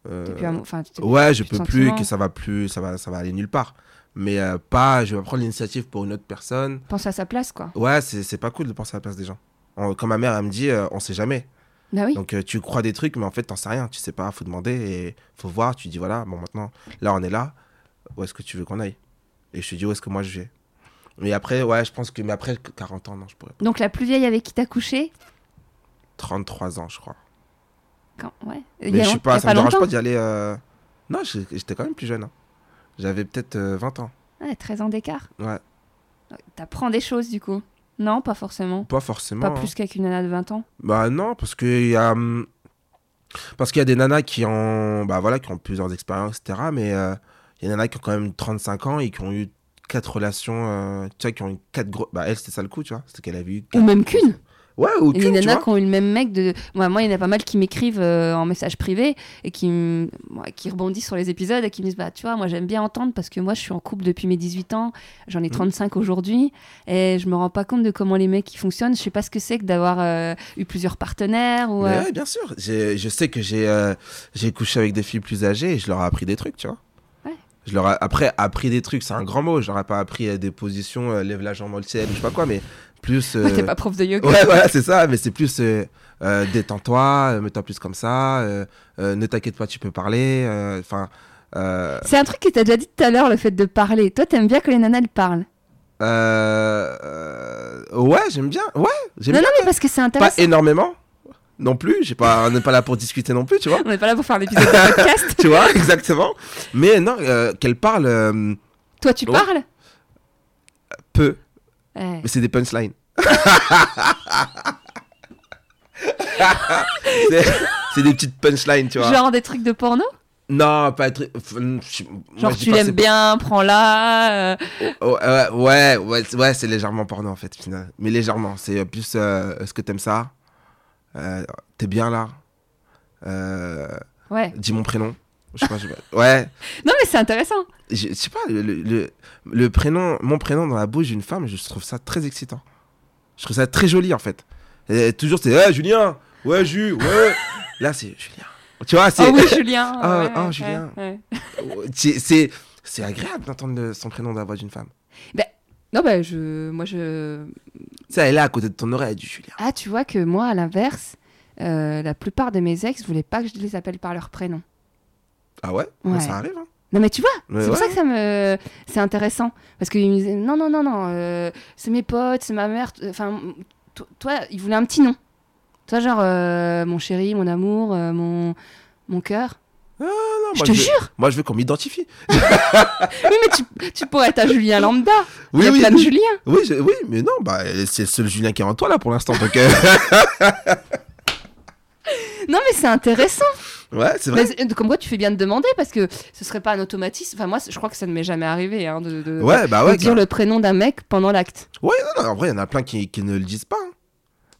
euh, plus ouais, je peux plus, et que ça va plus, ça va, ça va aller nulle part. Mais euh, pas, je vais prendre l'initiative pour une autre personne. pense à sa place quoi. Ouais, c'est c'est pas cool de penser à la place des gens. En- Quand ma mère, elle me dit, euh, on sait jamais. Bah oui. Donc euh, tu crois des trucs, mais en fait, t'en sais rien. Tu sais pas, faut demander et faut voir. Tu dis voilà, bon maintenant, là on est là. Où est-ce que tu veux qu'on aille? Et je te dis où est-ce que moi je vais? Mais après, ouais, je pense que mais après 40 ans, non, je pourrais. pas. Donc la plus vieille avec qui t'as couché? 33 ans, je crois. quand ouais. Mais je suis pas, ça me dérange pas d'y aller. Non, j'étais quand même plus jeune. hein. J'avais peut-être euh, 20 ans. Ouais, 13 ans d'écart. Ouais, T'apprends des choses du coup. Non, pas forcément. pas forcément. Pas hein. plus qu'avec une nana de 20 ans. Bah non, parce qu'il y a. hum, Parce qu'il y a des nanas qui ont, bah voilà, qui ont plusieurs expériences, etc. Mais euh, il y a des nanas qui ont quand même 35 ans et qui ont eu quatre relations, euh, tu vois, qui ont eu quatre gros. Bah elle, c'était ça le coup, tu vois. C'était qu'elle avait eu. Ou même qu'une. Ouais, ou Il y a qu'une, des tu nanas qui ont eu le même mec de. Moi, moi, il y en a pas mal qui m'écrivent euh, en message privé et qui, m- ouais, qui rebondissent sur les épisodes et qui me disent Bah, tu vois, moi, j'aime bien entendre parce que moi, je suis en couple depuis mes 18 ans, j'en ai Mhm. 35 aujourd'hui et je me rends pas compte de comment les mecs ils fonctionnent. Je sais pas ce que c'est que d'avoir euh, eu plusieurs partenaires ou. Euh, ouais, bien sûr. Je sais que j'ai couché avec des filles plus âgées et je leur ai appris des trucs, tu vois. Ouais. Je leur ai après appris des trucs, c'est un grand mot. Je leur ai pas appris des positions, lève la jambe le ciel, je sais pas quoi, mais plus. Ouais, T'es euh, pas prof de yoga. Ouais, voilà, c'est ça, mais c'est plus euh, euh, détends-toi, euh, mets-toi plus comme ça, euh, euh, ne t'inquiète pas, tu peux parler. euh, Enfin, euh, C'est un truc que t'as déjà dit tout à l'heure, le fait de parler. Toi, t'aimes bien que les nanas elles parlent. euh, euh, ouais, j'aime bien, ouais, j'aime Non, bien. non, mais parce que c'est Pas intéressant. énormément, non plus. J'ai pas, on n'est pas là pour discuter non plus, tu vois. On n'est pas là pour faire un épisode de podcast. [laughs] tu vois, exactement. Mais non, euh, qu'elle parle euh, Toi, tu parles? Peu, Ouais. mais c'est des punchlines. [laughs] c'est des petites punchlines, tu vois. Genre des trucs de porno? Non, pas je- moi, Genre tu l'aimes bien, prends-la. euh, Oh, euh, ouais, ouais, c'est- ouais, c'est légèrement porno en fait, final. Mais légèrement. C'est plus. euh, Est-ce que t'aimes ça? Euh, T'es bien là? Ouais. Dis mon prénom. Je je. Ouais. Non, mais c'est intéressant. Je je sais pas, le, le, le- prénom, mon prénom dans la bouche d'une femme, je trouve ça très excitant. Je trouve ça très joli en fait. Et toujours c'est hey, Julien, ouais Ju, ouais. [laughs] Là c'est Julien. Tu vois, c'est Oh oui, Julien. [laughs] Ah, ouais, ouais, Julien. ouais. c'est c'est c'est agréable d'entendre son prénom dans la voix d'une femme. Non, bah, je. Moi, je. Sais, elle est là à côté de ton oreille, du Julien. Ah, tu vois que moi, à l'inverse, euh, la plupart de mes ex voulaient pas que je les appelle par leur prénom. Ah ouais, Ouais. Ça arrive. Hein. Non, mais tu vois, Ouais, c'est pour ça que ça me. C'est intéressant. Parce qu'ils me disaient non, non, non, non, euh, c'est mes potes, c'est ma mère. t- Enfin, to- toi, ils voulaient un petit nom. Toi, genre, euh, mon chéri, mon amour, euh, mon. Mon cœur. Non, Je te jure Moi je veux qu'on m'identifie. [laughs] Oui, mais tu, tu pourrais être un Julien lambda. Il Oui, y a oui, plein de. Julien. Oui, je- oui, mais non, bah c'est le seul Julien qui est en toi là pour l'instant. Donc, euh, [laughs] Non, mais c'est intéressant. Ouais, c'est vrai. Mais c'est- comme quoi, tu fais bien de demander parce que ce serait pas un automatisme. Enfin, moi, je crois que ça ne m'est jamais arrivé hein, de, de- Ouais, bah de dire le prénom d'un mec pendant l'acte. Ouais, non, non, en vrai, il y en a plein qui, qui ne le disent pas. hein.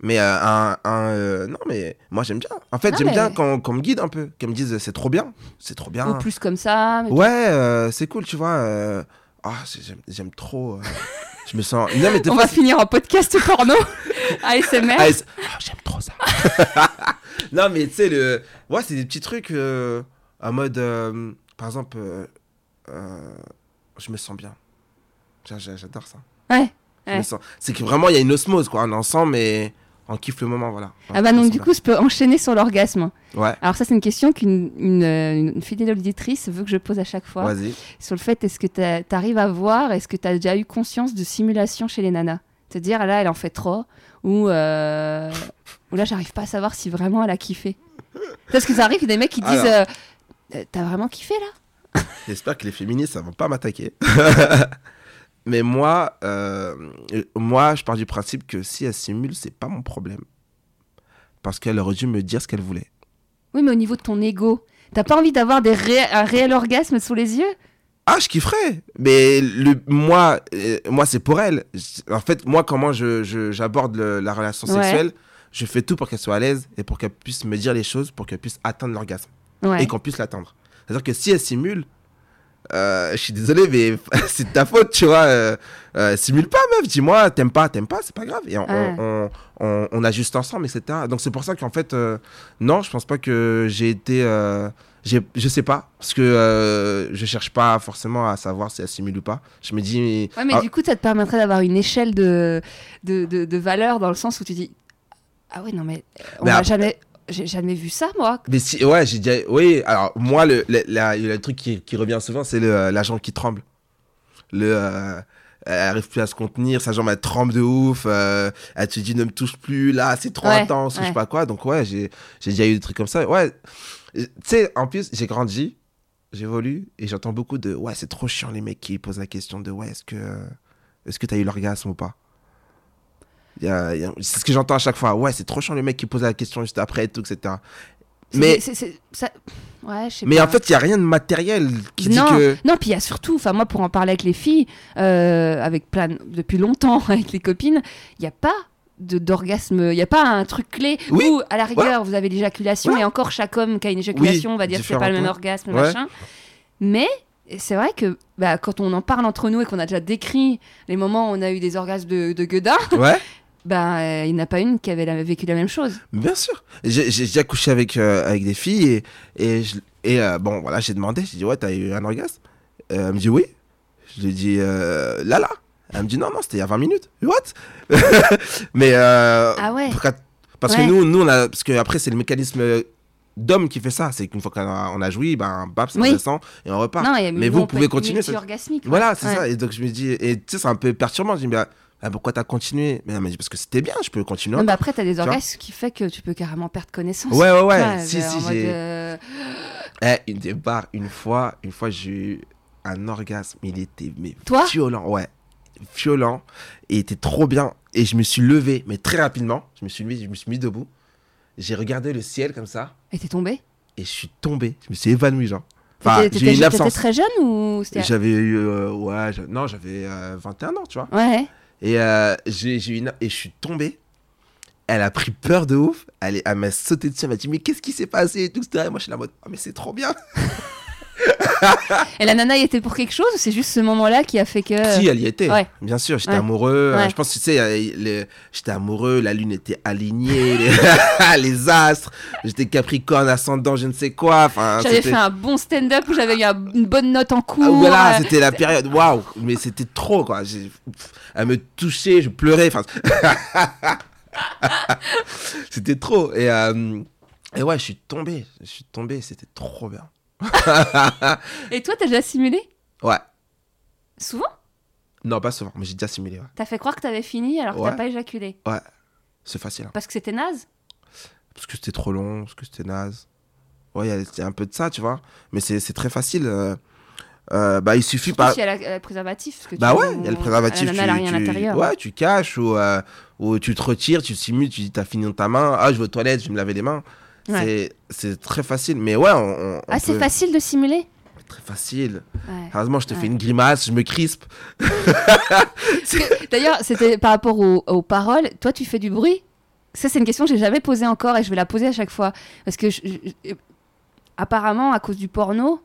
Mais euh, un. un, euh, non, mais moi j'aime bien. En fait, j'aime mais- bien quand qu'on me guide un peu. Qu'on me dise c'est trop bien. C'est trop bien. Ou plus comme ça. mais- Ouais, euh, c'est cool, tu vois. Ah, j'aime- trop. euh, Je me sens. Non, mais On va finir en podcast porno. [laughs] ASMR. Et c'est- Ah, j'aime trop ça. [laughs] non, mais tu sais, le... ouais, c'est des petits trucs euh, en mode. euh, par exemple, je me sens bien. J'a- j'a- J'adore ça. Ouais. Sens- C'est que vraiment, il y a une osmose, quoi. On est ensemble, mais on kiffe le moment, voilà. Ah bah donc du coup, je peux enchaîner sur l'orgasme. Ouais, Alors ça, c'est une question qu'une une, une fidèle auditrice veut que je pose à chaque fois. vas-y. Sur le fait, est-ce que tu arrives à voir, est-ce que tu as déjà eu conscience de simulation chez les nanas? Te dire, là, elle en fait trop, ou, euh, ou là, j'arrive pas à savoir si vraiment elle a kiffé. Parce que ça arrive, des mecs qui disent, euh, Euh, t'as vraiment kiffé là? J'espère que les féministes, ça va pas m'attaquer. [laughs] mais moi, euh, moi, je pars du principe que si elle simule, c'est pas mon problème. Parce qu'elle aurait dû me dire ce qu'elle voulait. Oui, mais au niveau de ton ego, t'as pas envie d'avoir des ré- un réel orgasme sous les yeux? Ah, je kifferais. Mais le, moi, euh, moi c'est pour elle. En fait, moi, comment je, je- j'aborde la relation Ouais. sexuelle, je fais tout pour qu'elle soit à l'aise et pour qu'elle puisse me dire les choses, pour qu'elle puisse atteindre l'orgasme Ouais. et qu'on puisse l'atteindre. C'est-à-dire que si elle simule, euh, je suis désolé, mais [laughs] c'est de ta faute, tu vois. Euh, euh, simule pas, meuf. Dis-moi, t'aimes pas, t'aimes pas, c'est pas grave. Et on, Ouais. on, on, on ajuste ensemble, etc. Donc c'est pour ça qu'en fait, non, je pense pas que j'ai été. je sais pas, parce que je cherche pas forcément à savoir si elle simule ou pas. Je me dis. Ouais, mais ah, du coup, ça te permettrait d'avoir une échelle de, de, de, de valeur dans le sens où tu dis Ah ouais, non, mais on après- jamais. J'ai jamais vu ça, moi. Mais si, ouais, j'ai déjà. Oui, alors moi, le, le, la- le truc qui, qui revient souvent, c'est euh, la jambe qui tremble. Le. euh, elle arrive plus à se contenir, sa jambe elle tremble de ouf, euh, elle te dit ne me touche plus, là c'est trop Ouais, intense, ou je sais pas quoi. Donc ouais, j'ai déjà eu des trucs comme ça. Ouais, tu sais, en plus, j'ai grandi, j'évolue, et j'entends beaucoup de ouais, c'est trop chiant les mecs qui posent la question de ouais, est-ce que est-ce que t'as eu l'orgasme ou pas? C'est ce que j'entends à chaque fois. Ouais, c'est trop chiant les mecs qui posent la question juste après et tout, etc. Mais, ça... Ouais, je sais mais pas. en fait, il n'y a rien de matériel qui dit non, que. non, puis il y a surtout, enfin moi pour en parler avec les filles, euh, avec plein, depuis longtemps [laughs] avec les copines, il n'y a pas d'orgasme, il n'y a pas un truc clé Oui, où à la rigueur vous avez l'éjaculation et encore chaque homme qui a une éjaculation Oui, on va dire que c'est pas le même orgasme Ouais. machin. Mais c'est vrai que bah, quand on en parle entre nous et qu'on a déjà décrit les moments où on a eu des orgasmes de, de gueudin, Ouais, [laughs] euh, il n'y en a pas une qui avait la- vécu la même chose. bien sûr. J'ai déjà couché avec, euh, avec des filles et, et, je- et euh, bon, voilà, j'ai demandé, j'ai dit, ouais, t'as eu un orgasme? Euh, Elle me dit oui. Je lui dis euh, là, là. Elle me dit non, non, c'était il y a 20 minutes. What? [laughs] Mais. Ah ouais. pour Parce Ouais. que nous, nous on a. Parce que après, c'est le mécanisme d'homme qui fait ça. C'est qu'une fois qu'on a, on a joui, ben, bap, ça Oui. descend et on repart. Non, et Mais vous pouvez continuer. Voilà, c'est Ouais. ça. Et donc, je me dis. Et tu sais, c'est un peu perturbant. Je dis, mais, ah, pourquoi t'as continué? Mais elle m'a dit, parce que c'était bien, je peux continuer. Non, mais après, t'as des orgasmes qui fait que tu peux carrément perdre connaissance. Ouais, ouais, ouais. Si, si, j'ai. euh, Eh, une des barres, une fois, une fois, j'ai eu un orgasme. Il était mais Toi? violent, ouais. Violent. Et il était trop bien. Et je me suis levé, mais très rapidement. Je me suis levé, je me suis mis debout. J'ai regardé le ciel comme ça. Et t'es tombé? Et je suis tombé. Je me suis évanoui, genre. Enfin, j'ai eu une t'étais absence. très jeune ou c'était... J'avais eu. euh, ouais, non, j'avais euh, 21 ans, tu vois. Ouais. Et euh, j'ai une... Et je suis tombé. Elle a pris peur de ouf. Elle, elle m'a sauté dessus. Elle m'a dit, mais qu'est-ce qui s'est passé et tout. etc. Et moi, je suis là en mode, oh, mais c'est trop bien. [laughs] Et la nana y était pour quelque chose ou c'est juste ce moment-là qui a fait que... Si, elle y était. ouais. Bien sûr, j'étais Ouais. amoureux. Ouais. Euh, Je pense tu sais, euh, les- j'étais amoureux, la lune était alignée, [laughs] les, [laughs] les astres. J'étais Capricorne, ascendant, je ne sais quoi. Enfin, J'avais fait un bon stand-up où j'avais eu un- une bonne note en cours. Ah, voilà, euh, c'était la période. Waouh, mais c'était trop quoi. Elle me touchait, je pleurais. Enfin, [laughs] c'était trop. Et, euh, et ouais, je suis tombé. Je suis tombé. C'était trop bien. [laughs] Et toi, t'as déjà simulé Ouais. Souvent? Non, pas souvent, mais j'ai déjà simulé. Ouais. T'as fait croire que t'avais fini alors que Ouais. t'as pas éjaculé? Ouais. C'est facile. hein. Parce que c'était naze? Parce que c'était trop long, parce que c'était naze. Ouais, il y a- il y, a un peu de ça, tu vois. Mais c'est très facile. euh, euh, bah, il suffit pas. si elle a, le préservatif. Parce que Bah tu- ouais, il y a le préservatif. A rien à tu, l'intérieur. ouais, tu caches ou, euh, ou tu te retires, tu simules, tu dis t'as fini dans ta main. Ah, je vais aux toilettes, je vais me laver les mains. Ouais. C'est- très facile. Mais ouais, on, on- Ah, c'est peut- facile de simuler Très facile. Ouais. Heureusement, je te Ouais. fais une grimace, je me crispe. D'ailleurs, c'était par rapport aux, aux paroles. Toi, tu fais du bruit Ça, c'est une question que j'ai jamais posée encore et je vais la poser à chaque fois. Parce que, je- je- apparemment, à cause du porno,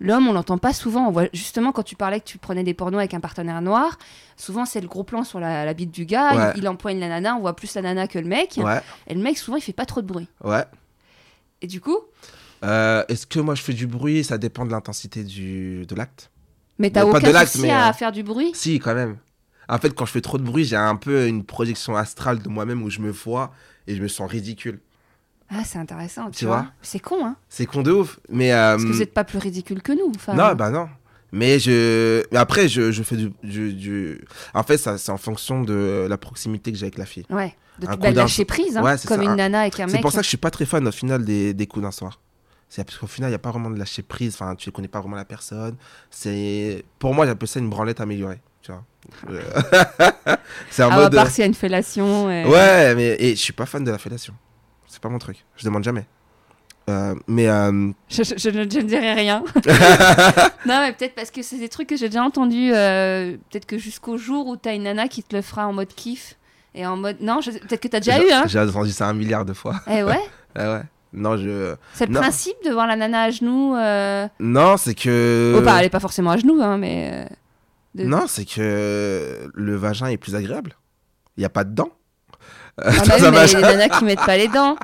l'homme, on l'entend pas souvent. On voit, justement, quand tu parlais que tu prenais des pornos avec un partenaire noir, souvent, c'est le gros plan sur la, la bite du gars. Ouais. Il, il empoigne la nana, on voit plus la nana que le mec. Ouais, Et le mec, souvent, il fait pas trop de bruit. ouais. Et du coup, Euh, Est-ce que moi je fais du bruit Ça dépend de l'intensité du... de l'acte? mais t'as de aucun l'acte, souci mais, à euh, faire du bruit? Si, quand même. En fait, quand je fais trop de bruit, j'ai un peu une projection astrale de moi-même où je me vois et je me sens ridicule. Ah, c'est intéressant, tu, Tu vois. vois? C'est con, hein C'est con de ouf. Mais. euh, Parce que vous n'êtes pas plus ridicule que nous. enfin. Non, bah non. Mais je. Après, je, je fais du, du, du- En fait, ça, c'est en fonction de la proximité que j'ai avec la fille. Ouais, de, Un bah, de lâcher prise, hein, Ouais, c'est comme ça. une nana avec un C'est mec. pour ça que je suis pas très fan au final des, des coups d'un soir. C'est parce qu'au final, il n'y a pas vraiment de lâcher prise. Enfin, tu ne connais pas vraiment la personne. C'est Pour moi, j'appelle ça une branlette améliorée. Tu vois. Euh, [laughs] c'est en Ah, à mode. part s'il y a une fellation. et- Ouais, mais et je suis pas fan de la fellation. C'est pas mon truc. Je demande jamais. Euh, mais euh, Je, je- je ne je ne dirai rien. [laughs] non, mais peut-être parce que c'est des trucs que j'ai déjà entendus. euh, peut-être que jusqu'au jour où t'as une nana qui te le fera en mode kiff. Et en mode. Non, peut-être que t'as déjà eu, hein j'ai entendu ça un milliard de fois. Eh ouais Ah [laughs] ouais. Non, je. C'est le Non. principe de voir la nana à genoux. Euh... Non, c'est que. Oh, bah, elle est pas forcément à genoux, hein, mais. de- Non, c'est que le vagin est plus agréable. Il n'y a pas de dents. Ah, [laughs] bah oui, mais il y a vagin. des nanas qui mettent pas les dents.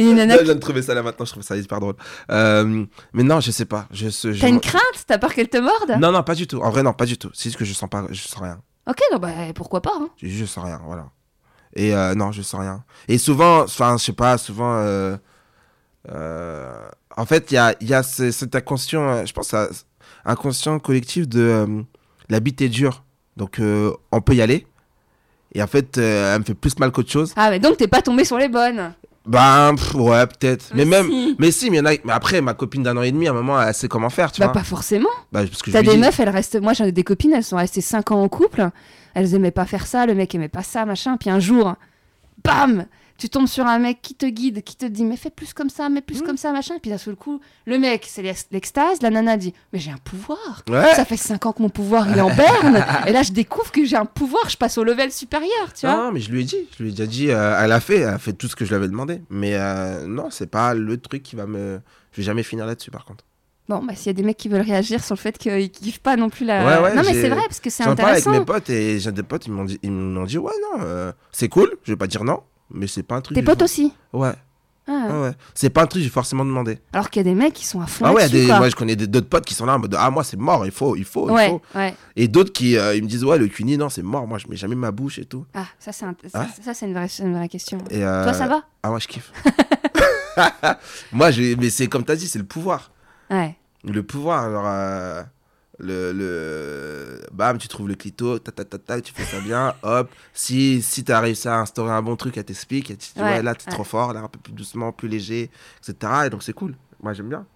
Il y a Là, nanas je viens de trouver ça là maintenant, je trouve ça hyper drôle. Euh, mais non, je sais pas. Je, je, T'as une crainte T'as peur qu'elle te morde? Non, non, pas du tout. En vrai, non, pas du tout. C'est juste que je sens pas, je sens rien. Ok, non, bah pourquoi pas. Hein. Je, je sens rien, voilà. Et euh, non, je sens rien. Et souvent, enfin, je sais pas, souvent, euh, en fait, il y a, y a ce- cet inconscient, je pense, à, inconscient collectif de la bite est dure. Donc, on peut y aller. Et en fait, euh, elle me fait plus mal qu'autre chose. Ah, mais donc t'es pas tombé sur les bonnes. Ben, pff, ouais, peut-être. Mais, même, si. mais si, mais, il y en a, mais après, ma copine d'un an et demi, à un moment, elle sait comment faire, tu Bah, vois. pas forcément. Bah, parce que T'as des dis- meufs, elles restent. Moi, j'ai des copines, elles sont restées 5 ans en couple. Elles aimaient pas faire ça, le mec aimait pas ça, machin. Puis un jour, bam Tu tombes sur un mec qui te guide, qui te dit, mais fais plus comme ça, mais plus Mm. comme ça, machin. Puis d'un seul coup, le mec, c'est l'ex- l'extase. La nana dit, mais j'ai un pouvoir. Ouais. Ça fait 5 ans que mon pouvoir, il est en berne. et là, je découvre que j'ai un pouvoir, je passe au level supérieur, tu vois. Non, mais je lui ai dit, je lui ai déjà dit, euh, elle a fait, elle a fait tout ce que je lui avais demandé. Mais euh, non, c'est pas le truc qui va me. Je vais jamais finir là-dessus, par contre. Bon, bah, s'il y a des mecs qui veulent réagir sur le fait qu'ils kiffent pas non plus la. Ouais, ouais, non, mais c'est vrai, parce que c'est J'en parle avec intéressant. mes potes et j'ai des potes, ils m'ont dit, ils dit, ouais, non, euh, c'est cool, je vais pas dire non, mais c'est pas un truc. Tes potes aussi Ouais. Ah. Ouais, ouais. C'est pas un truc j'ai forcément demandé. Alors qu'il y a des mecs qui sont à fond Ah ouais, des- quoi. je connais d'autres potes qui sont là en mode Ah, moi c'est mort, il faut, il faut, il faut. ouais. Et d'autres qui euh, ils me disent Ouais, le cuni, non, c'est mort, moi je mets jamais ma bouche et tout. Ah, ça, c'est un- ça, Ouais. ça, c'est une, vraie, une vraie question. Et, euh, Toi, ça va? Ah, moi je kiffe. [laughs] moi, je... mais c'est comme t'as dit, c'est le pouvoir. Ouais. Le pouvoir, alors. euh, Le, le. Bam, tu trouves le clito, tac, tac, tac, tac, tu fais ça bien, [laughs] hop. Si, si tu as réussi à instaurer un bon truc, elle t'explique, elle te dit, Ouais, ouais, là, t'es ouais. trop fort, là, un peu plus doucement, plus léger, etc. Et donc, c'est cool. Moi, j'aime bien.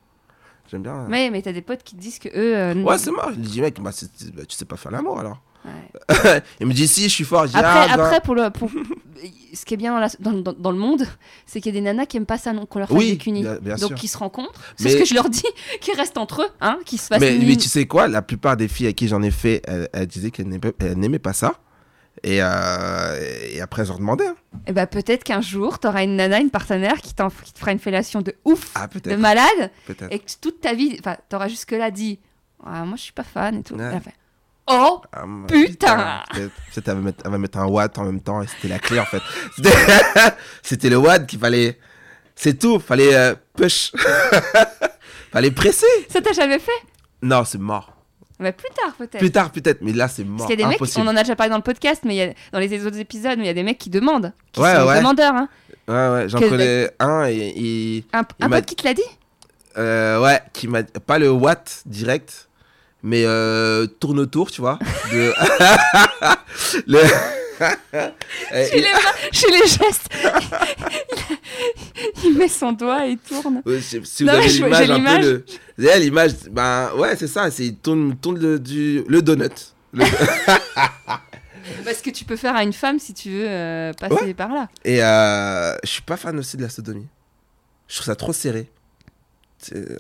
J'aime bien. Mais, mais t'as des potes qui te disent que eux. euh, Ouais, c'est mort. Je lui dis, mec, bah, bah, tu sais pas faire l'amour alors. Ouais. Il me dit, si, je suis fort. Je dis, Après, ah, après pour le, pour... ce qui est bien dans, la- dans, dans- dans le monde, c'est qu'il y a des nanas qui aiment pas ça, non, qu'on leur fasse Oui, des cunis. bien- bien Donc, qui se rencontrent. C'est Mais- ce que je leur dis, [laughs] qu'ils restent entre eux, hein, qu'ils se fassent mais, une- mais tu sais quoi, la plupart des filles à qui j'en ai fait, elles, elles disaient qu'elles n'aimaient pas ça. Et, euh, et après, elles ont demandé. hein. Eh ben, peut-être qu'un jour, t'auras une nana, une partenaire qui, qui te fera une fellation de ouf, Ah, de malade, et que toute ta vie, enfin, t'auras jusque-là dit, ah, moi, je suis pas fan et tout. Ouais. Et oh, Ah, ma- Putain. Peut-être elle, va mettre, elle va mettre un watt en même temps et c'était la clé en fait. C'était- [laughs] le watt qu'il fallait. C'est tout, fallait euh, push. [laughs] fallait presser. ça t'a jamais fait? Non, c'est mort. bah, Plus tard, peut-être. Plus tard peut-être, mais là c'est mort. Parce qu'il y a des Impossible. mecs, on en a déjà parlé dans le podcast, mais il y a, dans les autres épisodes, mais il y a des mecs qui demandent, qui Ouais, sont ouais. demandeurs. Hein. Ouais, ouais, j'en connais un et, et- Un, Il un pote qui te l'a dit? Euh, ouais, qui m'a pas le watt direct, mais euh, tourne autour, tu vois. De... [laughs] le... [laughs] Chez les, mains, chez les gestes, [laughs] il, met son doigt et il tourne. Si vous Non, avez l'image, un peu l'image. le... Vous avez l'image, ben ouais, c'est ça, c'est il tourne, tourne le, du, le donut. Le- Parce que tu peux faire à une femme si tu veux euh, passer par là. Et euh, je suis pas fan aussi de la sodomie. Je trouve ça trop serré.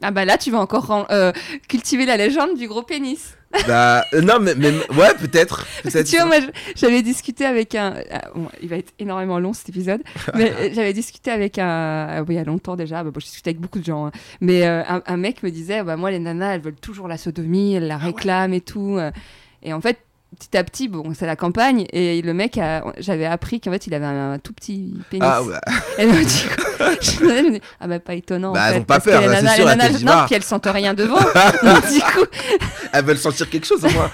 Ah bah là, tu vas encore euh, cultiver la légende du gros pénis. [laughs] Bah, euh, non, mais, mais ouais, peut-être. Peut-être. tu vois, moi, j'avais discuté avec un. ah, bon, il va être énormément long cet épisode. [laughs] mais euh, j'avais discuté avec un. ah oui, il y a longtemps déjà. Bah, bon, j'ai discuté avec beaucoup de gens. hein. Mais euh, un, un mec me disait bah, Moi, les nanas, elles veulent toujours la sodomie, elles la réclament et tout. euh. Et en fait, petit à petit, bon, c'est la campagne. Et le mec, a- j'avais appris qu'en fait, il avait un, tout petit pénis. Ah me dit quoi Je me disais, ah bah pas étonnant. Bah, en elles fait, ont pas parce que peur, là, c'est sûr, elles nanas- non, puis elles sentent rien devant. [laughs] Donc, du coup, Elles veulent sentir quelque chose au moins.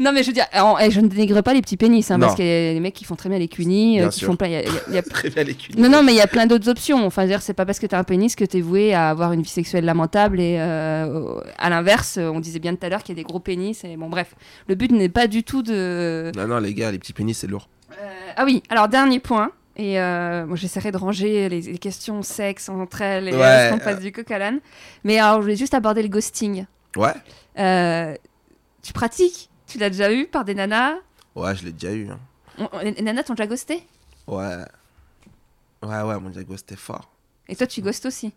Non mais je veux dire, en- eh, je ne dénigre pas les petits pénis, hein, Non. parce qu'il y a des mecs qui font très bien les cunis, euh, Bien qui sûr. font plein. il y a- il y a- il y a- [laughs] Très bien les culs. Non, non, mais il y a plein d'autres options. Enfin, je veux dire, c'est pas parce que t'as un pénis que t'es voué à avoir une vie sexuelle lamentable. Et euh, à l'inverse, on disait bien tout à l'heure qu'il y a des gros pénis. Et bon, bref, le but n'est pas du tout de. Non, non, les gars, les petits pénis, c'est lourd. Euh, ah oui, alors dernier point. Et euh, moi, j'essaierai de ranger les, les questions sexe entre elles et Ouais, est-ce qu'on passe du coq à l'âne. Mais alors, je voulais juste aborder le ghosting. Ouais. Euh, tu pratiques? Tu l'as déjà eu par des nanas Ouais, je l'ai déjà eu. hein. On- on- Les nanas t'ont déjà ghosté Ouais. Ouais, ouais, mon diago, c'était fort. Et toi, tu ghostes aussi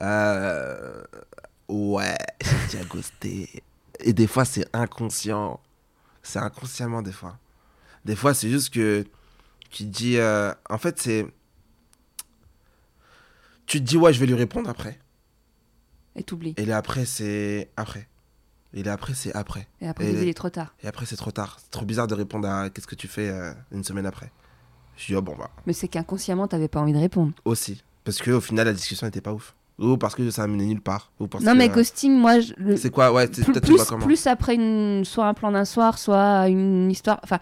Euh... Ouais, j'ai déjà ghosté. Et des fois, c'est inconscient. C'est inconsciemment, des fois. Des fois, c'est juste que tu te dis. euh, En fait, c'est. Tu te dis, ouais, je vais lui répondre après. Et t'oublies. Et là, après, c'est après. Et après, c'est après. Et après, Et- il est trop tard. Et après, c'est trop tard. C'est trop bizarre de répondre à qu'est-ce que tu fais euh, une semaine après. Je dis, oh bon, bah, Mais c'est qu'inconsciemment, t'avais pas envie de répondre. aussi. Parce qu'au final, la discussion n'était pas ouf. Ou parce que ça a mené nulle part. Ou parce non, que, mais euh, ghosting, moi, je- C'est quoi? Ouais, c'est- plus, plus, après une, soit un plan d'un soir, soit une histoire. Enfin,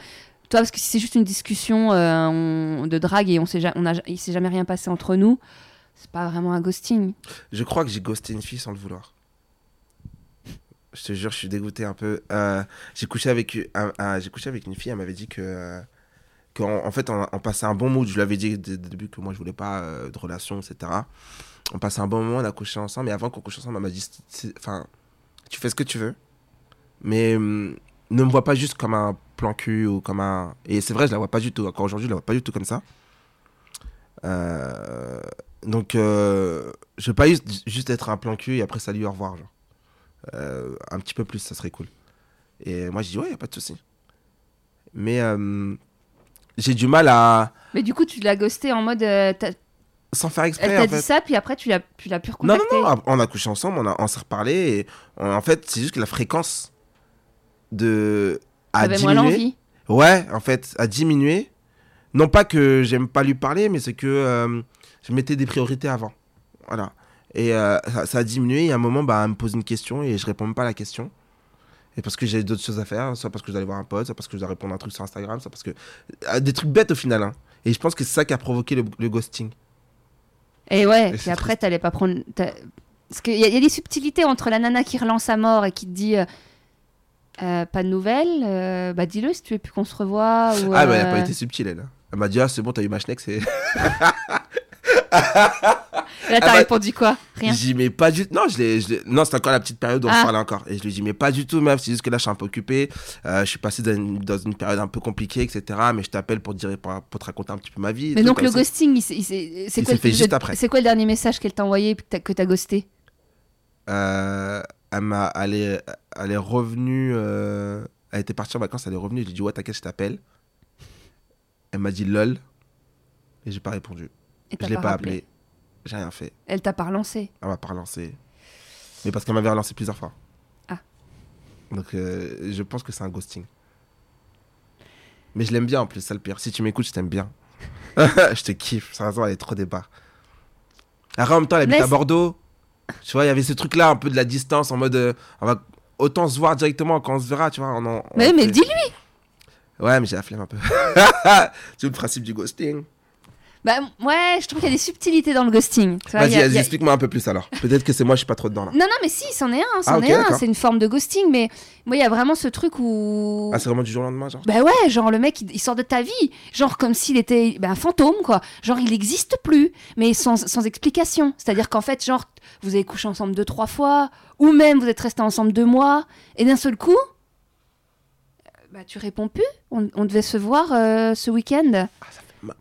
toi, parce que si c'est juste une discussion euh, on- de drague et on sait, ja- on a, il s'est jamais rien passé entre nous, c'est pas vraiment un ghosting. Je crois que j'ai ghosté une fille sans le vouloir. Je te jure, je suis dégoûté un peu. Euh, j'ai couché avec une fille, elle m'avait dit que qu'en en fait on, passait un bon mood. Je lui avais dit dès le début que moi je voulais pas euh, de relation, etc. On passait un bon moment, on a couché ensemble. Et avant qu'on couche ensemble, elle m'a dit, enfin, tu fais ce que tu veux, mais hum, ne me vois pas juste comme un plan cul ou comme un. Et c'est vrai, je la vois pas du tout. Encore aujourd'hui, je la vois pas du tout comme ça. Euh, donc, euh, je veux pas juste, juste être un plan cul et après salut, au revoir. Genre. Euh, un petit peu plus, ça serait cool. Et moi, je dis, ouais, y a pas de souci. Mais euh, j'ai du mal à. Mais du coup, tu l'as ghosté en mode. euh, Sans faire exprès, elle t'a dit fait. ça, puis après, tu l'as, tu l'as pu Non, recontacter. non, non, on a couché ensemble, on, a, on s'est reparlé. Et on- en fait, c'est juste que la fréquence de. a diminué. l'envie. Ouais, en fait, a diminué. Non pas que j'aime pas lui parler, mais c'est que je mettais des priorités avant. Voilà. Et euh, ça, ça a diminué. Et à un moment, bah, elle me pose une question et je réponds même pas à la question. Et parce que j'ai d'autres choses à faire, soit parce que je dois aller voir un pote, soit parce que je dois répondre à un truc sur Instagram, soit parce que. euh, Des trucs bêtes au final. hein. Et je pense que c'est ça qui a provoqué le, le ghosting. Et ouais, Et puis après, t'allais pas prendre. Parce qu'il y, y a des subtilités entre la nana qui relance à mort et qui te dit euh, euh, pas de nouvelles, euh, bah dis-le si tu veux plus qu'on se revoie. Ou, Ah, bah, elle a pas été subtile, elle. Elle m'a dit, ah, c'est bon, t'as eu ma schneck, c'est. [laughs] [laughs] [laughs] Là, t'as Ah bah, répondu quoi? Rien. Dit, mais pas du tout. Non, je non c'était encore la petite période où on Ah. se parlait encore. Et je lui dis, mais pas du tout, meuf. C'est juste que là, je suis un peu occupé. Euh, je suis passé dans une, dans une période un peu compliquée, etc. Mais je t'appelle pour, te dire, pour, pour te raconter un petit peu ma vie. Mais donc le ça. ghosting, c'est quoi, le- juste après. C'est quoi le dernier message qu'elle t'a envoyé que t'as- que t'as ghosté? Euh, elle, m'a, elle, est, elle est revenue. euh, elle était partie en vacances, elle est revenue. Je lui ai dit, ouais, t'inquiète, je t'appelle. Elle m'a dit lol. Et j'ai pas répondu. Et Je l'ai pas appelé. J'ai rien fait. Elle t'a pas relancé. Elle m'a pas relancé. Mais parce qu'elle m'avait relancé plusieurs fois. Ah. Donc euh, je pense que c'est un ghosting. Mais je l'aime bien en plus, ça le pire. Si tu m'écoutes, je t'aime bien. [laughs] [laughs] je te kiffe. Sérieusement, elle est trop débat. Après, en même temps, elle habite à Bordeaux. Tu vois, il y avait ce truc-là, un peu de la distance, en mode. euh, on va autant se voir directement quand on se verra, tu vois. on en- on Mais, mais dis-lui Ouais, mais j'ai la flemme un peu. [laughs] c'est le principe du ghosting. Bah ouais, je trouve qu'il y a des subtilités dans le ghosting. Vas-y, explique-moi un peu plus alors. Peut-être que c'est moi, je suis pas trop dedans là. Non, non, mais si, c'en est un, c'en Ah, est un. C'est une forme de ghosting, mais moi, il y a vraiment ce truc où. Ah, c'est vraiment du jour au lendemain, genre Bah ouais, genre le mec il, il sort de ta vie, genre comme s'il était bah, un fantôme quoi, genre il n'existe plus, mais sans, sans explication. C'est-à-dire qu'en fait, genre vous avez couché ensemble deux trois fois, ou même vous êtes restés ensemble deux mois, et d'un seul coup, euh, bah tu réponds plus. On, on devait se voir euh, ce week-end. Ma-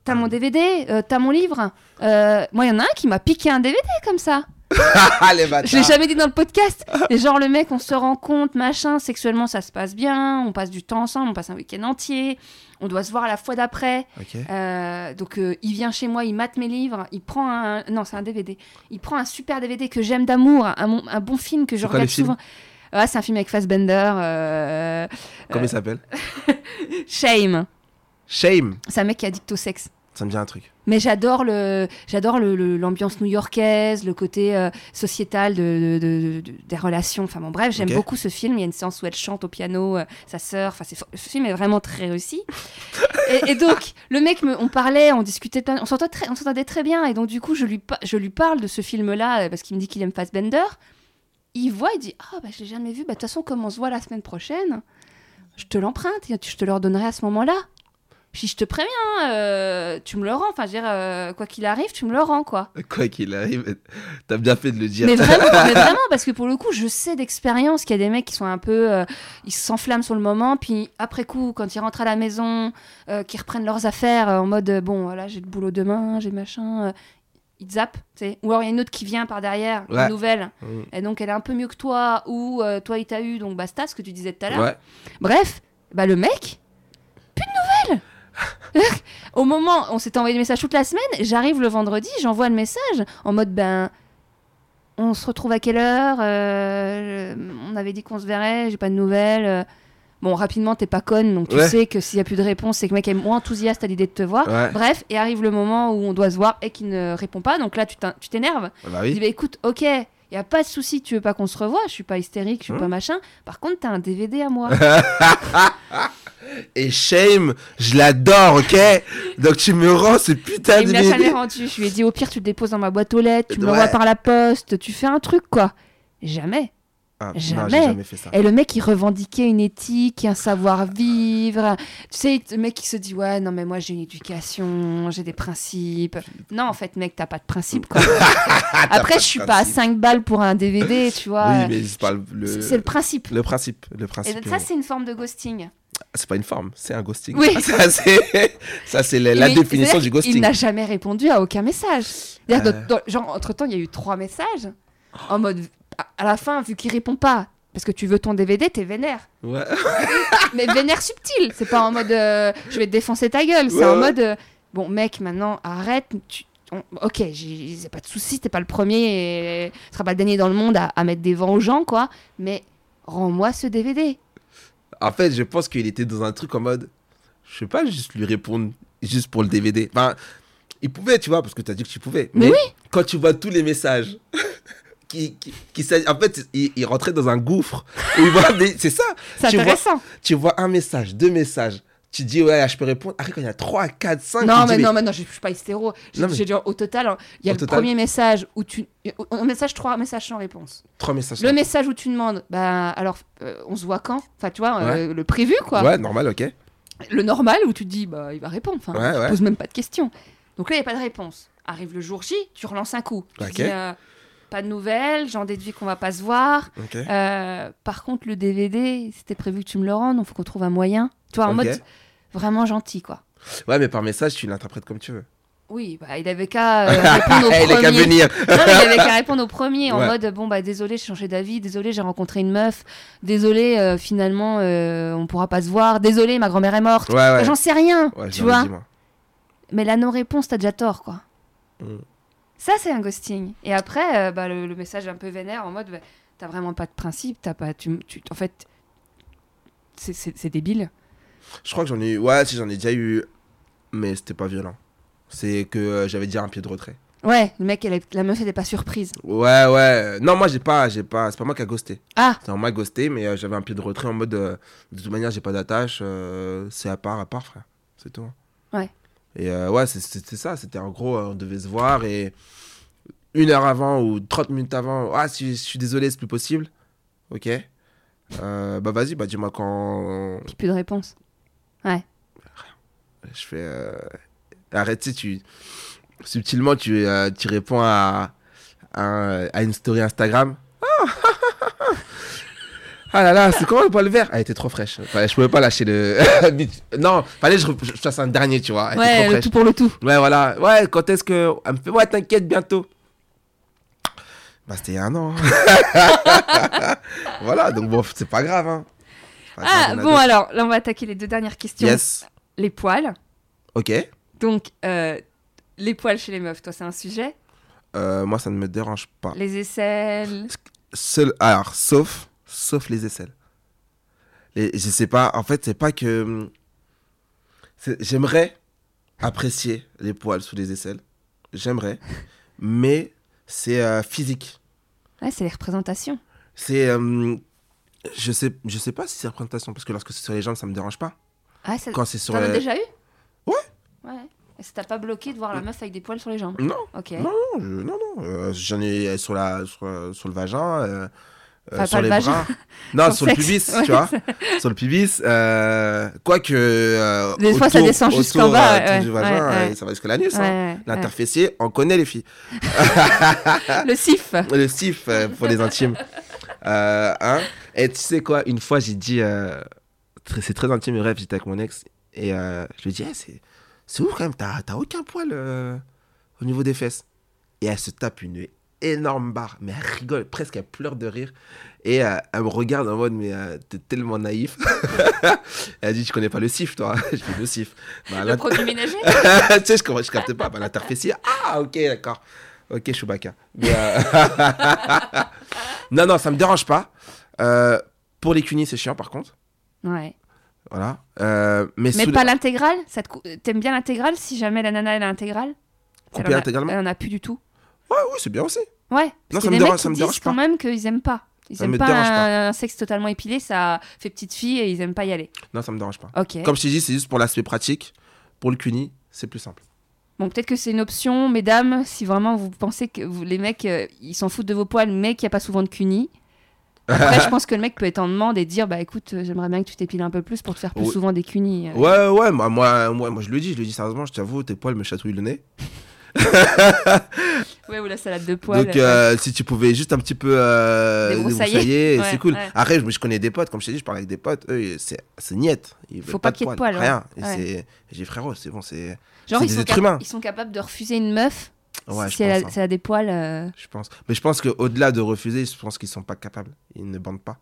T'as mon DVD, euh, t'as mon livre. Euh, moi, il y en a un qui m'a piqué un DVD comme ça. [laughs] Les Je l'ai jamais dit dans le podcast. Et genre, le mec, on se rend compte, machin, sexuellement, ça se passe bien, on passe du temps ensemble, on passe un week-end entier, on doit se voir à la fois d'après. Euh, donc, euh, il vient chez moi, il mate mes livres, il prend un. Non, c'est un DVD. Il prend un super DVD que j'aime d'amour, un, mon- un bon film que je regarde souvent. Ah, c'est un film avec Fassbender. euh, Comment il s'appelle? [laughs] Shame. Shame. C'est un mec qui est addict au sexe. Ça me dit un truc. Mais j'adore le, j'adore l'ambiance new-yorkaise, le côté euh, sociétal de, de- de- de- des relations. Enfin bon, bref, j'aime beaucoup ce film. Il y a une séance où elle chante au piano, euh, sa sœur. Enfin, c'est- ce film est vraiment très réussi. [laughs] et, et donc, le mec, me, on parlait, on discutait, on s'entendait très, on s'entendait très bien. Et donc, du coup, je lui, je lui parle de ce film-là euh, parce qu'il me dit qu'il aime Fassbender. Il voit, il dit, ah bah je l'ai jamais vu. Bah de toute façon, comme on se voit la semaine prochaine, je te l'emprunte, et je te le redonnerai à ce moment-là. Puis je te préviens, euh, tu me le rends. Enfin, je veux dire, euh, quoi qu'il arrive, tu me le rends, quoi. Quoi qu'il arrive, t'as bien fait de le dire. Mais vraiment, [laughs] mais vraiment, parce que pour le coup, je sais d'expérience qu'il y a des mecs qui sont un peu, euh, ils s'enflamment sur le moment, puis après coup, quand ils rentrent à la maison, euh, qui reprennent leurs affaires en mode, bon, voilà, j'ai le boulot demain, j'ai machin, ils zappent, tu sais. Ou alors il y a une autre qui vient par derrière, Ouais. une nouvelle, Mm. et donc elle est un peu mieux que toi, ou toi il t'a eu, donc basta, ce que tu disais tout à l'heure. Ouais. Bref, bah le mec. [laughs] Au moment, on s'était envoyé des messages toute la semaine. J'arrive le vendredi, j'envoie le message en mode ben, on se retrouve à quelle heure Euh, On avait dit qu'on se verrait, j'ai pas de nouvelles. euh. Bon, rapidement, t'es pas conne, donc tu Ouais. sais que s'il y a plus de réponse, c'est que le mec est moins enthousiaste à l'idée de te voir. Ouais. Bref, et arrive le moment où on doit se voir et qu'il ne répond pas. Donc là, tu t'énerves. Bah Tu dis, bah, écoute, ok, il y a pas de souci, tu veux pas qu'on se revoie, je suis pas hystérique, je suis Hum. pas machin. Par contre, t'as un DVD à moi. [laughs] Et Shame, je l'adore, ok? Donc tu me rends ce putain il de me l'a jamais rendu. Je lui ai dit, au pire, tu le déposes dans ma boîte aux lettres, tu me Ouais. l'envoies par la poste, tu fais un truc, quoi. Jamais. Ah, non, Jamais. j'ai jamais fait ça. Et le mec, il revendiquait une éthique, un savoir-vivre. Tu sais, le mec, il se dit, ouais, non, mais moi, j'ai une éducation, j'ai des principes. Non, en fait, mec, t'as pas de principes, quoi. [laughs] Après, je suis pas à principe. 5 balles pour un DVD, tu vois. Oui, mais c'est le, le principe. le principe. Le Et principe. ça, c'est une forme de ghosting. C'est pas une forme, c'est un ghosting. Oui. [laughs] Ça, c'est ça, c'est la, Mais définition du qu'il- Il ghosting. n'a jamais répondu à aucun message. Euh. dans- dans- genre, entre-temps, il y a eu trois messages. En mode, à- à la fin, vu qu'il répond pas, parce que tu veux ton DVD, t'es vénère. Ouais. [laughs] Mais vénère subtil. C'est pas en mode, euh, je vais te défoncer ta gueule. C'est Ouais, en mode, euh, bon, mec, maintenant, arrête. Tu- on- ok, j'ai j'ai pas de soucis, t'es pas le premier et tu seras pas le dernier dans le monde à, à mettre des vents aux gens, quoi. Mais rends-moi ce DVD. En fait, je pense qu'il était dans un truc en mode, je sais pas juste lui répondre juste pour le DVD. Enfin, il pouvait, tu vois, parce que tu as dit que tu pouvais. Mais oui. Quand tu vois tous les messages. [laughs] Qui, qui, qui en fait, il, il rentrait dans un gouffre. C'est ça. C'est tu vois, intéressant. tu vois un message, deux messages. Tu dis, ouais, je peux répondre. Après, quand il y a 3, 4, 5. Non, mais dis, non, mais non, je suis pas hystéro. J'ai mais- dit au total, hein, il y a Au le total. premier message où tu. Un message 3, message sans réponse. Trois messages. Le message où tu demandes, bah alors, euh, on se voit quand? Enfin, tu vois, euh, le prévu, quoi. Ouais, normal, ok. Le normal où tu te dis, bah il va répondre. Enfin, Ouais, tu ouais. poses même pas de questions. Donc là, il n'y a pas de réponse. Arrive le jour J, tu relances un coup. Tu dis, euh, pas de nouvelles, j'en déduis qu'on va pas se voir. Par contre, le DVD, c'était prévu que tu me le rendes, donc faut qu'on trouve un moyen. Tu vois, en mode vraiment gentil, quoi. Ouais, mais par message, tu l'interprètes comme tu veux. Oui, bah, il avait qu'à euh, [laughs] répondre au Il premier. venir. Non, mais il avait qu'à [laughs] répondre au premier en Ouais. mode bon bah désolé j'ai changé d'avis, désolé j'ai rencontré une meuf, désolé euh, finalement euh, on pourra pas se voir, désolé ma grand-mère est morte. Ouais, ouais. J'en sais rien, tu vois. Mais la non-réponse t'as déjà tort quoi. Mm. Ça c'est un ghosting. Et après euh, bah, le, le message un peu vénère en mode bah, t'as vraiment pas de principe, t'as pas, tu, tu- en fait c'est débile. Je crois que j'en ai eu. Ouais, si j'en ai déjà eu. Mais c'était pas violent. C'est que euh, j'avais déjà un pied de retrait. Ouais, le mec, elle est- la meuf elle pas surprise. Ouais, ouais. Non, moi, j'ai pas. j'ai pas C'est pas moi qui a ghosté. Ah C'est on m'a ghosté, mais euh, j'avais un pied de retrait en mode. euh, de toute manière, j'ai pas d'attache. euh, c'est à part, à part, frère. C'est tout. Ouais. Et euh, ouais, c'est- c'était ça. C'était en gros, euh, on devait se voir et. Une heure avant ou 30 minutes avant. Ah, si, je suis désolé, c'est plus possible. Ok. Euh, bah, vas-y, bah, dis-moi quand. puis plus de réponse. Je fais. euh, Arrête, tu sais, tu. Subtilement, tu, euh, tu réponds à, à, à une story Instagram. [laughs] Ah là là, c'est comment le poil vert? Elle était trop fraîche. Fallait- je pouvais pas lâcher le. [laughs] non, fallait que je, je fasse un dernier, tu vois. Elle était Ouais, trop le fraîche. tout pour le tout. Ouais, voilà. Ouais, quand est-ce que. Elle me fait, ouais, t'inquiète, bientôt. Bah, c'était il y a un an. hein. [laughs] voilà, donc bon, c'est pas grave. Hein. Ah bon alors, là on va attaquer les deux dernières questions. Yes. Les poils. Ok. Donc, euh, les poils chez les meufs, toi, c'est un sujet? Euh, moi, ça ne me dérange pas. Les aisselles. Seul, alors, sauf, sauf les aisselles. Les, je sais pas, en fait, c'est pas que. hum, J'aimerais apprécier les poils sous les aisselles. J'aimerais. [laughs] mais c'est euh, physique. Ouais, c'est les représentations. C'est. euh, je, sais, je sais pas si c'est représentation, parce que lorsque c'est sur les jambes, ça me dérange pas. Ah, ça... Quand c'est sur T'en as les. déjà eu? Ouais. Ouais. Et ça t'a pas bloqué de voir la meuf avec des poils sur les jambes? Non, Ok. non, non, je- non, non. euh, J'en ai sur, la, sur, euh, sur le vagin. euh, euh, sur pas les le vagin. bras. Non, [laughs] Sur le pubis, Ouais, tu vois. sur le pubis. Euh, Quoique. euh, Des fois, ça descend jusqu'en bas, euh, ouais, du vagin, ouais. et ça va jusqu'à l'anus. Hein. L'interfessier, on connaît les filles. [laughs] Le sif. [laughs] Le sif euh, pour les intimes. Euh, hein et tu sais quoi, une fois, j'ai dit. euh, c'est très intime, bref, j'étais avec mon ex. Et euh, je lui ai dit, Eh, c'est, c'est ouf quand même, t'as, t'as aucun poil euh, au niveau des fesses. Et elle se tape une énorme barre, mais elle rigole, presque elle pleure de rire. Et elle me regarde en mode, mais t'es tellement naïf. [laughs] elle dit, tu connais pas le sif, toi? [laughs] Je dis, le sif. Bah, Le produit [laughs] ménager? Tu sais, je, je captais pas. Bah, ah, ok, d'accord. Ok, Chewbacca. Mais, non, non, ça me dérange pas. Euh, pour les cunis, c'est chiant, par contre. Ouais. Voilà. Euh, mais pas l'intégrale? T'aimes bien l'intégrale si jamais la nana elle a l'intégrale Coupé Elle en a- intégralement? Elle en a plus du tout. Ouais, oui, c'est bien aussi. Ouais. Non, ça qu'il y a me des dérange- mecs ça me dérange quand pas. même qu'ils aiment pas. Ils Ça aiment me pas un, un sexe totalement épilé, ça fait petite fille et ils aiment pas y aller. Non, ça me dérange pas. Ok. Comme je t'ai dit, c'est juste pour l'aspect pratique. Pour le cuni, c'est plus simple. Bon, peut-être que c'est une option, mesdames, si vraiment vous pensez que vous- les mecs, euh, ils s'en foutent de vos poils, mais qu'il n'y a pas souvent de cuni. Après, [laughs] je pense que le mec peut être en demande et dire, bah écoute, euh, j'aimerais bien que tu t'épiles un peu plus pour te faire plus souvent des cunis. euh. Ouais, ouais, moi, moi, moi, moi, je le dis, je le dis sérieusement, je t'avoue, tes poils me chatouillent le nez. [laughs] Ouais, ou la salade de poils. Donc, euh, si tu pouvais juste un petit peu euh, Débroussailler. Ouais, c'est cool. ouais. Après, je, je connais des potes, comme je t'ai dit, je parle avec des potes, eux, c'est c'est niette. Ils Faut pas qu'il y ait de poils, Rien. Ouais. c'est- J'ai dit, frérot, c'est bon, c'est. Genre, ils des sont, êtres humains. ils sont capables de refuser une meuf Ouais, je si, elle pense. a, hein. si elle a des poils. euh, Je pense. Mais je pense qu'au-delà de refuser, je pense qu'ils sont pas capables. Ils ne bandent pas.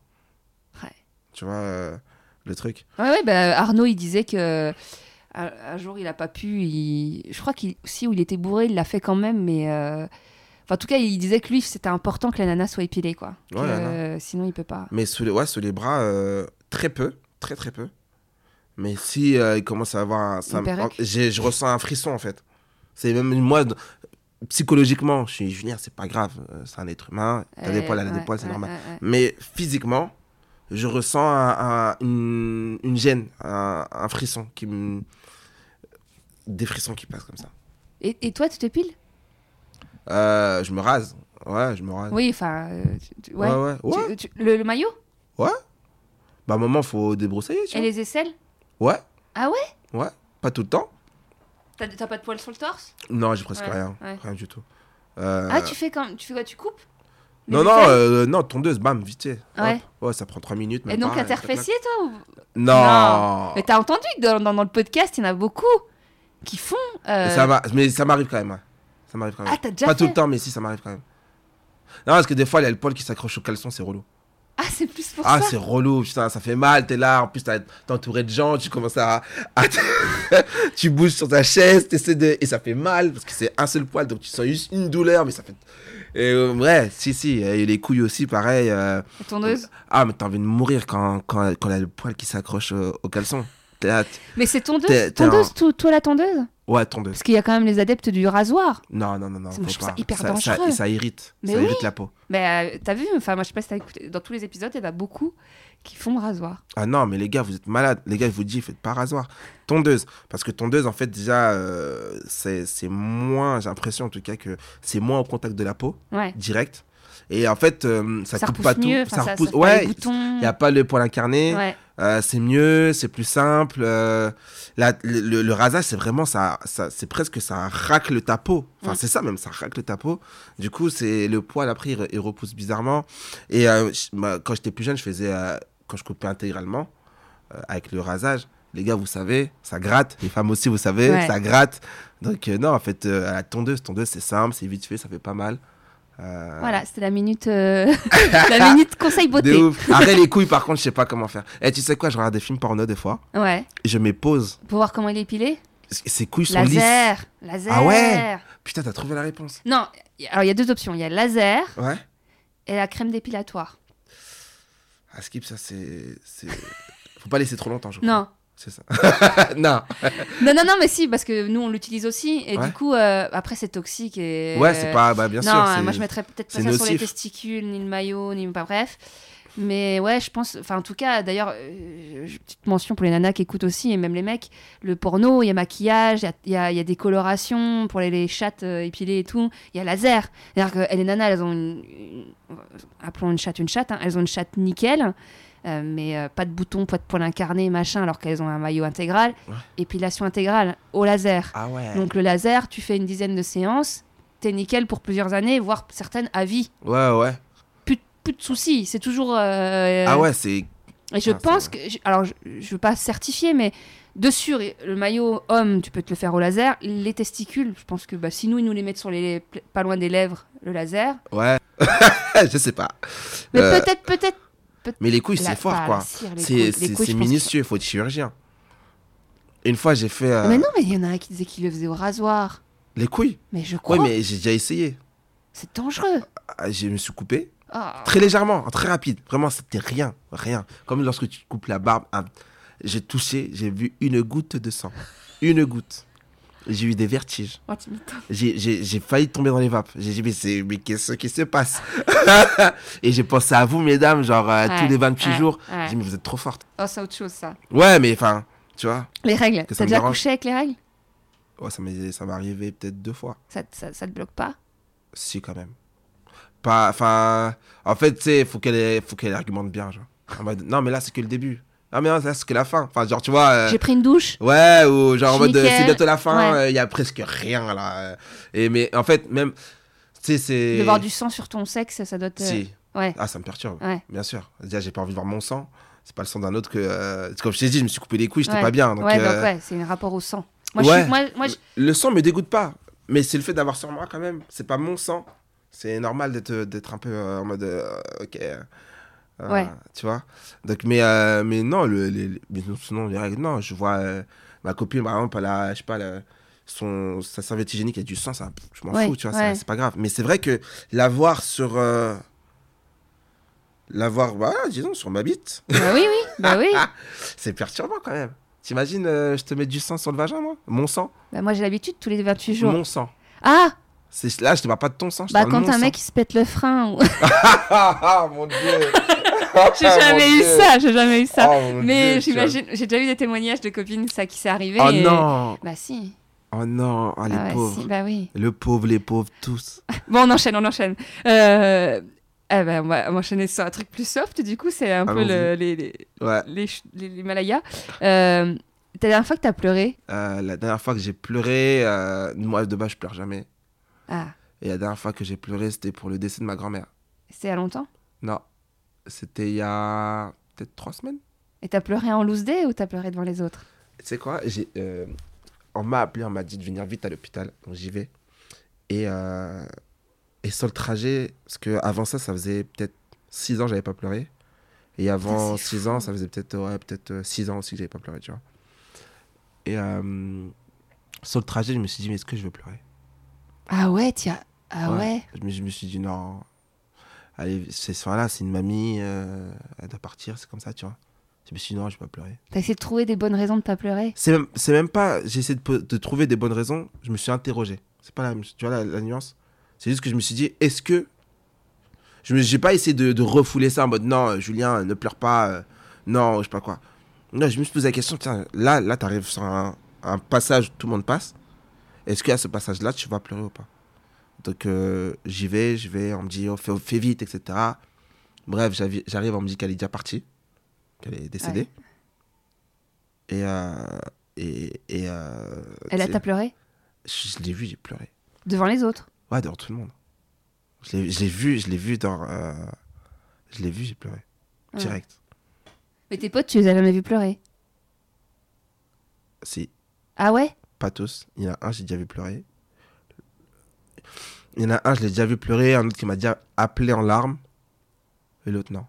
Ouais. Tu vois, euh, le truc. Ouais, ouais, bah, Arnaud, il disait que un, un jour, il a pas pu. il- Je crois qu'il si où il était bourré, il l'a fait quand même, mais. euh, Enfin, en tout cas, il disait que lui, c'était important que la nana soit épilée, quoi. Que, Ouais, euh, sinon, il peut pas. Mais sous les, ouais, sous les bras, euh, très peu. Très, très peu. Mais si euh, il commence à avoir un. ça Une me- perruque j'ai- je ressens un frisson en fait. C'est même moi, d- psychologiquement, je suis dire, c'est pas grave. euh, C'est un être humain. T'as des poils, elle a des ouais, poils, c'est ouais, normal. ouais, ouais. Mais physiquement, je ressens un- un- une, une gêne, un, un frisson qui me. Des frissons qui passent comme ça. Et, et toi, tu t'épiles Euh, je me rase. Ouais, je me rase. Oui, enfin. euh, ouais. ouais, ouais. ouais. Tu- tu- le, le maillot? Bah, à un moment, faut débroussailler, tu et vois. les aisselles? Ouais. Ah ouais? Ouais. Pas tout le temps. T'as t'as pas de poils sur le torse Non, j'ai presque Ouais, rien. ouais. Rien du tout. Euh, Ah, tu fais quand Tu fais quoi Tu coupes les Non, non, euh, non, tondeuse, bam, vite fait. Ouais. Ouais, ça prend 3 minutes. Et même donc clac, clac. fessier, toi ou- Non. Mais t'as entendu que dans, dans- dans le podcast, il y en a beaucoup qui font. euh, Mais ça m'a- Mais ça m'arrive quand même. Ça m'arrive quand même. Ah, t'as déjà Pas fait tout le temps, mais si, ça m'arrive quand même. Non, parce que des fois, il y a le poil qui s'accroche au caleçon, c'est relou. Ah, c'est plus pour Ah, ça. c'est relou, putain, ça fait mal, t'es là, en plus, t'es entouré de gens, tu commences à. à- [laughs] tu bouges sur ta chaise, t'essaies de. Et ça fait mal, parce que c'est un seul poil, donc tu sens juste une douleur, mais ça fait. Et euh, ouais, si, si, et les couilles aussi, pareil. euh, La tondeuse. Ah, mais t'as envie de mourir quand, quand, quand y a le poil qui s'accroche au, au caleçon. Là, Mais c'est tondeuse Tondeuse, toi la tondeuse? Ouais, tondeuse. Parce qu'il y a quand même les adeptes du rasoir. Non, non, non, non. Moi, je trouve ça hyper ça, dangereux. et ça irrite. Mais ça oui. irrite la peau. Mais euh, t'as vu Enfin, moi, je sais pas si t'as écouté. Dans tous les épisodes, il y en a beaucoup qui font rasoir. Ah non, mais les gars, vous êtes malades. Les gars, je vous dis, faites pas rasoir. Tondeuse. Parce que tondeuse, en fait, déjà, euh, c'est c'est moins, j'ai l'impression en tout cas que c'est moins au contact de la peau, Ouais. direct. Et en fait, euh, ça, Ça, coupe pas mieux. tout. Ça ça, repousse. ça ouais, il n'y a pas le poil incarné. Ouais. Euh, c'est mieux, c'est plus simple. euh, la- le, rasage, c'est vraiment ça, ça c'est presque ça racle ta peau. Enfin, Mm. c'est ça même, ça racle ta peau. Du coup, c'est le poil après, il, il repousse bizarrement. Et euh, quand j'étais plus jeune, je faisais, euh, quand je coupais intégralement, avec le rasage, les gars, vous savez, ça gratte. Les femmes aussi, vous savez, Ouais. ça gratte. Donc, euh, non, en fait, euh, à la tondeuse, tondeuse, c'est simple, c'est vite fait, ça fait pas mal. Euh, Voilà, c'était la minute, euh, [laughs] la minute conseil beauté. Après, les couilles, par contre, je sais pas comment faire. Et tu sais quoi, je regarde des films porno des fois, Ouais. et je me pose. Pour voir comment il est épilé. Ses couilles sont lisses. Laser. Laser. Ah ouais Putain, t'as trouvé la réponse. Non, alors il y a deux options. Il y a laser Ouais. et la crème dépilatoire. Ah, skip, ça, c'est. c'est- Faut pas laisser trop longtemps, je crois. Non. C'est ça. [laughs] non. [laughs] Non, non, non, mais si, parce que nous, on l'utilise aussi. Et Ouais. du coup, euh, après, c'est toxique. Et... Ouais, c'est pas. Bah, bien non, sûr. euh, moi, je mettrais peut-être pas ça sur les testicules, ni le maillot, ni. Pas bref. Mais ouais, je pense. Enfin, en tout cas, d'ailleurs, euh, petite mention pour les nanas qui écoutent aussi, et même les mecs, le porno, il y a maquillage, il y y a- y a des colorations pour les, les chattes euh, épilées et tout. Il y a laser. C'est-à-dire que les nanas, elles ont une. une- appelons une chatte une chatte, hein, elles ont une chatte nickel. Euh, mais euh, pas de boutons, pas de poils incarnés, machin, alors qu'elles ont un maillot intégral. Ouais. Épilation intégrale au laser. Ah ouais. Donc le laser, tu fais une dizaine de séances, t'es nickel pour plusieurs années, voire certaines à vie. Ouais, ouais. Plus, plus de soucis, c'est toujours. euh, Ah ouais, c'est. Et je Ah, pense que. Alors, je, je veux pas certifier, mais de sûr, le maillot homme, tu peux te le faire au laser. Les testicules, je pense que bah, si nous, ils nous les mettent sur les, pas loin des lèvres, le laser. Ouais. [laughs] je sais pas. Mais Euh, peut-être, peut-être. Mais les couilles, c'est fort, quoi. C'est minutieux, faut être chirurgien. Une fois, j'ai fait. euh, Mais non, mais il y en a un qui disait qu'il le faisait au rasoir. Les couilles? Mais je crois. Ouais, mais j'ai déjà essayé. C'est dangereux. Ah, Je me suis coupé. Ah. Très légèrement, très rapide. Vraiment, c'était rien, rien. Comme lorsque tu coupes la barbe. ah, j'ai touché, j'ai vu une goutte de sang. Une goutte. J'ai eu des vertiges. Oh. J'ai- failli tomber dans les vapes. J'ai dit, mais, mais qu'est-ce qui se passe? [laughs] Et j'ai pensé à vous, mesdames, genre euh, Ouais, tous les 28 ouais, jours. ouais. J'ai dit, mais vous êtes trop fortes. Oh, c'est autre chose, ça. Ouais, mais enfin, tu vois. Les règles. T'as déjà couché avec les règles? Ouais, ça m'est ça m'est arrivé peut-être deux fois. ça, ça, ça te bloque pas? Si, quand même. Pas, enfin, en fait, tu sais, faut qu'elle ait- faut qu'elle argumente bien, genre. Non, mais là, c'est que le début. Ah, mais non, là, c'est que la fin. Enfin, genre, tu vois. euh, J'ai pris une douche. Ouais, ou genre en mode euh, c'est bientôt la fin, Ouais. il y a presque rien là. Et mais en fait, même, tu sais, c'est. De voir du sang sur ton sexe, ça doit te. Si. Ouais. Ah, ça me perturbe, Ouais. bien sûr. Déjà, j'ai pas envie de voir mon sang. C'est pas le sang d'un autre que. euh, Comme je t'ai dit, je me suis coupé les couilles, j'étais Ouais. pas bien. Donc, ouais, euh, donc ouais, c'est un rapport au sang. Moi, je suis, moi, moi, je- Le sang me dégoûte pas, mais c'est le fait d'avoir sur moi quand même. C'est pas mon sang. C'est normal d'être d'être un peu euh, en mode. euh, ok. Euh, Ouais. Tu vois Donc, mais, euh, mais non, le, les, les- mais non, non. Je vois euh, ma copine, par exemple, elle a, je sais pas, son, sa serviette hygiénique, a du sang, ça, je m'en Ouais, fous, tu vois, ouais. c'est- pas grave. Mais c'est vrai que l'avoir sur. euh, l'avoir, bah, disons, sur ma bite, bah oui, oui, bah oui. [laughs] c'est perturbant quand même. T'imagines, euh, je te mets du sang sur le vagin, moi? Mon sang? Bah, moi, j'ai l'habitude tous les 28 jours. Mon sang. Ah Là, je te parle pas de ton sang, je Bah, quand un sang. mec il se pète le frein. ou- [laughs] ah, mon dieu [laughs] [laughs] j'ai jamais eu ça, j'ai jamais eu ça. Oh, mon Mais j'imagine, j'ai déjà eu des témoignages de copines, ça qui s'est arrivé. Oh et- non Bah, si. Oh non Oh les Ah ouais, pauvres si, bah oui. Le pauvre, les pauvres, tous. [laughs] Bon, on enchaîne, on enchaîne. Euh, eh ben, on va enchaîner sur un truc plus soft, du coup, c'est un peu le- les, les, Ouais. les, les- les Malayas. Euh, ta dernière fois que t'as pleuré? Euh, la dernière fois que j'ai pleuré, euh, moi de base je pleure jamais. Ah, Et la dernière fois que j'ai pleuré, c'était pour le décès de ma grand-mère. c'était il y a longtemps? Non, c'était il y a peut-être trois semaines. Et t'as pleuré en loose day ou t'as pleuré devant les autres? Tu sais quoi j'ai, euh, On m'a appelé, on m'a dit de venir vite à l'hôpital, donc j'y vais. Et, euh, et sur le trajet, parce que avant ça, ça faisait peut-être six ans que j'avais pas pleuré. Et avant six fou. ans, ça faisait peut-être ouais, peut-être six ans aussi que j'avais pas pleuré, tu vois. Et euh, sur le trajet, je me suis dit, mais est-ce que je veux pleurer? Ah ouais, tiens. Ah ouais, Je, me, je me suis dit, non. Allez, c'est ce soir-là, c'est une mamie, euh, elle doit partir, c'est comme ça, tu vois. Je me suis dit, non, je vais pas pleurer. T'as essayé de trouver des bonnes raisons de pas pleurer? C'est même, même pas, j'ai essayé de, trouver des bonnes raisons, je me suis interrogé. C'est pas la, même- tu vois la, la nuance? C'est juste que je me suis dit, est-ce que. Je n'ai pas essayé de, de refouler ça en mode, non, Julien, ne pleure pas, euh, non, je sais pas quoi. Non, je me suis posé la question, tiens, là, là tu arrives sur un, un passage où tout le monde passe. Est-ce qu'à ce passage-là, tu vas pleurer ou pas? Donc, euh, j'y vais, je vais, on me dit, oh, fais, fais vite, etc. Bref, j'arrive, on me dit qu'elle est déjà partie, qu'elle est décédée. Et, euh, et, et euh, tu sais, t'as pleuré? Je, je l'ai vu, j'ai pleuré. Devant les autres? Ouais, devant tout le monde. Je l'ai, vu, je l'ai vu dans. euh, je l'ai vu, j'ai pleuré. Ouais. Direct. Mais tes potes, tu les as jamais vus pleurer? Si, Ah ouais? Pas tous. Il y en a un, j'ai déjà vu pleurer. Il y en a un, je l'ai déjà vu pleurer. Un autre qui m'a déjà appelé en larmes. Et l'autre, non.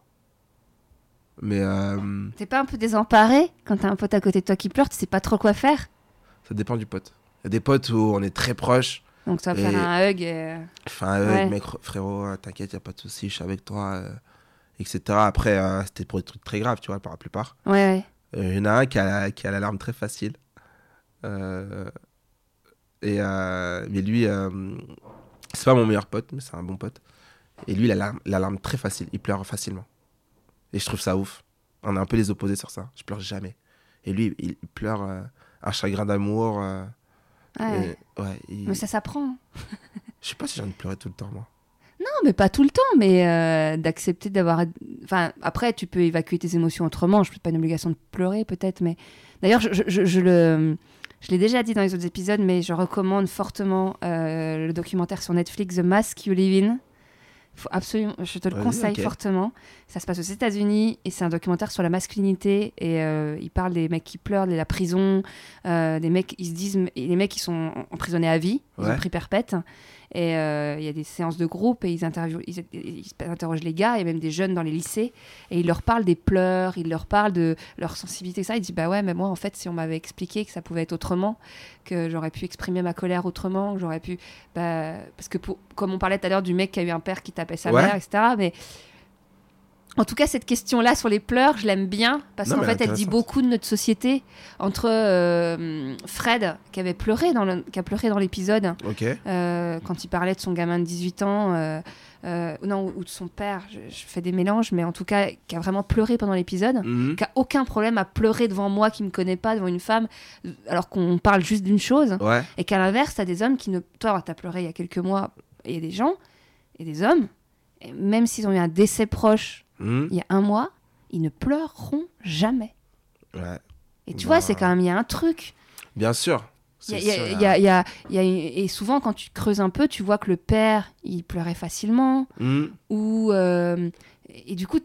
Mais euh, T'es pas un peu désemparé quand t'as un pote à côté de toi qui pleure, tu sais pas trop quoi faire? Ça dépend du pote. Il y a des potes où on est très proches. Donc tu vas faire un hug et... Enfin, euh, Ouais. mec, frérot, euh, t'inquiète, y a pas de souci, je suis avec toi, euh, etc. Après, euh, c'était pour des trucs très graves, tu vois, pour la plupart. Ouais, ouais. Il y en a un qui a, qui a l'alarme très facile. Euh, et, euh, mais lui, euh, c'est pas mon meilleur pote, mais c'est un bon pote. Et lui, il a l'alarme- très facile, il pleure facilement. Et je trouve ça ouf. On est un peu les opposés sur ça. Je pleure jamais. Et lui, il, pleure euh, un chagrin d'amour. euh, Ouais. et- ouais, il- Mais ça s'apprend. Je sais pas si j'ai envie de pleurer tout le temps, moi. Non, mais pas tout le temps, mais euh, d'accepter d'avoir. Enfin, après, tu peux évacuer tes émotions autrement. Je pas une obligation de pleurer, peut-être, mais d'ailleurs, je, je- je- je le. Je l'ai déjà dit dans les autres épisodes, mais je recommande fortement euh, le documentaire sur Netflix The Mask You Live In. Faut absolument, je te le conseille fortement. Ça se passe aux États-Unis et c'est un documentaire sur la masculinité et euh, il parle des mecs qui pleurent, de la prison, euh, des mecs ils se disent et les mecs qui sont emprisonnés à vie, ils Ouais. ont pris perpète et euh, il y a des séances de groupe et ils, interviewent, ils, ils interrogent les gars et même des jeunes dans les lycées et ils leur parlent des pleurs, ils leur parlent de leur sensibilité ça. Ils disent bah ouais mais moi en fait si on m'avait expliqué que ça pouvait être autrement, que j'aurais pu exprimer ma colère autrement, que j'aurais pu bah, parce que pour- comme on parlait tout à l'heure du mec qui a eu un père qui tapait sa Ouais. mère etc. Mais en tout cas, cette question-là sur les pleurs, je l'aime bien parce qu'en fait, elle dit beaucoup de notre société. Entre euh, Fred, qui avait pleuré dans le- qui a pleuré dans l'épisode, euh, quand il parlait de son gamin de 18 ans, euh, non, ou de son père, je, je fais des mélanges, mais en tout cas, qui a vraiment pleuré pendant l'épisode, Mhm. qui a aucun problème à pleurer devant moi qui me connaît pas, devant une femme, alors qu'on parle juste d'une chose, Ouais. et qu'à l'inverse, t'as des hommes qui ne. Toi, t'as pleuré il y a quelques mois, et il y a des gens, et des hommes, et même s'ils ont eu un décès proche Mhm. il y a un mois, ils ne pleureront jamais. Ouais. Et tu Bah. vois, c'est quand même, il y a un truc. Bien sûr. Et souvent, quand tu creuses un peu, tu vois que le père, il pleurait facilement. Mhm. Ou, euh, et du coup,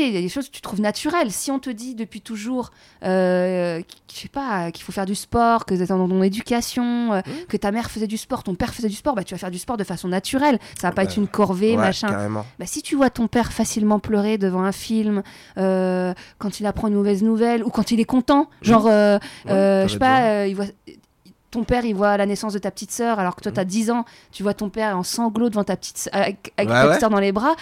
il y a des choses que tu trouves naturelles. Si on te dit depuis toujours, euh, je sais pas, qu'il faut faire du sport, que dans ton éducation, euh, Mhm. que ta mère faisait du sport, ton père faisait du sport, bah, tu vas faire du sport de façon naturelle. Ça va pas être une corvée, Ouais, machin. carrément. Bah, si tu vois ton père facilement pleurer devant un film, euh, quand il apprend une mauvaise nouvelle, ou quand il est content, genre, euh, Ouais, je sais pas, il voit, ton père, il voit la naissance de ta petite sœur, alors que toi, tu as 10 ans, tu vois ton père en sanglots devant ta petite, avec, avec Ouais, ta petite ouais. sœur dans les bras.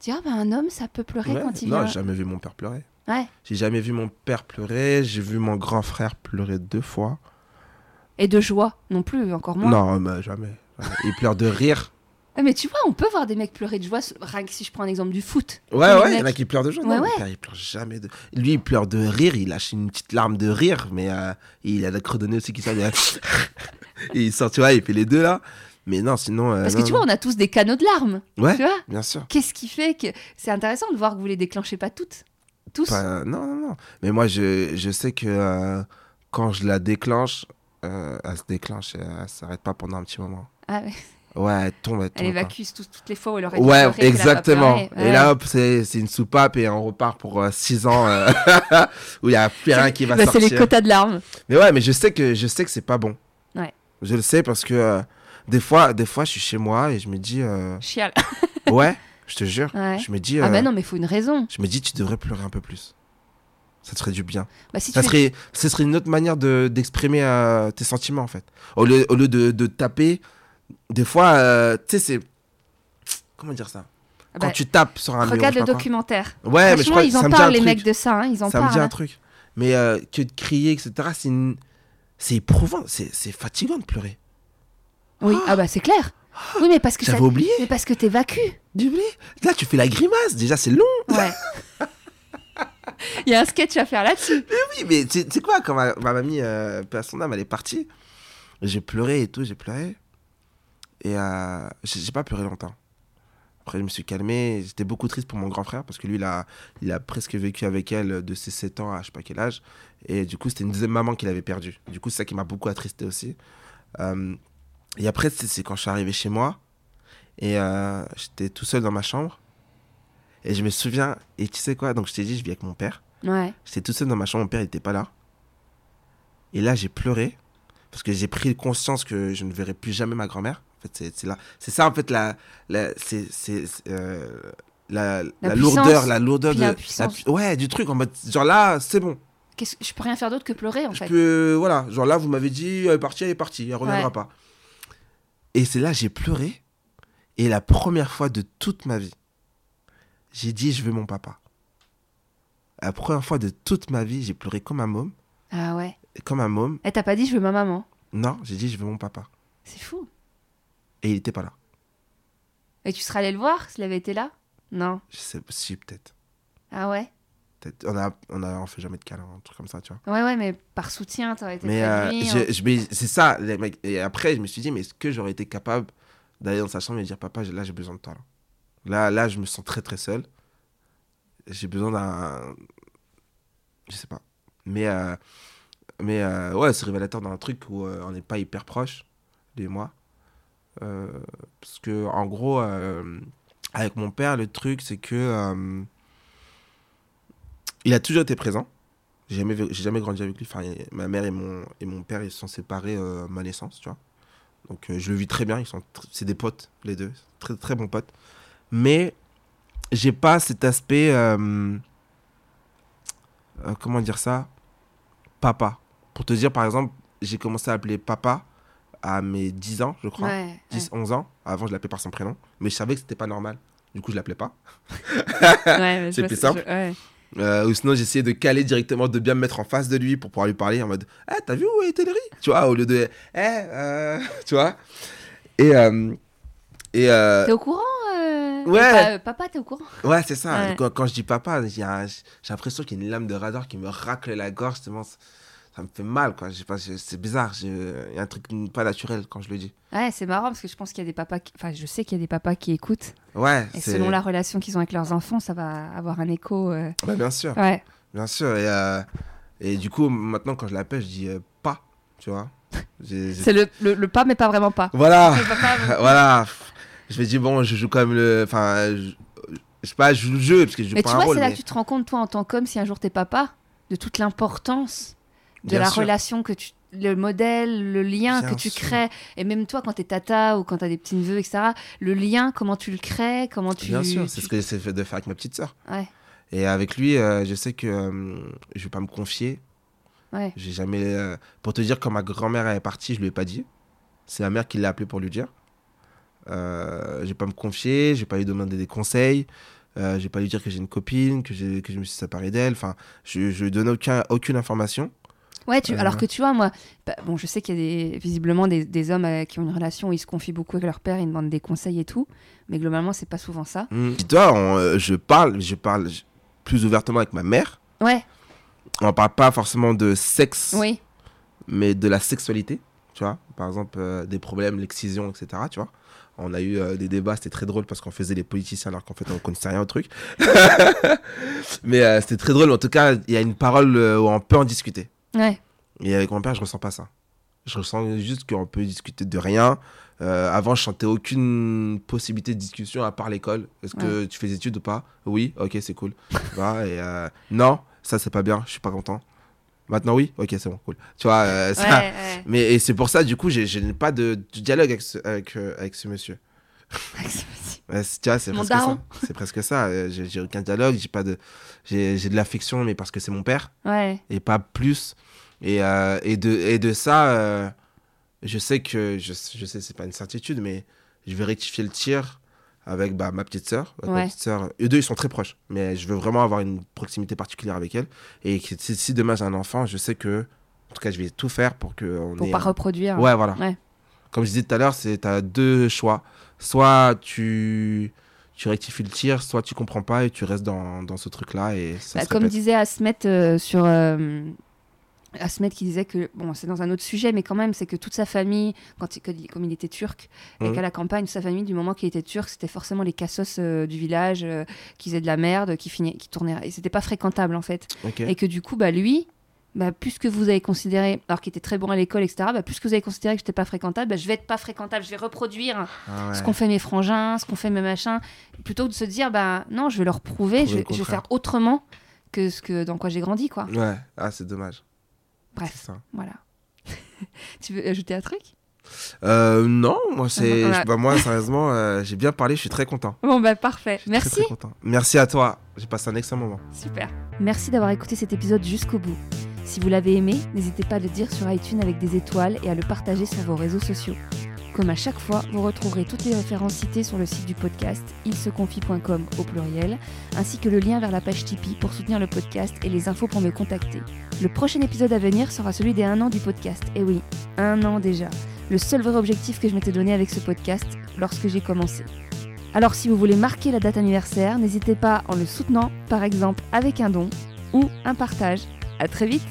Tu dis, ah, bah, un homme, ça peut pleurer Ouais. quand il Non, vient. j'ai jamais vu mon père pleurer. Ouais. J'ai jamais vu mon père pleurer. J'ai vu mon grand frère pleurer deux fois. Et de joie non plus, encore moins. Non, mais jamais. Il pleure de rire. [laughs] Mais tu vois, on peut voir des mecs pleurer de joie, rien que si je prends un exemple du foot. Ouais, ouais, il y en a qui pleurent de joie. Ouais, non, ouais. Père, il pleure jamais de. Lui, il pleure de rire. Il lâche une petite larme de rire, mais euh, il a la credonnée aussi qui sort. Il, [laughs] il sort, tu vois, il fait les deux là. Mais non, sinon. euh, Parce non, que tu vois, non. on a tous des canaux de larmes. Ouais, Tu vois bien sûr. Qu'est-ce qui fait que. C'est intéressant de voir que vous les déclenchez pas toutes. Tous. Pas- non, non, non. Mais moi, je, je sais que euh, quand je la déclenche, euh, elle se déclenche et elle s'arrête pas pendant un petit moment. Ah ouais. Ouais, elle tombe, elle tombe. Elle évacue tout- toutes les fois où elle aurait Ouais, exactement. Et Ouais. là, hop, c'est c'est une soupape et on repart pour 6 ans euh, [laughs] où il n'y a plus rien qui va Bah, c'est sortir. les quotas de larmes. Mais ouais, mais je sais que je sais que c'est pas bon. Ouais. Je le sais parce que des fois, des fois, je suis chez moi et je me dis, euh, Chial. [laughs] ouais, je te jure, Ouais. je me dis, Ah bah non, mais il faut une raison. je me dis, tu devrais pleurer un peu plus. Ça te ferait du bien. Bah, si Ça serait, ce serait une autre manière de d'exprimer euh, tes sentiments en fait. Au lieu, au lieu de, de taper, des fois, euh, tu sais, c'est comment dire ça? Ah Quand bah, tu tapes sur un mur, Regarde sais le documentaire. Ouais, mais je crois ils ça en parlent, les mecs de ça. hein, ils en ça me dit parlent. un hein. truc. Mais que de crier, etc., c'est une- c'est éprouvant, c'est c'est fatigant de pleurer. Oui, ah bah c'est clair. Oui, mais parce que ça... J'avais oublié. Mais parce que t'évacues. J'ai oublié. Là, tu fais la grimace. Déjà, c'est long. Ouais. [laughs] Il y a un sketch à faire là-dessus. Oui, mais tu tu sais quoi, quand ma, ma mamie, euh, paix à son âme, elle est partie, j'ai pleuré et tout, j'ai pleuré. Et euh, j'ai j'ai pas pleuré longtemps. Après, je me suis calmé. J'étais beaucoup triste pour mon grand frère parce que lui, il a, il a presque vécu avec elle de ses 7 ans à je sais pas quel âge. Et du coup, c'était une deuxième maman qu'il avait perdue. Du coup, c'est ça qui m'a beaucoup attristé aussi. Euh, et après, c'est quand je suis arrivé chez moi et euh, j'étais tout seul dans ma chambre. Et je me souviens, et tu sais quoi, donc je t'ai dit, je vis avec mon père. Ouais. J'étais tout seul dans ma chambre, mon père n'était pas là. Et là, j'ai pleuré parce que j'ai pris conscience que je ne verrais plus jamais ma grand-mère. En fait, c'est- là, c'est ça en fait la, la c'est c'est euh, la, la, La lourdeur, la lourdeur de la pu- ouais du truc en mode genre là, c'est bon. Je peux rien faire d'autre que pleurer, en Je fait. peux voilà, genre là vous m'avez dit elle est partie, elle est partie, elle reviendra Ouais. pas. Et c'est là j'ai pleuré et la première fois de toute ma vie, j'ai dit je veux mon papa. La première fois de toute ma vie, j'ai pleuré comme un môme, Ah ouais. comme un môme. Eh, t'as pas dit je veux ma maman? Non, j'ai dit je veux mon papa. C'est fou. Et il était pas là. Et tu serais allé le voir s'il avait été là? Non. Je sais si peut-être. Ah ouais? On a, on a, on fait jamais de câlin, un truc comme ça, tu vois. Ouais, ouais, mais par soutien, t'aurais été Mais, de euh, hein. c'est ça, les mecs. Et après, je me suis dit, mais est-ce que j'aurais été capable d'aller dans sa chambre et dire, papa, là, j'ai besoin de toi. Là. là, là, je me sens très, très seul. J'ai besoin d'un. Je sais pas. Mais, euh, mais euh, ouais, c'est révélateur d'un truc où euh, on n'est pas hyper proche, lui et moi. Parce que, en gros, avec mon père, le truc, c'est que. Il a toujours été présent. J'ai jamais, jamais grandi avec lui. Enfin, ma mère et mon, et mon père, ils se sont séparés euh, à ma naissance, tu vois. Donc, euh, je le vis très bien. Ils sont, c'est des potes, les deux. Très, très bons potes. Mais, j'ai pas cet aspect. euh, comment dire ça? Papa. Pour te dire, par exemple, j'ai commencé à appeler papa à mes 10 ans, je crois. Ouais, 10, 11 ans. Avant, je l'appelais par son prénom. Mais je savais que c'était pas normal. Du coup, je l'appelais pas. ouais, [laughs] C'est plus simple. je-. Euh, ou sinon, j'essayais de caler directement, de bien me mettre en face de lui pour pouvoir lui parler en mode Eh, t'as vu où le riz Tu vois, au lieu de Eh, euh, [laughs] tu vois? Et. euh, et euh, T'es au courant Ouais. Papa, t'es au courant? Ouais, c'est ça. Ouais. Quand, quand je dis papa, j'ai l'impression qu'il y a une lame de radar qui me racle la gorge. tellement c- ça me fait mal, quoi. Je sais pas, c'est bizarre. Il y a un truc pas naturel quand je le dis. Ouais, c'est marrant parce que je pense qu'il y a des papas qui... Enfin, je sais qu'il y a des papas qui écoutent. Ouais, Et selon la relation qu'ils ont avec leurs enfants, ça va avoir un écho. euh, Ouais, bien sûr. Ouais. Bien sûr. Et, euh, et du coup, maintenant, quand je l'appelle, je dis euh, pas, tu vois. [laughs] C'est le, le, le pas, mais pas vraiment pas. Voilà. [laughs] Voilà. Je me dis, bon, je joue quand même le. Enfin, je, je sais pas, je joue le jeu parce que je joue Mais pas tu un vois, c'est là mais- que tu te rends compte, toi, en tant qu'homme, si un jour t'es papa, de toute l'importance de Bien la sûr. relation que tu. Le modèle, le lien Bien que tu sûr. crées, et même toi quand t'es tata ou quand t'as des petits neveux, etc., le lien, comment tu le crées, comment tu. Bien sûr, c'est ce que j'essaie de faire avec ma petite sœur. Ouais, Et avec lui, euh, je sais que euh, je vais pas me confier. ouais. J'ai jamais. euh, Pour te dire, quand ma grand-mère est partie, je lui ai pas dit. C'est ma mère qui l'a appelé pour lui dire. Euh, je vais pas me confier, je vais pas lui demander des conseils. Je vais pas lui dire que j'ai une copine, que, j'ai- que je me suis séparé d'elle. Enfin, je, je lui donne aucun, aucune information. Ouais, tu... Euh. alors que tu vois, moi, bah, bon, je sais qu'il y a des, visiblement des, des hommes euh, qui ont une relation où ils se confient beaucoup avec leur père, ils demandent des conseils et tout, mais globalement, c'est pas souvent ça. Mm. Toi, on, euh, je parle, je parle plus ouvertement avec ma mère. Ouais, On parle pas forcément de sexe, oui, mais de la sexualité. Tu vois, par exemple, des problèmes, l'excision, etc. Tu vois. On a eu euh, des débats, c'était très drôle parce qu'on faisait les politiciens alors qu'en fait on connaissait rien au truc. [laughs] mais euh, c'était très drôle. En tout cas, il y a une parole euh, où on peut en discuter. Ouais, Et avec mon père, je ressens pas ça. Je ressens juste qu'on peut discuter de rien. Euh, avant, je sentais aucune possibilité de discussion à part l'école. Est-ce que tu fais des études ou pas? Oui, ok, c'est cool. Et euh, non, ça c'est pas bien, je suis pas content. Maintenant, oui, ok, c'est bon, cool. Tu vois, euh, ça. ouais. [laughs] Mais et c'est pour ça, du coup, je n'ai pas de, de dialogue avec ce, avec, euh, avec ce monsieur. [laughs] Ouais, c'est- tu vois, c'est presque ça. [laughs] C'est presque ça. J'ai aucun dialogue, j'ai pas de, j'ai de l'affection, mais parce que c'est mon père et pas plus. Et, euh, et, de, et de ça, euh, je sais que, je, je sais, c'est pas une certitude, mais je vais rectifier le tir avec bah, ma petite sœur. Ouais. Ma petite sœur. Eux deux, ils sont très proches, mais je veux vraiment avoir une proximité particulière avec elle. Et que si, si demain j'ai un enfant, je sais que, en tout cas, je vais tout faire pour que on pour ait pas un- reproduire. Ouais, voilà. Ouais. Comme je disais tout à l'heure, c'est as deux choix. Soit tu, tu rectifies le tir, soit tu comprends pas et tu restes dans, dans ce truc-là. Et ça Bah, comme répète. disait Asmet euh, sur. euh, Asmet qui disait que, bon, c'est dans un autre sujet, mais quand même, c'est que toute sa famille, quand il, comme il était turc, et Mhm. qu'à la campagne, sa famille, du moment qu'il était turc, c'était forcément les cassos euh, du village euh, qui faisaient de la merde, qui, qui tournaient. Et c'était pas fréquentable, en fait. Et que du coup, bah, lui, bah, plus que vous avez considéré, alors qu'il était très bon à l'école, etc., bah, plus que vous avez considéré que j'étais pas fréquentable, bah, je vais être pas fréquentable, je vais reproduire Ah ce qu'ont fait mes frangins, ce qu'ont fait mes machins, plutôt que de se dire, bah non, je vais leur prouver, Prouver je, le je vais faire autrement que ce que dans quoi j'ai grandi, quoi. Ouais, ah, c'est dommage. Bref, ça. voilà. [laughs] tu veux ajouter un truc? Euh, non, moi, c'est. Voilà. bah, moi, sérieusement, euh, j'ai bien parlé, je suis très content. Bon, bah parfait. Merci. Très, très content. Merci à toi. J'ai passé un excellent moment. Super. Merci d'avoir écouté cet épisode jusqu'au bout. Si vous l'avez aimé, n'hésitez pas à le dire sur iTunes avec des étoiles et à le partager sur vos réseaux sociaux. Comme à chaque fois, vous retrouverez toutes les références citées sur le site du podcast, ilseconfie.com au pluriel, ainsi que le lien vers la page Tipeee pour soutenir le podcast et les infos pour me contacter. Le prochain épisode à venir sera celui des 1 an du podcast. Et oui, un an déjà. Le seul vrai objectif que je m'étais donné avec ce podcast lorsque j'ai commencé. Alors si vous voulez marquer la date anniversaire, n'hésitez pas en le soutenant, par exemple avec un don ou un partage. À très vite